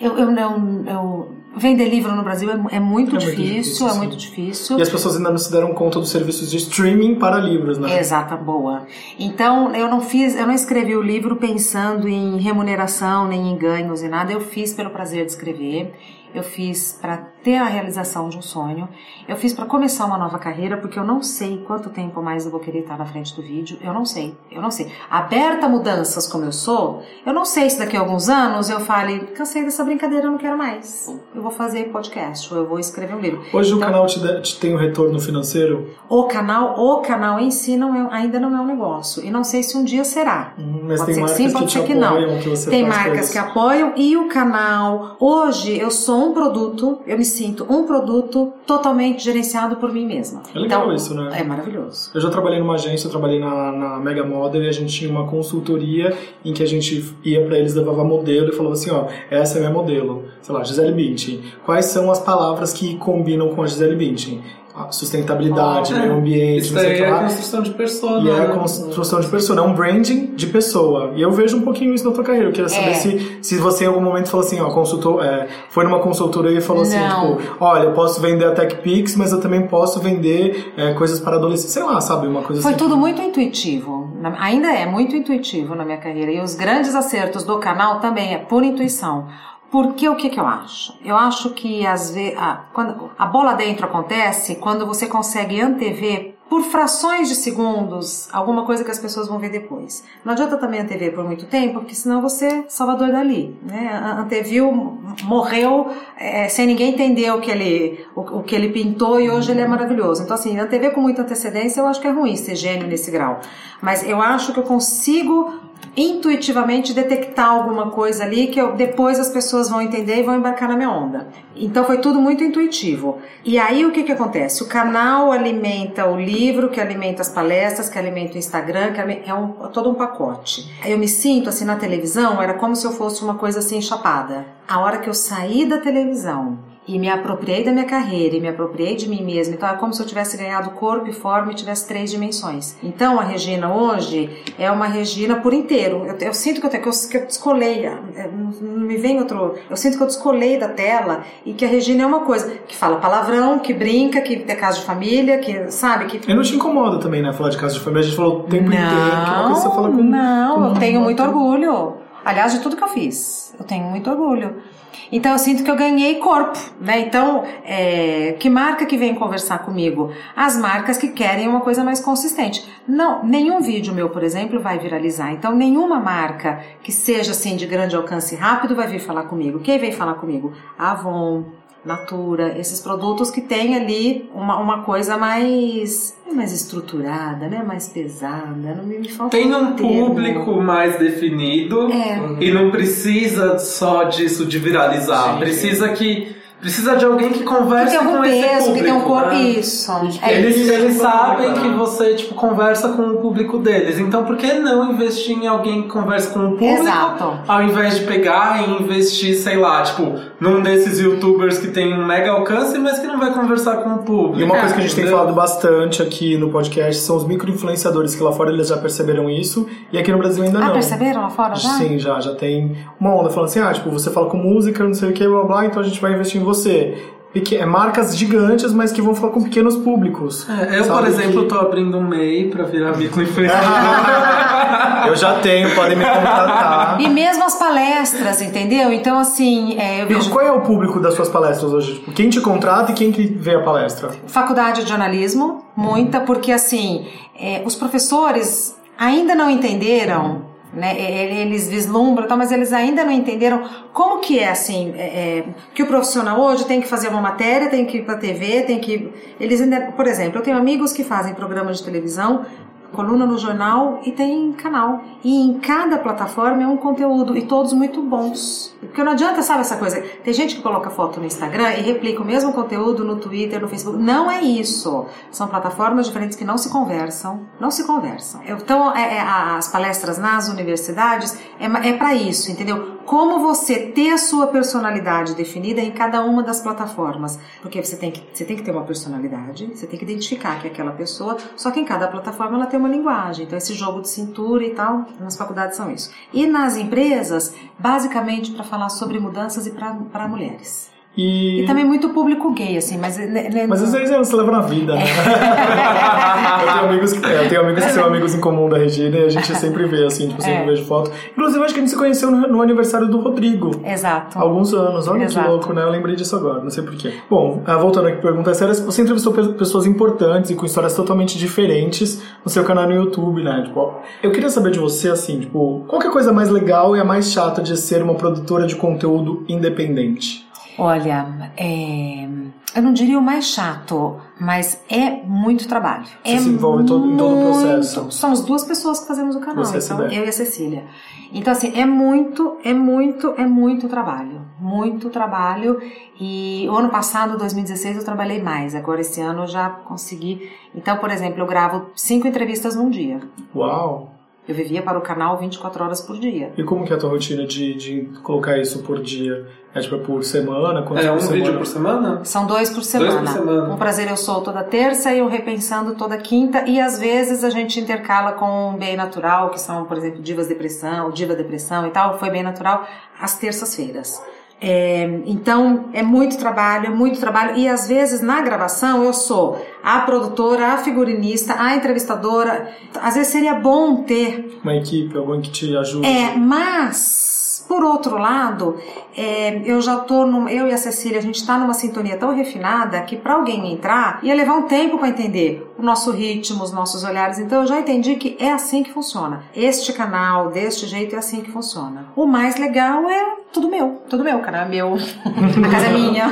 Speaker 4: Eu, eu não. Eu, vender livro no Brasil é, é muito
Speaker 1: É muito
Speaker 4: difícil,
Speaker 1: difícil,
Speaker 4: é muito difícil.
Speaker 1: E as pessoas ainda não se deram conta dos serviços de streaming para livros, né?
Speaker 4: Exata, boa. Então, eu não fiz, eu não escrevi o livro pensando em remuneração, nem em ganhos e nada. Eu fiz pelo prazer de escrever. Eu fiz para ter a realização de um sonho. Eu fiz para começar uma nova carreira, porque eu não sei quanto tempo mais eu vou querer estar na frente do vídeo. Eu não sei, eu não sei. Aberta a mudanças como eu sou, eu não sei se daqui a alguns anos eu fale, cansei dessa brincadeira, eu não quero mais. Eu vou fazer podcast, ou eu vou escrever um livro.
Speaker 1: Hoje o
Speaker 4: Então,
Speaker 1: canal te, te tem um retorno financeiro,
Speaker 4: o canal, o canal em si não é, ainda não é um negócio. E não sei se um dia será.
Speaker 1: Hum, mas
Speaker 4: pode
Speaker 1: tem
Speaker 4: ser que
Speaker 1: marcas
Speaker 4: sim,
Speaker 1: que
Speaker 4: pode ser que não.
Speaker 1: que você
Speaker 4: tem marcas que apoiam e o canal. Hoje eu sou um produto, eu me sinto um produto totalmente gerenciado por mim mesma.
Speaker 1: É legal
Speaker 4: então,
Speaker 1: isso, né?
Speaker 4: É maravilhoso.
Speaker 1: Eu já trabalhei numa agência, eu trabalhei na, na Mega Model e a gente tinha uma consultoria em que a gente ia pra eles, levava modelo e falava assim, ó, essa é minha modelo, sei lá, Gisele Bündchen. Quais são as palavras que combinam com a Gisele Bündchen? Sustentabilidade,
Speaker 2: Ah,
Speaker 1: meio ambiente,
Speaker 2: Isso
Speaker 1: não sei
Speaker 2: é
Speaker 1: lá.
Speaker 2: construção de persona.
Speaker 1: E é a
Speaker 2: né?
Speaker 1: construção de pessoa, é um branding de pessoa. E eu vejo um pouquinho isso na tua carreira. Eu queria saber
Speaker 4: É.
Speaker 1: se, se você em algum momento falou assim, ó, consultou, é, foi numa consultoria e falou assim,
Speaker 4: Não.
Speaker 1: tipo, olha, eu posso vender a TechPix, mas eu também posso vender é, coisas para adolescentes. Sei lá, sabe? Uma coisa
Speaker 4: Foi
Speaker 1: assim.
Speaker 4: tudo muito intuitivo. Ainda é muito intuitivo na minha carreira. E os grandes acertos do canal também é por intuição. Porque o que, que eu acho? Eu acho que às vezes a, quando, a bola dentro acontece quando você consegue antever por frações de segundos alguma coisa que as pessoas vão ver depois. Não adianta também antever por muito tempo, porque senão você é Salvador Dali. Né? Anteviu, morreu é, sem ninguém entender o que, ele, o, o que ele pintou e hoje ele é maravilhoso. Então, assim, antever com muita antecedência eu acho que é ruim ser gênio nesse grau. Mas eu acho que eu consigo intuitivamente detectar alguma coisa ali que eu, depois as pessoas vão entender e vão embarcar na minha onda. Então foi tudo muito intuitivo. E aí o que que acontece? O canal alimenta o livro, que alimenta as palestras, que alimenta o Instagram, que é um, todo um pacote. Eu me sinto assim na televisão, era como se eu fosse uma coisa assim chapada. A hora que eu saí da televisão e me apropriei da minha carreira e me apropriei de mim mesma. Então é como se eu tivesse ganhado corpo e forma e tivesse três dimensões. Então a Regina hoje é uma Regina por inteiro. Eu, eu sinto que eu, que eu, que eu descolei, é, não não me vem outro. Eu sinto que eu descolei da tela e que a Regina é uma coisa que fala palavrão, que brinca, que é casa de família, que sabe que
Speaker 1: E não te incomoda também, né? Falar de casa de família, a gente falou o tempo inteiro, que uma coisa fala com.
Speaker 4: não,
Speaker 1: com
Speaker 4: eu tenho muito orgulho. Aliás, de tudo que eu fiz, eu tenho muito orgulho. Então eu sinto que eu ganhei corpo, né? Então, é, que marca que vem conversar comigo? As marcas que querem uma coisa mais consistente. Não, nenhum vídeo meu, por exemplo, vai viralizar. Então, nenhuma marca que seja assim de grande alcance rápido vai vir falar comigo. Quem vem falar comigo? Avon, Natura, esses produtos que tem ali uma, uma coisa mais mais estruturada, né? Mais pesada. Não me, me falta
Speaker 2: Tem um
Speaker 4: termo.
Speaker 2: público mais definido
Speaker 4: É.
Speaker 2: e não precisa só disso de viralizar.
Speaker 3: Sim,
Speaker 2: precisa que precisa de alguém que
Speaker 4: Que
Speaker 2: converse
Speaker 4: tem algum
Speaker 2: com esse
Speaker 4: peso,
Speaker 2: público.
Speaker 4: que tem um corpo.
Speaker 2: né?
Speaker 4: Isso. É
Speaker 2: Eles,
Speaker 4: isso.
Speaker 2: eles sabem que você tipo conversa com o público deles. Então por que não investir em alguém que converse com o público
Speaker 4: Exato.
Speaker 2: ao invés de pegar e investir, sei lá, tipo, num desses youtubers que tem um mega alcance, mas que não vai conversar com o público.
Speaker 1: E uma coisa que a gente tem
Speaker 2: Entendeu?
Speaker 1: falado bastante aqui no podcast são os micro-influenciadores, que lá fora eles já perceberam isso, e aqui no Brasil ainda
Speaker 4: Ah,
Speaker 1: não.
Speaker 4: perceberam lá fora já?
Speaker 1: Sim, já, já tem uma onda falando assim, ah, tipo, você fala com música, não sei o que, blá blá, então a gente vai investir em você. Peque- é marcas gigantes, mas que vão falar com pequenos públicos.
Speaker 2: É, eu, por exemplo,
Speaker 1: que-
Speaker 2: tô abrindo um MEI pra virar microinfluenciador.
Speaker 1: Eu já tenho, podem me contratar.
Speaker 4: E mesmo as palestras, entendeu? Então, assim, é, eu vejo
Speaker 1: qual é o público das suas palestras hoje? Tipo, quem te contrata e quem que vê a palestra?
Speaker 4: faculdade de jornalismo, muita, porque assim, é, os professores ainda não entenderam Né? Eles vislumbram, mas eles ainda não entenderam como que é assim, é, é, que o profissional hoje tem que fazer uma matéria, tem que ir para TV, tem que eles ainda, por exemplo, eu tenho amigos que fazem programas de televisão, coluna no jornal e tem canal. E em cada plataforma é um conteúdo e todos muito bons. Porque não adianta, sabe essa coisa? Tem gente que coloca foto no Instagram e replica o mesmo conteúdo no Twitter, no Facebook. Não é isso. São plataformas diferentes que não se conversam. Não se conversam. Então, é- é, as palestras nas universidades é, é para isso, entendeu? Como você ter a sua personalidade definida em cada uma das plataformas. Porque você tem que, você tem que ter uma personalidade, você tem que identificar que é aquela pessoa, só que em cada plataforma ela tem uma linguagem. Então, esse jogo de cintura e tal, nas faculdades são isso. E nas empresas, basicamente para falar sobre mudanças e para mulheres.
Speaker 1: E,
Speaker 4: E também muito público gay, assim, mas... né,
Speaker 1: Mas às vezes você leva na vida, né? eu tenho amigos que, é, eu tenho amigos que são amigos em comum da Regina e a gente sempre vê, assim, tipo, sempre
Speaker 4: É.
Speaker 1: vejo foto. Inclusive, acho que a gente se conheceu no, no aniversário do Rodrigo.
Speaker 4: Exato.
Speaker 1: Há alguns anos, olha
Speaker 4: Exato.
Speaker 1: que louco, né? Eu lembrei disso agora, não sei porquê. Bom, ah, voltando aqui, pergunta séria, você entrevistou pe- pessoas importantes e com histórias totalmente diferentes no seu canal no YouTube, né? Tipo, eu queria saber de você, assim, tipo, qual que é a coisa mais legal e a mais chata de ser uma produtora de conteúdo independente?
Speaker 4: Olha, é, eu não diria o mais chato, mas é muito trabalho.
Speaker 1: Você
Speaker 4: é
Speaker 1: se envolve todo- em todo o
Speaker 4: muito-
Speaker 1: processo.
Speaker 4: Somos duas pessoas que fazemos o canal,
Speaker 1: Você
Speaker 4: então eu e a Cecília. Então assim, é muito, é muito, é muito trabalho, muito trabalho. E o ano passado, 2016, eu trabalhei mais. Agora esse ano eu já consegui. Então, por exemplo, eu gravo cinco entrevistas num dia.
Speaker 1: Uau!
Speaker 4: Eu vivia para o canal 24 horas por dia.
Speaker 1: E como que é a tua rotina de, de colocar isso por dia? É tipo por semana? Quantos
Speaker 2: É um
Speaker 1: por semana?
Speaker 2: vídeo por semana?
Speaker 4: São dois por semana.
Speaker 2: por semana.
Speaker 4: Um prazer eu sou toda terça e o repensando toda quinta. E às vezes a gente intercala com bem natural, que são, por exemplo, divas depressão, diva depressão e tal. Foi bem natural às terças-feiras. É, então é muito trabalho, muito trabalho. E às vezes na gravação eu sou a produtora, a figurinista, a entrevistadora. Às vezes seria bom ter
Speaker 1: Uma equipe, alguém que te ajude?
Speaker 4: é, mas, por outro lado, é, eu já tô, num, eu e a Cecília, a gente tá numa sintonia tão refinada que para alguém entrar ia levar um tempo para entender o nosso ritmo, os nossos olhares. Então eu já entendi que é assim que funciona. Este canal, deste jeito, é assim que funciona. O mais legal é tudo meu, tudo meu, cara, é meu. a casa é minha.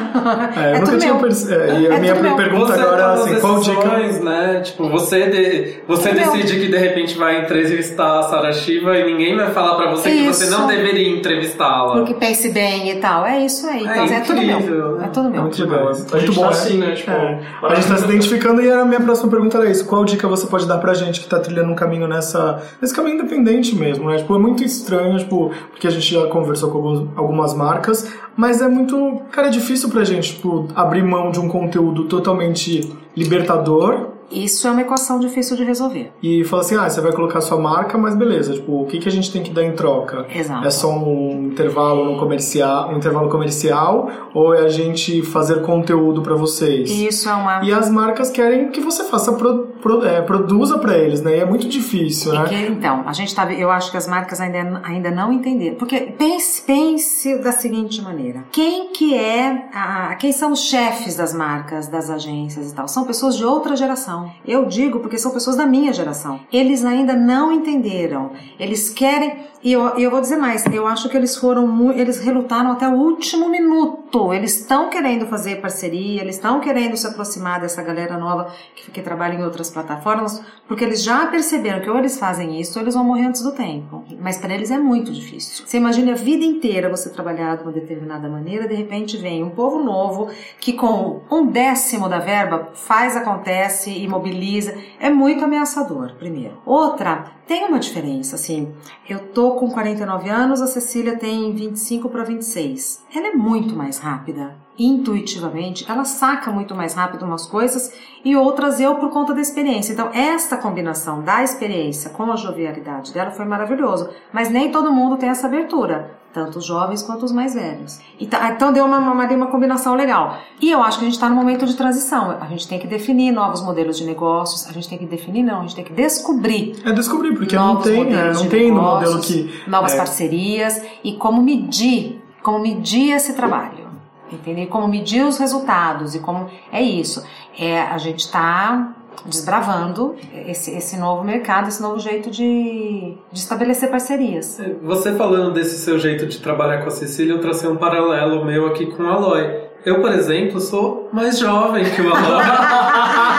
Speaker 1: É, eu
Speaker 4: é
Speaker 1: nunca
Speaker 4: tudo
Speaker 1: tinha
Speaker 4: meu.
Speaker 1: perce- é, e a
Speaker 4: É
Speaker 1: minha
Speaker 4: meu.
Speaker 1: pergunta
Speaker 2: Você
Speaker 1: agora é assim,
Speaker 2: as
Speaker 1: qual dica?
Speaker 2: né? Tipo, você, de- você decide que de repente vai entrevistar a Sarah Shiva e ninguém vai falar pra você que você
Speaker 4: Isso.
Speaker 2: não deveria entrevistá-la.
Speaker 4: Porque pense bem e tal. É isso aí. Então,
Speaker 2: É
Speaker 4: é, tudo meu.
Speaker 2: incrível,
Speaker 4: É tudo
Speaker 1: É
Speaker 4: meu.
Speaker 1: muito legal. É
Speaker 3: A gente
Speaker 1: muito bom,
Speaker 3: tá
Speaker 1: né?
Speaker 3: assim, né? Tipo,
Speaker 1: É. A gente tá se identificando e a minha próxima pergunta era isso. Qual dica você pode dar pra gente que tá trilhando um caminho nessa, nesse caminho independente mesmo, né? Tipo, é muito estranho, tipo, porque a gente já conversou com algumas marcas, mas é muito, cara, é difícil pra gente, tipo, abrir mão de um conteúdo totalmente libertador
Speaker 4: Isso é uma equação difícil de resolver.
Speaker 1: e falar assim, ah, você vai colocar sua marca, mas beleza, tipo, o que, que a gente tem que dar em troca?
Speaker 4: Exato.
Speaker 1: É só um intervalo no comercial, um intervalo comercial ou é a gente fazer conteúdo pra vocês?
Speaker 4: Isso é uma.
Speaker 1: E as marcas querem que você faça pro, pro- é, produza pra eles, né? E é muito difícil, né?
Speaker 4: Porque, então, a gente tá, eu acho que as marcas ainda, ainda não entenderam. Porque pense, pense da seguinte maneira: quem que é, a, quem são os chefes das marcas, das agências e tal? São pessoas de outra geração. Eu digo porque são pessoas da minha geração. Eles ainda não entenderam. Eles querem. E eu, eu vou dizer mais: eu acho que eles foram, eles relutaram até o último minuto. Eles estão querendo fazer parceria, eles estão querendo se aproximar dessa galera nova que, que trabalha em outras plataformas, porque eles já perceberam que ou eles fazem isso ou eles vão morrer antes do tempo. Mas para eles é muito difícil. Você imagina a vida inteira você trabalhar de uma determinada maneira, de repente vem um povo novo que com um décimo da verba faz, acontece e mobiliza. É muito ameaçador, primeiro. Outra, tem uma diferença, assim. Eu tô com 49 anos, a Cecília tem 25 para 26. Ela é muito mais rápida. Intuitivamente, ela saca muito mais rápido umas coisas e outras eu por conta da experiência. Então, esta combinação da experiência com a jovialidade dela foi maravilhoso. Mas nem todo mundo tem essa abertura, tanto os jovens quanto os mais velhos. Tá- Então, deu uma, uma, uma combinação legal. E eu acho que a gente está no momento de transição. A gente tem que definir novos modelos de negócios, a gente tem que definir, não, a gente tem que descobrir
Speaker 1: É descobrir, porque não tem,
Speaker 4: modelos
Speaker 1: não tem no modelo que.
Speaker 4: novas
Speaker 1: é,
Speaker 4: parcerias e como medir, como medir esse trabalho, entendeu? Como medir os resultados e como é isso. É a gente tá desbravando esse, esse novo mercado, esse novo jeito de, de estabelecer parcerias.
Speaker 2: Você falando desse seu jeito de trabalhar com a Cecília, eu tracei um paralelo meu aqui com o Aloy. Eu, por exemplo, sou mais jovem que o Aloy.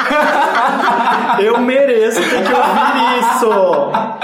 Speaker 1: Eu mereço ter que ouvir isso.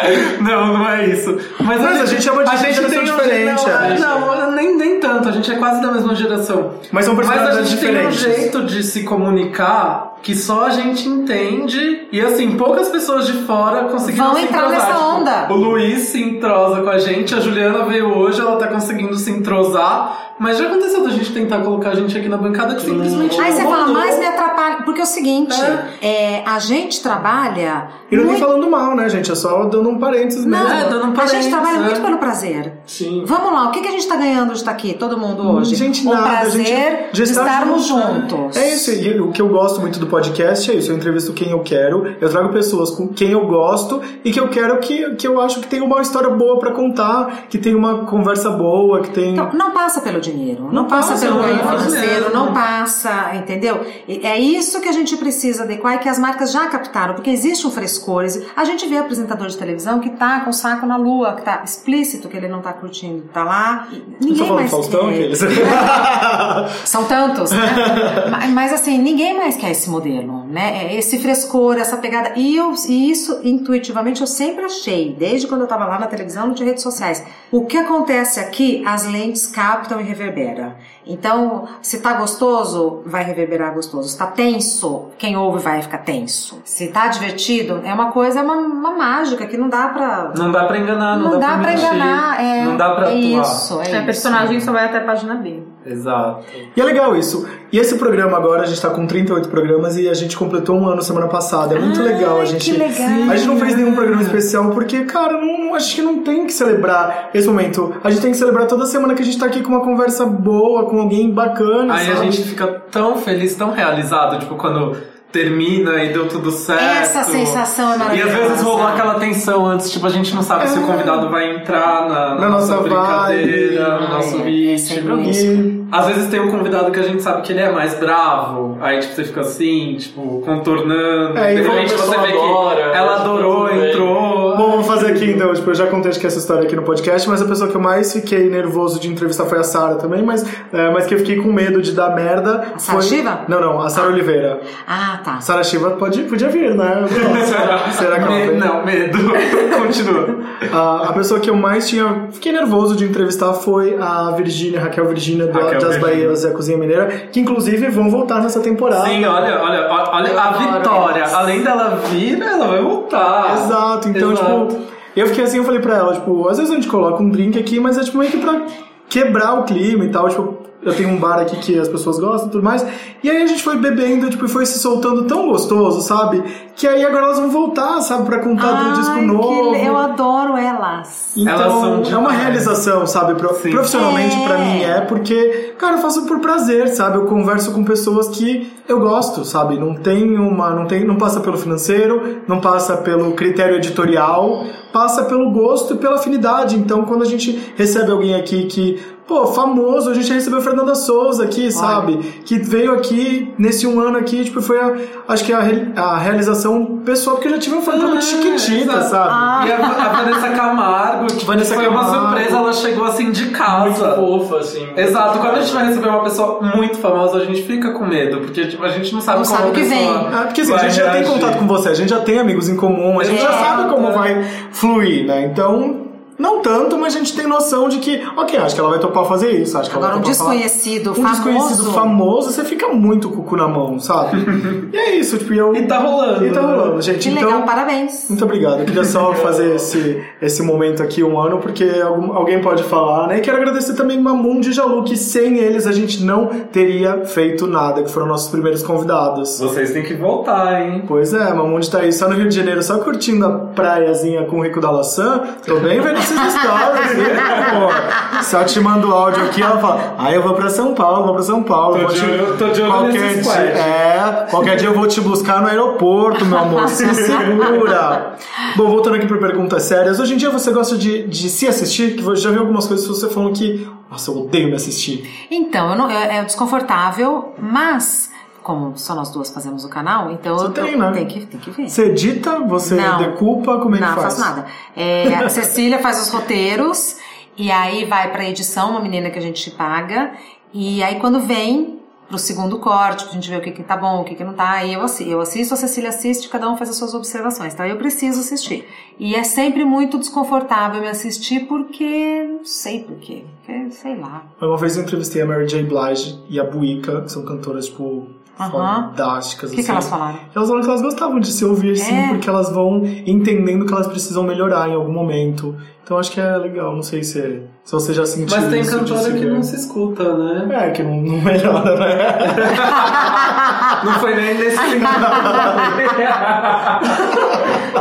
Speaker 2: não, não é isso. Mas,
Speaker 1: Mas a gente é uma geração
Speaker 2: tem um-
Speaker 1: diferente, é.
Speaker 2: Não, não, nem, nem tanto. A gente é quase da mesma geração.
Speaker 1: Mas são
Speaker 2: Mas a
Speaker 1: personalidades
Speaker 2: gente tem um
Speaker 1: diferentes.
Speaker 2: jeito de se comunicar que só a gente entende. E assim, poucas pessoas de fora conseguiram
Speaker 4: Vão
Speaker 2: se
Speaker 4: entrar
Speaker 2: entrosar.
Speaker 4: nessa
Speaker 2: Tipo,
Speaker 4: onda.
Speaker 2: O Luiz se entrosa com a gente, a Juliana veio hoje, ela tá conseguindo se entrosar. Mas já aconteceu da gente tentar colocar a gente aqui na bancada que simplesmente
Speaker 4: Aí
Speaker 2: não
Speaker 4: você fala, mas me atrapalha. Porque é o seguinte, é, a gente trabalha.
Speaker 1: E não é nem
Speaker 4: muito-
Speaker 1: falando mal, né, gente? É só dando um parênteses
Speaker 4: Não,
Speaker 1: mesmo.
Speaker 2: É, dando um
Speaker 4: a gente
Speaker 2: parênteses,
Speaker 4: trabalha
Speaker 2: né?
Speaker 4: muito pelo prazer.
Speaker 1: Sim.
Speaker 4: Vamos lá, o que, que a gente tá ganhando de estar aqui, todo mundo hoje?
Speaker 1: Gente,
Speaker 4: o
Speaker 1: nada. a
Speaker 4: prazer
Speaker 1: gente,
Speaker 4: de estarmos
Speaker 1: junto, né?
Speaker 4: juntos.
Speaker 1: É isso. E o que eu gosto muito do podcast é isso. Eu entrevisto quem eu quero, eu trago pessoas com quem eu gosto e que eu quero que, que eu acho que tem uma história boa pra contar, que tem uma conversa boa, que tem.
Speaker 4: Então, não passa pelo dinheiro, não,
Speaker 1: Não
Speaker 4: passa,
Speaker 1: passa,
Speaker 4: pelo
Speaker 1: não
Speaker 4: ganho financeiro,
Speaker 2: mesmo.
Speaker 4: não passa, entendeu? E É isso que a gente precisa adequar e que as marcas já captaram, porque existe um frescor. A gente vê apresentador de televisão que tá com o saco na lua, que tá explícito que ele não tá curtindo, tá lá. Ninguém
Speaker 1: falando
Speaker 4: mais
Speaker 1: Faustão,
Speaker 4: quer.
Speaker 1: aqueles.
Speaker 4: São tantos, né? Ma- Mas assim, ninguém mais quer esse modelo, né? Esse frescor, essa pegada. E, eu, e isso, intuitivamente, eu sempre achei, desde quando eu tava lá na televisão, tinha redes sociais. O que acontece aqui, as lentes captam e reverbera. Então, se tá gostoso, vai reverberar gostoso. Se tá tenso, quem ouve vai ficar tenso. Se tá divertido, é uma coisa, é uma, uma mágica que não dá pra.
Speaker 2: Não dá pra enganar, não,
Speaker 4: Não dá pra
Speaker 2: mentir,
Speaker 4: enganar, é,
Speaker 2: Não dá pra
Speaker 4: é
Speaker 2: atuar.
Speaker 4: isso, é,
Speaker 5: É,
Speaker 4: isso.
Speaker 5: personagem só vai até a página B.
Speaker 2: Exato.
Speaker 1: E é legal isso. E esse programa agora, a gente tá com 38 programas e a gente completou um ano semana passada. É muito
Speaker 4: Ai,
Speaker 1: legal. A gente,
Speaker 4: que legal.
Speaker 1: a gente não fez nenhum programa especial porque, cara, não, não- acho que não tem que celebrar esse momento. A gente tem que celebrar toda semana que a gente tá aqui com uma conversa boa, com alguém bacana.
Speaker 2: Aí a
Speaker 1: sabe?
Speaker 2: gente fica tão feliz, tão realizado, tipo, quando termina e deu tudo certo.
Speaker 4: Essa sensação é
Speaker 2: E
Speaker 4: maravilhosa.
Speaker 2: às vezes rolou aquela tensão antes, tipo, a gente não sabe se o convidado vai entrar na, na
Speaker 1: Na nossa
Speaker 2: brincadeira,
Speaker 1: vibe.
Speaker 2: no nosso
Speaker 4: Ai, é
Speaker 2: Às vezes tem um convidado que a gente sabe que ele é mais bravo, aí tipo, você fica assim, tipo, contornando.
Speaker 1: É,
Speaker 2: de repente você vê que ela adorou,
Speaker 3: tudo bem.
Speaker 2: entrou.
Speaker 1: Bom, vamos fazer aqui então. Tipo, eu já contei acho que essa história aqui no podcast, mas a pessoa que eu mais fiquei nervoso de entrevistar foi a Sara também, mas, é, mas que eu fiquei com medo de dar merda.
Speaker 4: A Sara
Speaker 1: foi...
Speaker 4: Shiva?
Speaker 1: Não, não, a Sara Oliveira.
Speaker 4: Ah, tá.
Speaker 1: Sara Shiva pode, podia vir, né? Será, será que ela?
Speaker 2: Não, medo. Continua.
Speaker 1: A, a pessoa que eu mais tinha. Fiquei nervoso de entrevistar foi a Virgínia, Raquel Virgínia do
Speaker 2: Raquel
Speaker 1: das. Bahias e a Cozinha Mineira, que inclusive vão voltar nessa temporada.
Speaker 2: Sim, olha, olha, olha a vitória. Além dela vir, ela vai voltar.
Speaker 1: Exato, então,
Speaker 2: Exato.
Speaker 1: tipo, eu fiquei assim, eu falei pra ela, tipo, às vezes a gente coloca um drink aqui, mas é tipo meio que pra quebrar o clima e tal, tipo, eu tenho um bar aqui que as pessoas gostam e tudo mais, e aí a gente foi bebendo, tipo, e foi se soltando tão gostoso, sabe? Que aí agora elas vão voltar, sabe, pra contar do disco
Speaker 4: Ai, que
Speaker 1: novo.
Speaker 4: eu adoro elas.
Speaker 1: Então,
Speaker 2: Elas são
Speaker 1: é uma realização, sabe? Pro- profissionalmente
Speaker 4: É.
Speaker 1: pra mim é, porque, cara, eu faço por prazer, sabe? Eu converso com pessoas que eu gosto, sabe? Não tem uma, não tem, não passa pelo financeiro, não passa pelo critério editorial, passa pelo gosto e pela afinidade. Então, quando a gente recebe alguém aqui que, pô, famoso, a gente recebeu Fernanda Souza aqui, sabe? Que veio aqui nesse um ano aqui, tipo, foi a, acho que a, a realização pessoal, porque eu já tive um fã clube de Chiquitita,
Speaker 2: exato.
Speaker 1: sabe?
Speaker 2: E a, a Vanessa Camargo, tipo,
Speaker 1: Vanessa
Speaker 2: foi uma
Speaker 1: Camargo.
Speaker 2: surpresa, ela chegou assim de
Speaker 3: Muito
Speaker 2: casa.
Speaker 3: fofa, assim.
Speaker 2: Exato, quando a gente vai receber uma pessoa muito famosa, a gente fica com medo, porque tipo, a gente não sabe
Speaker 4: Não
Speaker 2: como
Speaker 4: sabe
Speaker 2: a
Speaker 4: o que
Speaker 2: pessoa
Speaker 4: vem.
Speaker 1: Ah, porque assim, a gente já tem contato com você, a gente já tem amigos em comum, a gente já
Speaker 2: Exato,
Speaker 1: sabe como
Speaker 2: é.
Speaker 1: vai fluir, né? Então, não tanto, mas a gente tem noção de que, ok, acho que ela vai topar fazer isso, acho que ela
Speaker 4: Agora, um
Speaker 1: vai falar-
Speaker 4: desconhecido
Speaker 1: um
Speaker 4: famoso.
Speaker 1: desconhecido famoso, você fica muito com o cu na mão, sabe? e é isso, tipo, eu...
Speaker 2: E tá rolando.
Speaker 1: E tá
Speaker 2: né?
Speaker 1: rolando, gente.
Speaker 4: Que
Speaker 1: então,
Speaker 4: legal, parabéns.
Speaker 1: muito obrigado. Eu queria só fazer esse, esse momento aqui um ano, porque algum- alguém pode falar, né? E quero agradecer também Mamundi e Jalu, que sem eles a gente não teria feito nada, que foram nossos primeiros convidados.
Speaker 2: Vocês têm que voltar, hein?
Speaker 1: Pois é, Mamundi tá aí só no Rio de Janeiro, só curtindo a praiazinha com o Rico da Laçã. Tô bem vendo esses stories, né, pô? Se eu te mando áudio aqui, ela fala, ah, eu vou pra São Paulo, vou pra São Paulo.
Speaker 2: Tô
Speaker 1: vou
Speaker 2: de
Speaker 1: te-
Speaker 2: olho- tô de olho
Speaker 1: qualquer
Speaker 2: nesse
Speaker 1: dia,
Speaker 2: squad."
Speaker 1: É, qualquer dia eu vou te buscar no aeroporto, meu amor, se segura. Bom, voltando aqui pra perguntas sérias, hoje em dia você gosta de, de se assistir? Que eu já vi algumas coisas que você falando que, nossa, eu odeio me assistir.
Speaker 4: Então, eu não, é, é desconfortável, mas como só nós duas fazemos o canal, então
Speaker 1: Você
Speaker 4: eu,
Speaker 1: tem, né?
Speaker 4: tenho que, tem que ver.
Speaker 1: Você edita, você
Speaker 4: Não.
Speaker 1: decupa, como é que
Speaker 4: Não,
Speaker 1: faz?
Speaker 4: faço nada. É, a Cecília faz os roteiros e aí vai pra edição, uma menina que a gente paga. E aí quando vem pro segundo corte, pra gente ver o que, que tá bom, o que, que não tá, aí eu assisto, eu assisto, a Cecília assiste, cada um faz as suas observações. Então eu preciso assistir. E é sempre muito desconfortável me assistir porque não sei por quê. Porque, sei lá.
Speaker 1: Uma vez eu entrevistei a Mary J. Blige e a Buica, que são cantoras, tipo,
Speaker 4: Aham.
Speaker 1: fantásticas.
Speaker 4: O que, que
Speaker 1: assim.
Speaker 4: elas falaram?
Speaker 1: Elas falaram que elas gostavam de se ouvir, sim,
Speaker 4: É.
Speaker 1: porque elas vão entendendo que elas precisam melhorar em algum momento. Então acho que é legal, não sei se, se você já sentiu
Speaker 2: Mas tem cantora
Speaker 1: se
Speaker 2: que não se escuta, né?
Speaker 1: É, que não, não melhora, né?
Speaker 2: Não foi nem nesse sentido.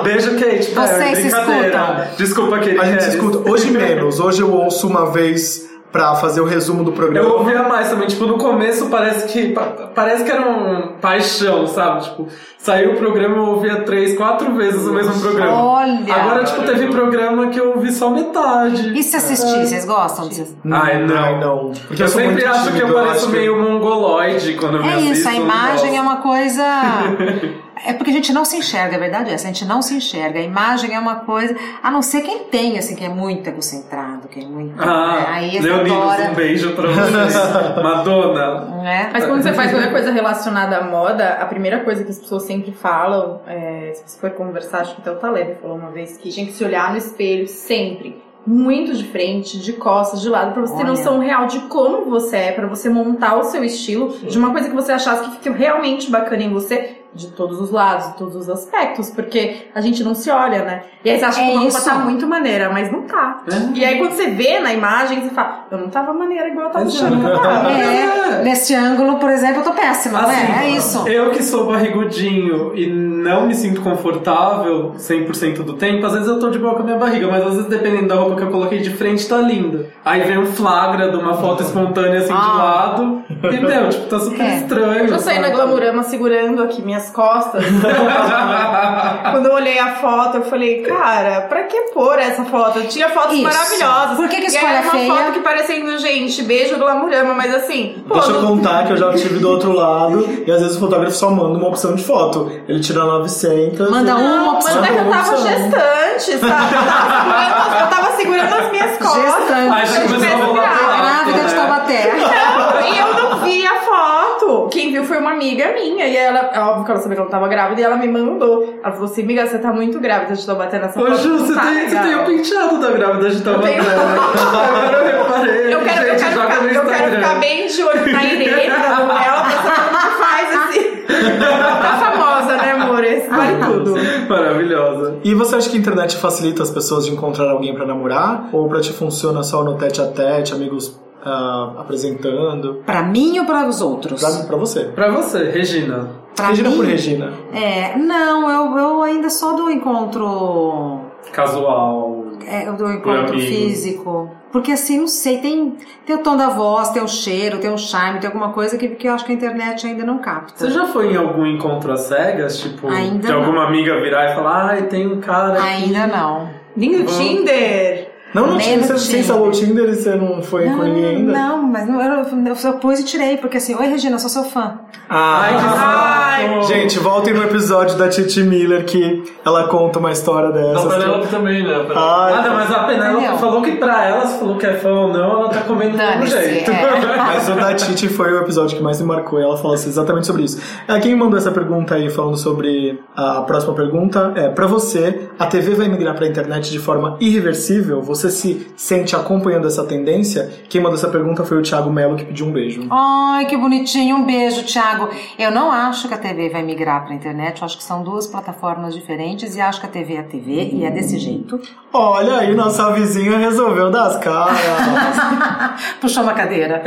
Speaker 2: Beijo, Kate.
Speaker 4: Vocês se escutam?
Speaker 2: Desculpa, Kate.
Speaker 1: A gente se escuta. Hoje menos, hoje eu ouço uma vez pra fazer o resumo do programa.
Speaker 2: Eu ouvia mais também, tipo, no começo parece que pa- parece que era um paixão, sabe? Tipo, saiu o programa eu ouvia três, quatro vezes o mesmo programa.
Speaker 4: Olha!
Speaker 2: Agora, tipo, teve programa que eu ouvi só metade.
Speaker 4: E se assistir? Vocês gostam de?
Speaker 2: Ai, não.
Speaker 1: Ai, não. Porque
Speaker 2: eu
Speaker 1: sou
Speaker 2: sempre acho que eu pareço meio mongoloide quando eu me
Speaker 4: É
Speaker 2: assisto.
Speaker 4: isso, a
Speaker 2: eu
Speaker 4: imagem é uma coisa. É porque a gente não se enxerga, a verdade é essa, a gente não se enxerga. A imagem é uma coisa. A não ser quem tem, assim, que é muito egocentrado, que é muito.
Speaker 2: Ah,
Speaker 4: né? Aí
Speaker 2: Leonidas,
Speaker 4: adora.
Speaker 2: um beijo pra vocês. Madonna.
Speaker 4: Né?
Speaker 5: Mas quando você faz qualquer coisa relacionada à moda, a primeira coisa que as pessoas sempre falam, é, se você for conversar, acho que até o Taleb falou uma vez, que tinha que se olhar no espelho sempre. Muito de frente, de costas, de lado, pra você ter
Speaker 4: Olha.
Speaker 5: noção real de como você é, pra você montar o seu estilo, de uma coisa que você achasse que fique realmente bacana em você, de todos os lados, de todos os aspectos, porque a gente não se olha, né? E aí você acha
Speaker 4: É
Speaker 5: que uma roupa tá muito maneira, mas não tá.
Speaker 2: É.
Speaker 5: E aí quando você vê na imagem, você fala, eu não tava maneira igual eu tava achando que eu tava.
Speaker 4: É, nesse ângulo, por exemplo, eu tô péssima, não
Speaker 2: Assim,
Speaker 4: é? É isso.
Speaker 2: Eu que sou barrigudinho e não me sinto confortável 100% do tempo, às vezes eu tô de boa com a minha barriga, mas às vezes dependendo da roupa que eu coloquei de frente, tá linda. Aí vem um flagra de uma foto espontânea assim de
Speaker 4: Ah.
Speaker 2: lado e, meu, tipo, tá super
Speaker 4: É.
Speaker 2: estranho.
Speaker 5: Eu saí na
Speaker 2: sabe?
Speaker 5: Glamurama segurando aqui minhas costas. Quando eu olhei a foto, eu falei, cara, pra que pôr essa foto? Eu tinha fotos
Speaker 4: Isso.
Speaker 5: maravilhosas.
Speaker 4: Por que que
Speaker 5: e
Speaker 4: escolhe
Speaker 5: aí
Speaker 4: a
Speaker 5: uma
Speaker 4: feia?
Speaker 5: foto que parecendo, gente, beijo Glamurama, mas assim, pô,
Speaker 1: Deixa eu contar que eu já estive do outro lado e às vezes o fotógrafo só manda uma opção de foto. Ele tira 900.
Speaker 4: Manda
Speaker 1: e-
Speaker 4: uma opção.
Speaker 5: é que eu tava
Speaker 1: opção.
Speaker 5: gestante, sabe? Eu tava segurando, as minhas costas.
Speaker 4: Gestante.
Speaker 2: Aí já começou a
Speaker 5: Grávida
Speaker 4: de
Speaker 2: né?
Speaker 4: Taubaté.
Speaker 5: Não, e eu não vi a foto. Quem viu foi uma amiga minha. E ela, é óbvio que ela sabia que eu não tava grávida, e ela me mandou. Ela falou assim: amiga, você tá muito grávida de Taubaté nessa
Speaker 2: Ô,
Speaker 5: foto.
Speaker 2: Ju,
Speaker 5: não
Speaker 2: você
Speaker 5: tá
Speaker 2: tem, você
Speaker 5: legal."
Speaker 2: tem o penteado da grávida de Taubaté.
Speaker 5: tenho.
Speaker 2: Agora eu reparei.
Speaker 5: Eu quero, eu,
Speaker 2: Gente,
Speaker 5: quero
Speaker 2: joga
Speaker 5: ficar,
Speaker 2: no
Speaker 5: eu quero ficar bem de olho na Irene, novela, pra como que faz assim. Tá famosa, né, amor? Esse vale tudo.
Speaker 2: Maravilhosa.
Speaker 1: E você acha que a internet facilita as pessoas de encontrar alguém pra namorar? Ou pra ti funciona só no tete a tete, amigos ah, apresentando?
Speaker 4: Pra mim ou para os outros?
Speaker 1: Pra, pra você.
Speaker 2: Pra você, Regina.
Speaker 4: Pra
Speaker 1: Regina
Speaker 4: mim,
Speaker 1: por Regina.
Speaker 4: É, não, eu, eu ainda sou do encontro.
Speaker 2: Casual.
Speaker 4: É, do encontro físico. Porque assim, não sei, tem, tem o tom da voz, tem o cheiro, tem o charme, tem alguma coisa que, que eu acho que a internet ainda não capta.
Speaker 2: Você já foi em algum encontro às cegas? Tipo,
Speaker 4: Ainda
Speaker 2: de
Speaker 4: não.
Speaker 2: alguma amiga virar e falar, ai, tem um cara. aqui."
Speaker 4: Ainda não.
Speaker 5: Do Tinder.
Speaker 1: Não, não tinha. Você, você
Speaker 4: Tinder.
Speaker 1: instalou o Tinder e você não foi com ninguém ainda?
Speaker 4: Não, mas não, eu, eu, eu pus e tirei, porque assim, oi Regina, eu sou seu fã.
Speaker 2: Ai, que
Speaker 1: Ah,
Speaker 2: saco.
Speaker 1: Gente, voltem no episódio da Titi Miller que ela conta uma história dessa.
Speaker 3: Da Penélope também, né?
Speaker 1: Ai,
Speaker 2: Ah, não, mas a Penélope falou que pra ela, se falou que é fã ou não, ela tá comendo do mesmo jeito.
Speaker 4: é.
Speaker 1: Mas o da Titi foi o episódio que mais me marcou e ela falou assim, exatamente sobre isso. É, Quem mandou essa pergunta aí falando sobre a próxima pergunta é: pra você, a TV vai migrar pra internet de forma irreversível? Você se sente acompanhando essa tendência? Quem mandou essa pergunta foi o Thiago Melo que pediu um beijo.
Speaker 4: Ai, que bonitinho. Um beijo, Thiago. Eu não acho que a TV vai migrar pra internet. Eu acho que são duas plataformas diferentes e acho que a TV é a TV e é desse jeito.
Speaker 1: Olha aí, nossa vizinha resolveu dar as caras.
Speaker 4: Puxou uma cadeira.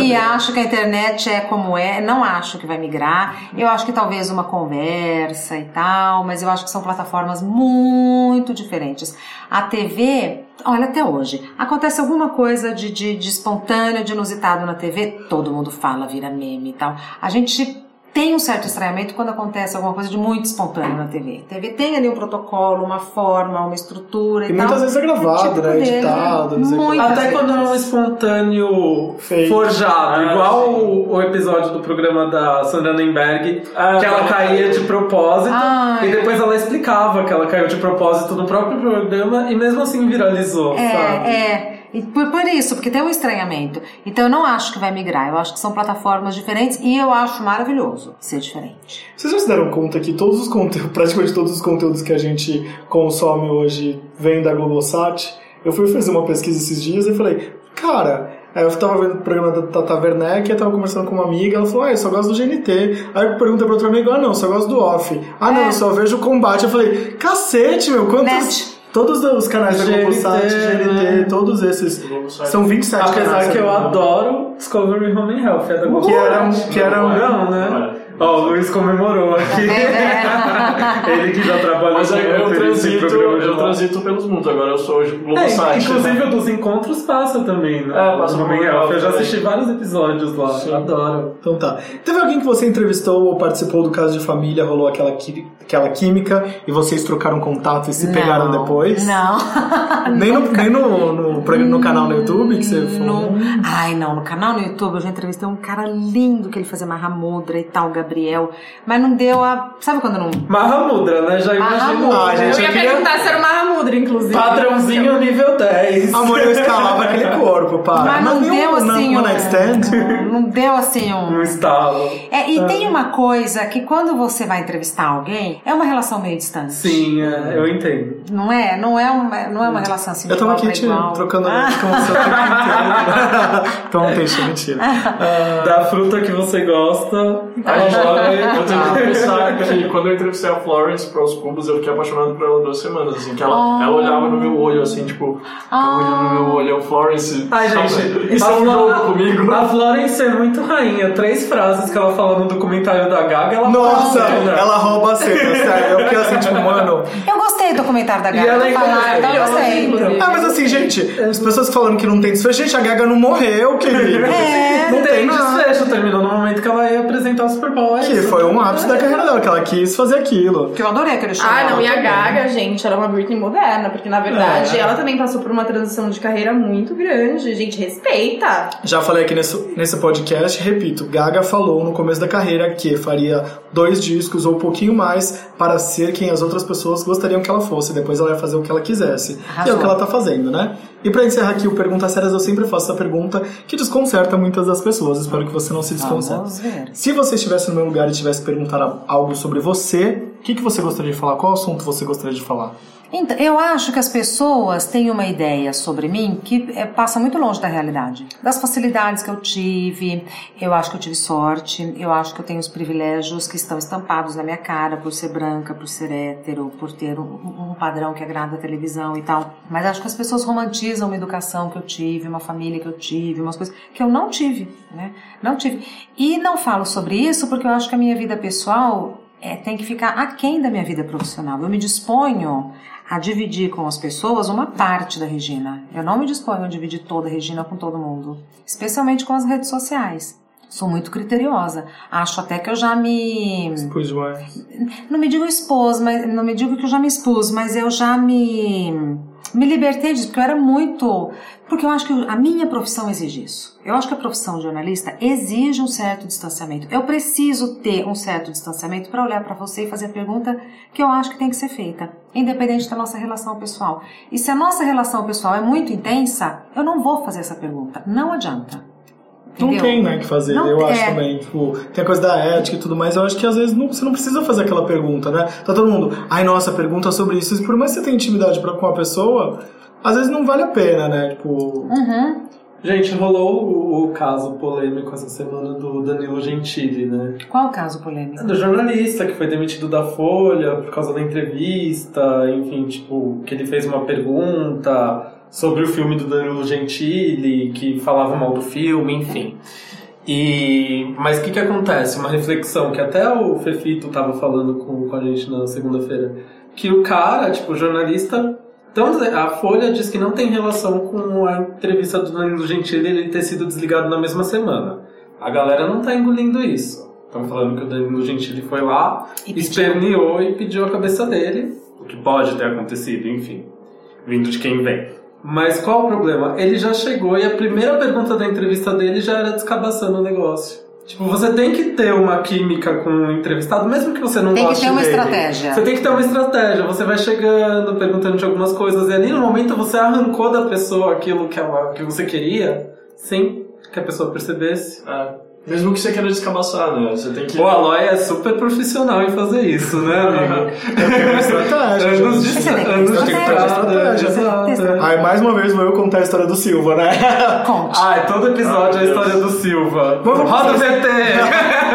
Speaker 4: E acho que a internet é como é. Não acho que vai migrar. Eu acho que talvez uma conversa e tal, mas eu acho que são plataformas muito diferentes. A TV, olha, até hoje, acontece alguma coisa de, de, de espontâneo, de inusitado na TV, todo mundo fala, vira meme e tal. A gente tem um certo estranhamento quando acontece alguma coisa de muito espontâneo na TV. A TV tem ali um protocolo, uma forma, uma estrutura e,
Speaker 1: E
Speaker 4: tal.
Speaker 1: muitas vezes é gravado,
Speaker 4: O tipo
Speaker 1: né?
Speaker 4: dele,
Speaker 1: Editado, não sei o que.
Speaker 4: muitas
Speaker 2: Até
Speaker 4: vezes.
Speaker 2: quando é um espontâneo
Speaker 1: Fake.
Speaker 2: forjado,
Speaker 3: Ah,
Speaker 2: igual o, o episódio do programa da Sandra Nemberg,
Speaker 3: Ah,
Speaker 2: que ela
Speaker 3: tá.
Speaker 2: caía de propósito,
Speaker 4: Ai.
Speaker 2: e depois ela explicava que ela caiu de propósito no próprio programa, e mesmo assim viralizou, sabe?
Speaker 4: É, é. E por, por isso, porque tem um estranhamento. Então eu não acho que vai migrar. Eu acho que são plataformas diferentes e eu acho maravilhoso ser diferente.
Speaker 1: Vocês já se deram conta que todos os conteúdos, praticamente todos os conteúdos que a gente consome hoje vêm da Globosat? Eu fui fazer uma pesquisa esses dias e falei, cara, aí eu tava vendo o programa da Tata Werneck, eu tava conversando com uma amiga, ela falou, ah, eu só gosto do GNT. Aí eu perguntei pra outro amigo, ah, não, só gosto do Off. Ah, não,
Speaker 4: É.
Speaker 1: eu só vejo o combate. Eu falei, cacete, meu, quantos...
Speaker 4: Net.
Speaker 1: Todos os canais da
Speaker 2: GNT,
Speaker 1: Globosat, GNT,
Speaker 2: né?
Speaker 1: todos esses.
Speaker 3: Globosat.
Speaker 1: São 27 canais.
Speaker 2: Apesar que eu
Speaker 1: agora.
Speaker 2: adoro Discovery Home and Health, é da.
Speaker 1: Que era um- que era um-
Speaker 2: Não, né? Ó, o Luiz comemorou aqui.
Speaker 4: É.
Speaker 2: Ele que já trabalha
Speaker 3: Mas
Speaker 2: com
Speaker 3: eu, transito, eu transito pelos mundos, agora eu sou hoje
Speaker 2: É,
Speaker 3: Globosat.
Speaker 2: inclusive o dos encontros passa também, né?
Speaker 3: É, passa
Speaker 2: no Home Health. Eu já assisti vários episódios lá.
Speaker 3: Sim.
Speaker 2: Adoro.
Speaker 1: Então tá. Teve alguém que você entrevistou ou participou do caso de família, rolou aquela, aquela química e vocês trocaram contato e se pegaram
Speaker 4: Não,
Speaker 1: depois?
Speaker 4: Não.
Speaker 1: Nem no, nem no, no, no canal no YouTube que você falou?
Speaker 4: No... Ai, não, no canal no YouTube eu já entrevistei um cara lindo que ele fazia Mahamudra e tal, Gabriel. Mas não deu a. Sabe quando não.
Speaker 2: Mahamudra, né? Já imagino.
Speaker 4: Mahamudra.
Speaker 1: Ah, gente,
Speaker 5: Eu ia
Speaker 1: eu queria-
Speaker 5: perguntar se era o Mahamudra, inclusive.
Speaker 2: Padrãozinho nível 10.
Speaker 1: Amor, eu escalava aquele corpo, para.
Speaker 4: Mas não
Speaker 1: nem
Speaker 4: deu
Speaker 1: um,
Speaker 4: assim.
Speaker 1: One
Speaker 4: um-
Speaker 1: stand?
Speaker 4: Não, não deu assim um.
Speaker 2: Um estalo.
Speaker 4: É, e tem uma coisa que quando você vai entrevistar alguém, é uma relação meio distante.
Speaker 2: Sim, é, eu entendo.
Speaker 4: Não é? Não é uma, não é uma relação assim.
Speaker 1: Eu tava aqui te
Speaker 4: igual.
Speaker 1: trocando
Speaker 4: Ah.
Speaker 1: com você o tempo inteiro. então não tem isso, mentira.
Speaker 2: Da fruta que você gosta.
Speaker 3: Agora, eu
Speaker 2: Agora,
Speaker 3: tenho que confessar que quando eu entrevistei a Florence para os cubos, eu fiquei apaixonado por ela duas semanas, assim, que ela,
Speaker 4: Oh.
Speaker 3: ela olhava no meu olho, assim, tipo, ficava olhando no meu olho, eu, Florence,
Speaker 2: Ai, gente,
Speaker 3: isso
Speaker 2: a
Speaker 3: é um jogo comigo.
Speaker 2: A Florence é muito rainha. Três frases que ela fala no documentário da Gaga, ela
Speaker 1: Nossa,
Speaker 2: fala, né?
Speaker 1: ela rouba a cena, sério. Eu fiquei assim, tipo, mano.
Speaker 4: Eu do documentário da
Speaker 2: E
Speaker 4: Gaga.
Speaker 2: ela é
Speaker 4: falar, então eu
Speaker 2: maravilhosa,
Speaker 4: gostei.
Speaker 1: Ah, mas assim, gente, as pessoas falando que não tem desfecho, gente, a Gaga não morreu, querido.
Speaker 4: É,
Speaker 1: não tem
Speaker 2: tem desfecho, terminou no momento que ela ia apresentar o Super Bowl.
Speaker 1: Que foi um ápice da carreira dela, que ela quis fazer aquilo.
Speaker 4: Que eu adorei aquele show.
Speaker 5: Ah, não, e a. Gaga, gente, ela é uma Britney moderna, porque na verdade
Speaker 1: É.
Speaker 5: ela também passou por uma transição de carreira muito grande. Gente, respeita.
Speaker 1: Já falei aqui nesse, nesse podcast, repito, Gaga falou no começo da carreira que faria dois discos ou um pouquinho mais para ser quem as outras pessoas gostariam que ela fosse. Depois ela ia fazer o que ela quisesse. E é
Speaker 4: Arrasou.
Speaker 1: o que ela tá fazendo, né? E pra encerrar aqui o Perguntas Sérias, eu sempre faço essa pergunta que desconcerta muitas das pessoas. Espero que você não se desconcerte. Se você estivesse no meu lugar e tivesse que perguntar algo sobre você, o que, que você gostaria de falar? Qual assunto você gostaria de falar?
Speaker 4: Então, eu acho que as pessoas têm uma ideia sobre mim que é, passa muito longe da realidade. Das facilidades que eu tive, eu acho que eu tive sorte, eu acho que eu tenho os privilégios que estão estampados na minha cara por ser branca, por ser hétero, por ter um, um padrão que agrada a televisão e tal. Mas acho que as pessoas romantizam uma educação que eu tive, uma família que eu tive, umas coisas que eu não tive, né? Não tive. E não falo sobre isso porque eu acho que a minha vida pessoal é, tem que ficar aquém da minha vida profissional. Eu me disponho a dividir com as pessoas uma parte da Regina. Eu não me disponho a dividir toda a Regina com todo mundo, especialmente com as redes sociais. Sou muito criteriosa. Acho até que eu já me
Speaker 1: Pois demais.
Speaker 4: não me digo expôs, mas não me digo que eu já me expus, mas eu já me me libertei disso, porque eu era muito, porque eu acho que a minha profissão exige isso. Eu acho que a profissão de jornalista exige um certo distanciamento. Eu preciso ter um certo distanciamento para olhar para você e fazer a pergunta que eu acho que tem que ser feita, independente da nossa relação pessoal. E se a nossa relação pessoal é muito intensa, eu não vou fazer essa pergunta. Não adianta.
Speaker 1: Não
Speaker 4: Entendeu?
Speaker 1: tem, né, que fazer,
Speaker 4: Não
Speaker 1: eu acho
Speaker 4: é.
Speaker 1: também. Tipo, tem a coisa da ética e tudo mais, eu acho que às vezes não- você não precisa fazer aquela pergunta, né? Tá todo mundo, ai nossa, pergunta sobre isso. E por mais que você tenha intimidade pra, com a pessoa, às vezes não vale a pena, né? Tipo,
Speaker 4: Uhum.
Speaker 2: Gente, rolou o, o caso polêmico essa semana do Danilo Gentili, né?
Speaker 4: Qual o caso polêmico?
Speaker 2: Do jornalista que foi demitido da Folha por causa da entrevista, enfim, tipo, que ele fez uma pergunta sobre o filme do Danilo Gentili, que falava mal do filme, enfim. E mas o que que acontece? Uma reflexão que até o Fefito tava falando com, com a gente na segunda-feira, que o cara, tipo, o jornalista então, a Folha diz que não tem relação com a entrevista do Danilo Gentili ele ter sido desligado na mesma semana. A galera não tá engolindo isso. Estão falando que o Danilo Gentili foi lá,
Speaker 4: E
Speaker 2: esperneou e pediu a cabeça dele, o que pode ter acontecido, enfim, vindo de quem vem. Mas qual o problema? Ele já chegou e a primeira pergunta da entrevista dele já era descabaçando o negócio. Tipo, você tem que ter uma química com o entrevistado, mesmo que você não
Speaker 4: Tem que
Speaker 2: goste
Speaker 4: ter uma
Speaker 2: dele.
Speaker 4: estratégia.
Speaker 2: Você tem que ter uma estratégia. Você vai chegando, perguntando de algumas coisas, e ali no momento você arrancou da pessoa aquilo que, ela, que você queria, sem que a pessoa percebesse.
Speaker 3: É. Mesmo que você queira descabaçar, né? Você tem que.
Speaker 2: O Aloy é super profissional em fazer isso, né, amigo?
Speaker 1: estratégia,
Speaker 2: anos de,
Speaker 1: gente.
Speaker 4: Você tem que ter
Speaker 2: anos de
Speaker 4: estratégia.
Speaker 1: Estratégia. Aí, mais uma vez, vou eu contar a história do Silva, né?
Speaker 4: Conte.
Speaker 2: Ai, todo episódio é a história do Silva.
Speaker 1: Vamos-
Speaker 2: Roda o VT!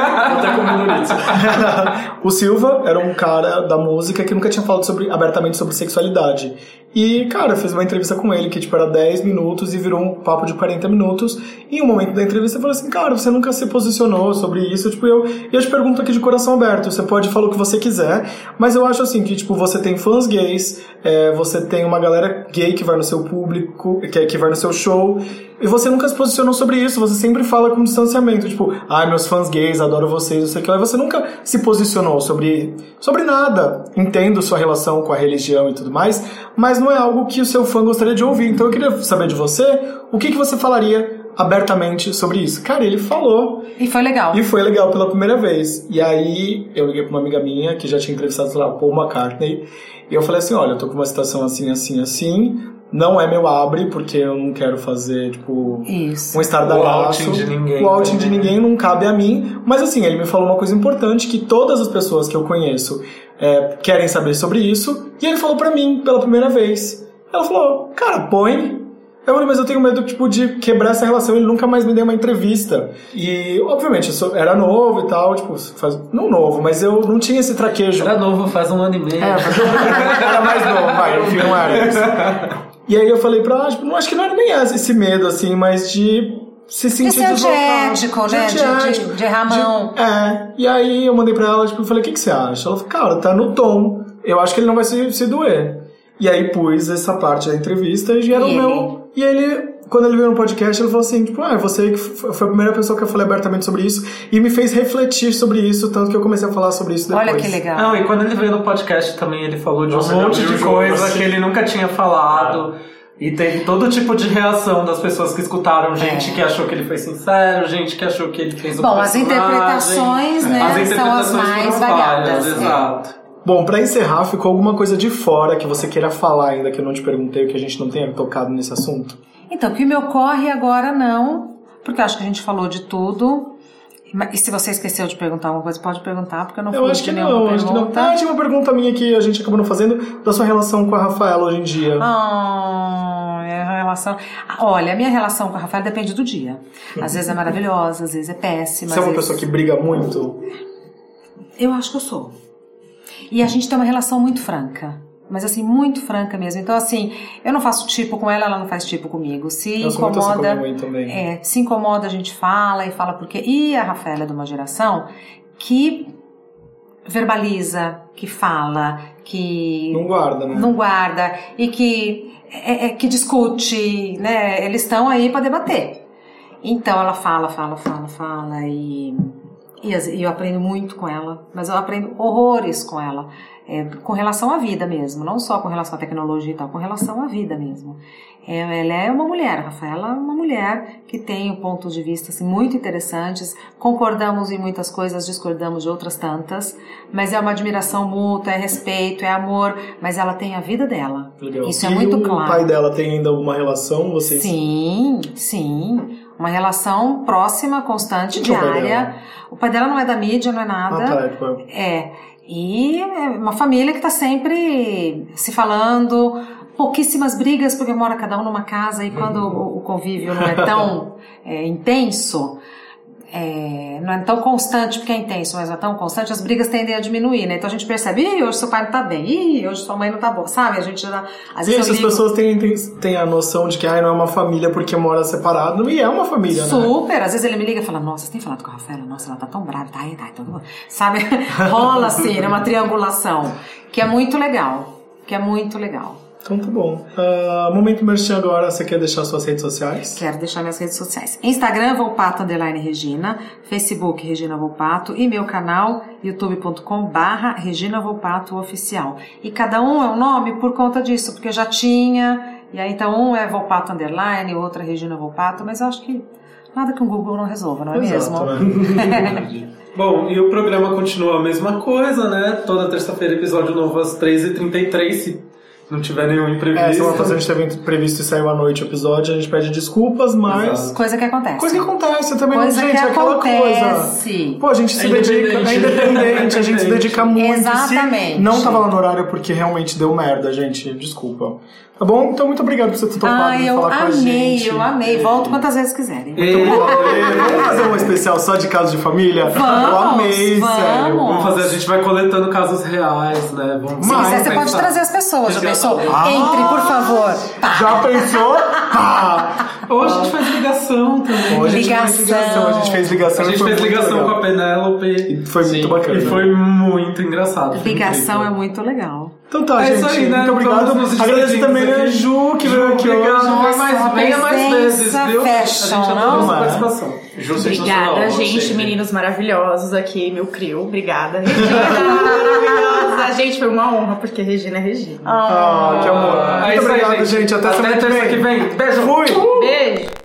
Speaker 3: Até com
Speaker 1: o Silva era um cara da música que nunca tinha falado sobre, abertamente sobre sexualidade. E, cara, eu fiz uma entrevista com ele que, tipo, era 10 minutos e virou um papo de 40 minutos. E em um momento da entrevista eu falei assim, cara, você nunca se posicionou sobre isso. Tipo, eu, e eu te pergunto aqui de coração aberto. Você pode falar o que você quiser, mas eu acho assim que, tipo, você tem fãs gays, é, você tem uma galera gay que vai no seu público, que, que vai no seu show. E você nunca se posicionou sobre isso, você sempre fala com distanciamento, tipo, ai, meus fãs gays, adoro vocês, não sei o que lá. Você nunca se posicionou sobre, sobre nada. Entendo sua relação com a religião e tudo mais, mas não é algo que o seu fã gostaria de ouvir. Então eu queria saber de você, o que, que você falaria abertamente sobre isso? Cara, ele falou.
Speaker 4: E foi legal.
Speaker 1: E foi legal pela primeira vez. E aí eu liguei pra uma amiga minha que já tinha entrevistado, sei lá, Paul McCartney. E eu falei assim: olha, eu tô com uma situação assim, assim, assim. Não é meu abre, porque eu não quero fazer, tipo,
Speaker 4: Isso.
Speaker 1: um estardalhaço.
Speaker 2: O outing de ninguém
Speaker 1: O outing de
Speaker 2: também.
Speaker 1: ninguém não cabe a mim. Mas assim, ele me falou uma coisa importante que todas as pessoas que eu conheço é, querem saber sobre isso. E ele falou pra mim pela primeira vez. Ela falou, cara, põe. Eu falei, mas eu tenho medo, tipo, de quebrar essa relação. Ele nunca mais me deu uma entrevista. E, obviamente, eu sou- era novo e tal, tipo, faz, não novo, mas eu não tinha esse traquejo.
Speaker 2: Era novo, faz um ano e meio.
Speaker 1: É, era mais novo, vai, não era isso. E aí eu falei pra ela, tipo, não acho que não era nem esse medo, assim, mas de se sentir
Speaker 4: ser
Speaker 1: deslocado.
Speaker 4: antiético, né? De- de- de errar a mão.
Speaker 1: De- é, e aí eu mandei pra ela, tipo, eu falei, o que, que você acha? Ela falou, cara, tá no tom, eu acho que ele não vai se, se doer. E aí pus essa parte da entrevista e era o meu... E ele, quando ele veio no podcast, ele falou assim, tipo, ah, você foi a primeira pessoa que eu falei abertamente sobre isso e me fez refletir sobre isso, tanto que eu comecei a falar sobre isso depois.
Speaker 4: Olha que legal.
Speaker 2: Não, e quando ele veio no podcast também, ele falou de
Speaker 3: Nossa,
Speaker 2: um monte de coisa
Speaker 3: assim.
Speaker 2: que ele nunca tinha falado. E teve todo tipo de reação das pessoas que escutaram. Gente
Speaker 4: É.
Speaker 2: que achou que ele foi sincero, gente que achou que ele fez o
Speaker 4: Bom, as interpretações, né,
Speaker 2: As
Speaker 4: são as
Speaker 2: interpretações
Speaker 4: mais variadas, é.
Speaker 2: Exato.
Speaker 1: Bom, pra encerrar, ficou alguma coisa de fora que você queira falar ainda que eu não te perguntei, que a gente não tenha tocado nesse assunto?
Speaker 4: Então, o que me ocorre agora não, porque eu acho que a gente falou de tudo. E se você esqueceu de perguntar alguma coisa, pode perguntar, porque eu não
Speaker 1: Eu acho que não, acho que não.
Speaker 4: pergunta.
Speaker 1: Ah, tinha uma pergunta minha que a gente acabou não fazendo, da sua relação com a Rafaela hoje em dia.
Speaker 4: Ah, é a relação. Ah, Olha, a minha relação com a Rafaela depende do dia. Às vezes é maravilhosa, às vezes é péssima.
Speaker 1: Você é uma
Speaker 4: vezes-
Speaker 1: pessoa que briga muito?
Speaker 4: Eu acho que eu sou. E a gente tem uma relação muito franca. Mas assim, muito franca mesmo. Então, assim, eu não faço tipo com ela, ela não faz tipo comigo. Se
Speaker 1: Eu assim a
Speaker 4: incomoda.
Speaker 1: mãe também.
Speaker 4: É, se incomoda, a gente fala e fala porque. E a Rafaela é de uma geração que verbaliza, que fala, que
Speaker 1: Não guarda, né?
Speaker 4: não guarda e que, é- é- que discute, né? Eles estão aí para debater. Então ela fala, fala, fala, fala e, e eu aprendo muito com ela, mas eu aprendo horrores com ela, é, com relação à vida mesmo, não só com relação à tecnologia e tal, com relação à vida mesmo. É, ela é uma mulher, a Rafaela é uma mulher que tem pontos de vista assim, muito interessantes, concordamos em muitas coisas, discordamos de outras tantas, mas é uma admiração mútua, é respeito, é amor, mas ela tem a vida dela.
Speaker 1: Legal.
Speaker 4: Isso é
Speaker 1: e
Speaker 4: muito
Speaker 1: o
Speaker 4: claro.
Speaker 1: pai dela tem ainda alguma relação? Vocês...
Speaker 4: Sim, sim. Uma relação próxima, constante,
Speaker 1: é o
Speaker 4: diária. O pai dela não é da mídia, não é
Speaker 1: Ah,
Speaker 4: nada.
Speaker 1: tá. é, tipo,
Speaker 4: É. E é uma família que tá sempre se falando, pouquíssimas brigas, porque mora cada um numa casa e quando o, o convívio não é tão é, intenso, é, não é tão constante, porque é intenso, mas não é tão constante, as brigas tendem a diminuir, né? Então a gente percebe, ih, hoje seu pai não tá bem, ih, hoje sua mãe não tá boa, sabe? A gente já. Às vezes eu
Speaker 1: essas
Speaker 4: ligo,
Speaker 1: pessoas têm, têm, têm a noção de que ai, não é uma família porque mora separado, e é uma família, né?
Speaker 4: Super, às vezes ele me liga e fala, nossa, você tem falado com a Rafaela? Nossa, ela tá tão brava, tá aí, tá aí, todo mundo. Sabe? Rola assim, né? Uma triangulação. Que é muito legal. Que é muito legal.
Speaker 1: Então tá bom. Ah, momento merchan agora, você quer deixar suas redes sociais?
Speaker 4: Quero deixar minhas redes sociais. Instagram, Volpato Underline Regina. Facebook, Regina Volpato. E meu canal, youtube.com barra Regina Volpato Oficial. E cada um é um nome por conta disso, porque eu já tinha. E aí então um é Volpato Underline, o outro é Regina Volpato. Mas eu acho que nada que um Google não resolva, não é
Speaker 1: Exato,
Speaker 4: mesmo?
Speaker 1: né?
Speaker 2: Bom, e o programa continua a mesma coisa, né? Toda terça-feira, episódio novo às 13h33, se não tiver nenhum
Speaker 1: É,
Speaker 2: imprevisto.
Speaker 1: semana passada a gente teve previsto e saiu à noite o episódio, a gente pede desculpas, mas.
Speaker 2: Exato.
Speaker 4: Coisa que acontece.
Speaker 1: Coisa que acontece também,
Speaker 4: Coisa
Speaker 1: gente,
Speaker 4: que
Speaker 1: é aquela
Speaker 4: acontece.
Speaker 1: coisa. Pô, a gente se
Speaker 3: É
Speaker 1: dedica,
Speaker 3: independente.
Speaker 1: é independente, a gente se dedica muito.
Speaker 4: Exatamente.
Speaker 1: Se não tava lá no horário porque realmente deu merda, gente, desculpa. Tá bom? Então, muito obrigado por você ter topado
Speaker 4: Ai, eu
Speaker 1: falar com a
Speaker 4: amei,
Speaker 1: gente.
Speaker 4: eu amei. Volto quantas vezes quiserem.
Speaker 2: E-
Speaker 1: Vamos fazer um especial só de casos de família?
Speaker 4: Vamos,
Speaker 1: eu amei,
Speaker 4: vamos.
Speaker 1: sério.
Speaker 2: Vamos fazer, a gente vai coletando casos reais, né? Vamos
Speaker 4: Se
Speaker 1: Mas-
Speaker 4: quiser, você pode trazer as pessoas, já pensou?
Speaker 1: Ah.
Speaker 4: Entre, por favor. Pá.
Speaker 1: Já pensou? Pá!
Speaker 2: Ou a gente faz ligação também.
Speaker 1: Hoje a gente fez
Speaker 4: Ligação.
Speaker 1: a gente fez ligação
Speaker 2: A gente fez
Speaker 1: muito
Speaker 2: ligação com a Penélope.
Speaker 1: E foi muito
Speaker 3: Sim,
Speaker 1: bacana.
Speaker 2: E foi muito engraçado. foi
Speaker 4: Ligação é muito legal.
Speaker 1: Então tá,
Speaker 2: É
Speaker 1: gente.
Speaker 2: isso aí, né?
Speaker 1: Muito obrigado. Agradeço também a. Ju, que veio aqui
Speaker 2: obrigado.
Speaker 1: hoje.
Speaker 2: Venha mais,
Speaker 4: Nossa,
Speaker 2: venha mais vezes, viu?
Speaker 4: fashion,
Speaker 2: a gente
Speaker 4: não?
Speaker 2: sua
Speaker 1: É.
Speaker 2: participação.
Speaker 3: Ju,
Speaker 5: Obrigada,
Speaker 3: você.
Speaker 5: gente, meninos maravilhosos aqui, meu crio. Obrigada, Regina, maravilhosa. Gente, foi uma honra, porque Regina é Regina.
Speaker 1: Ah, que amor.
Speaker 2: É
Speaker 1: Muito
Speaker 2: aí,
Speaker 1: obrigado, gente. Até,
Speaker 2: Até
Speaker 1: semana
Speaker 2: que vem. Beijo.
Speaker 1: Fui!
Speaker 5: Beijo!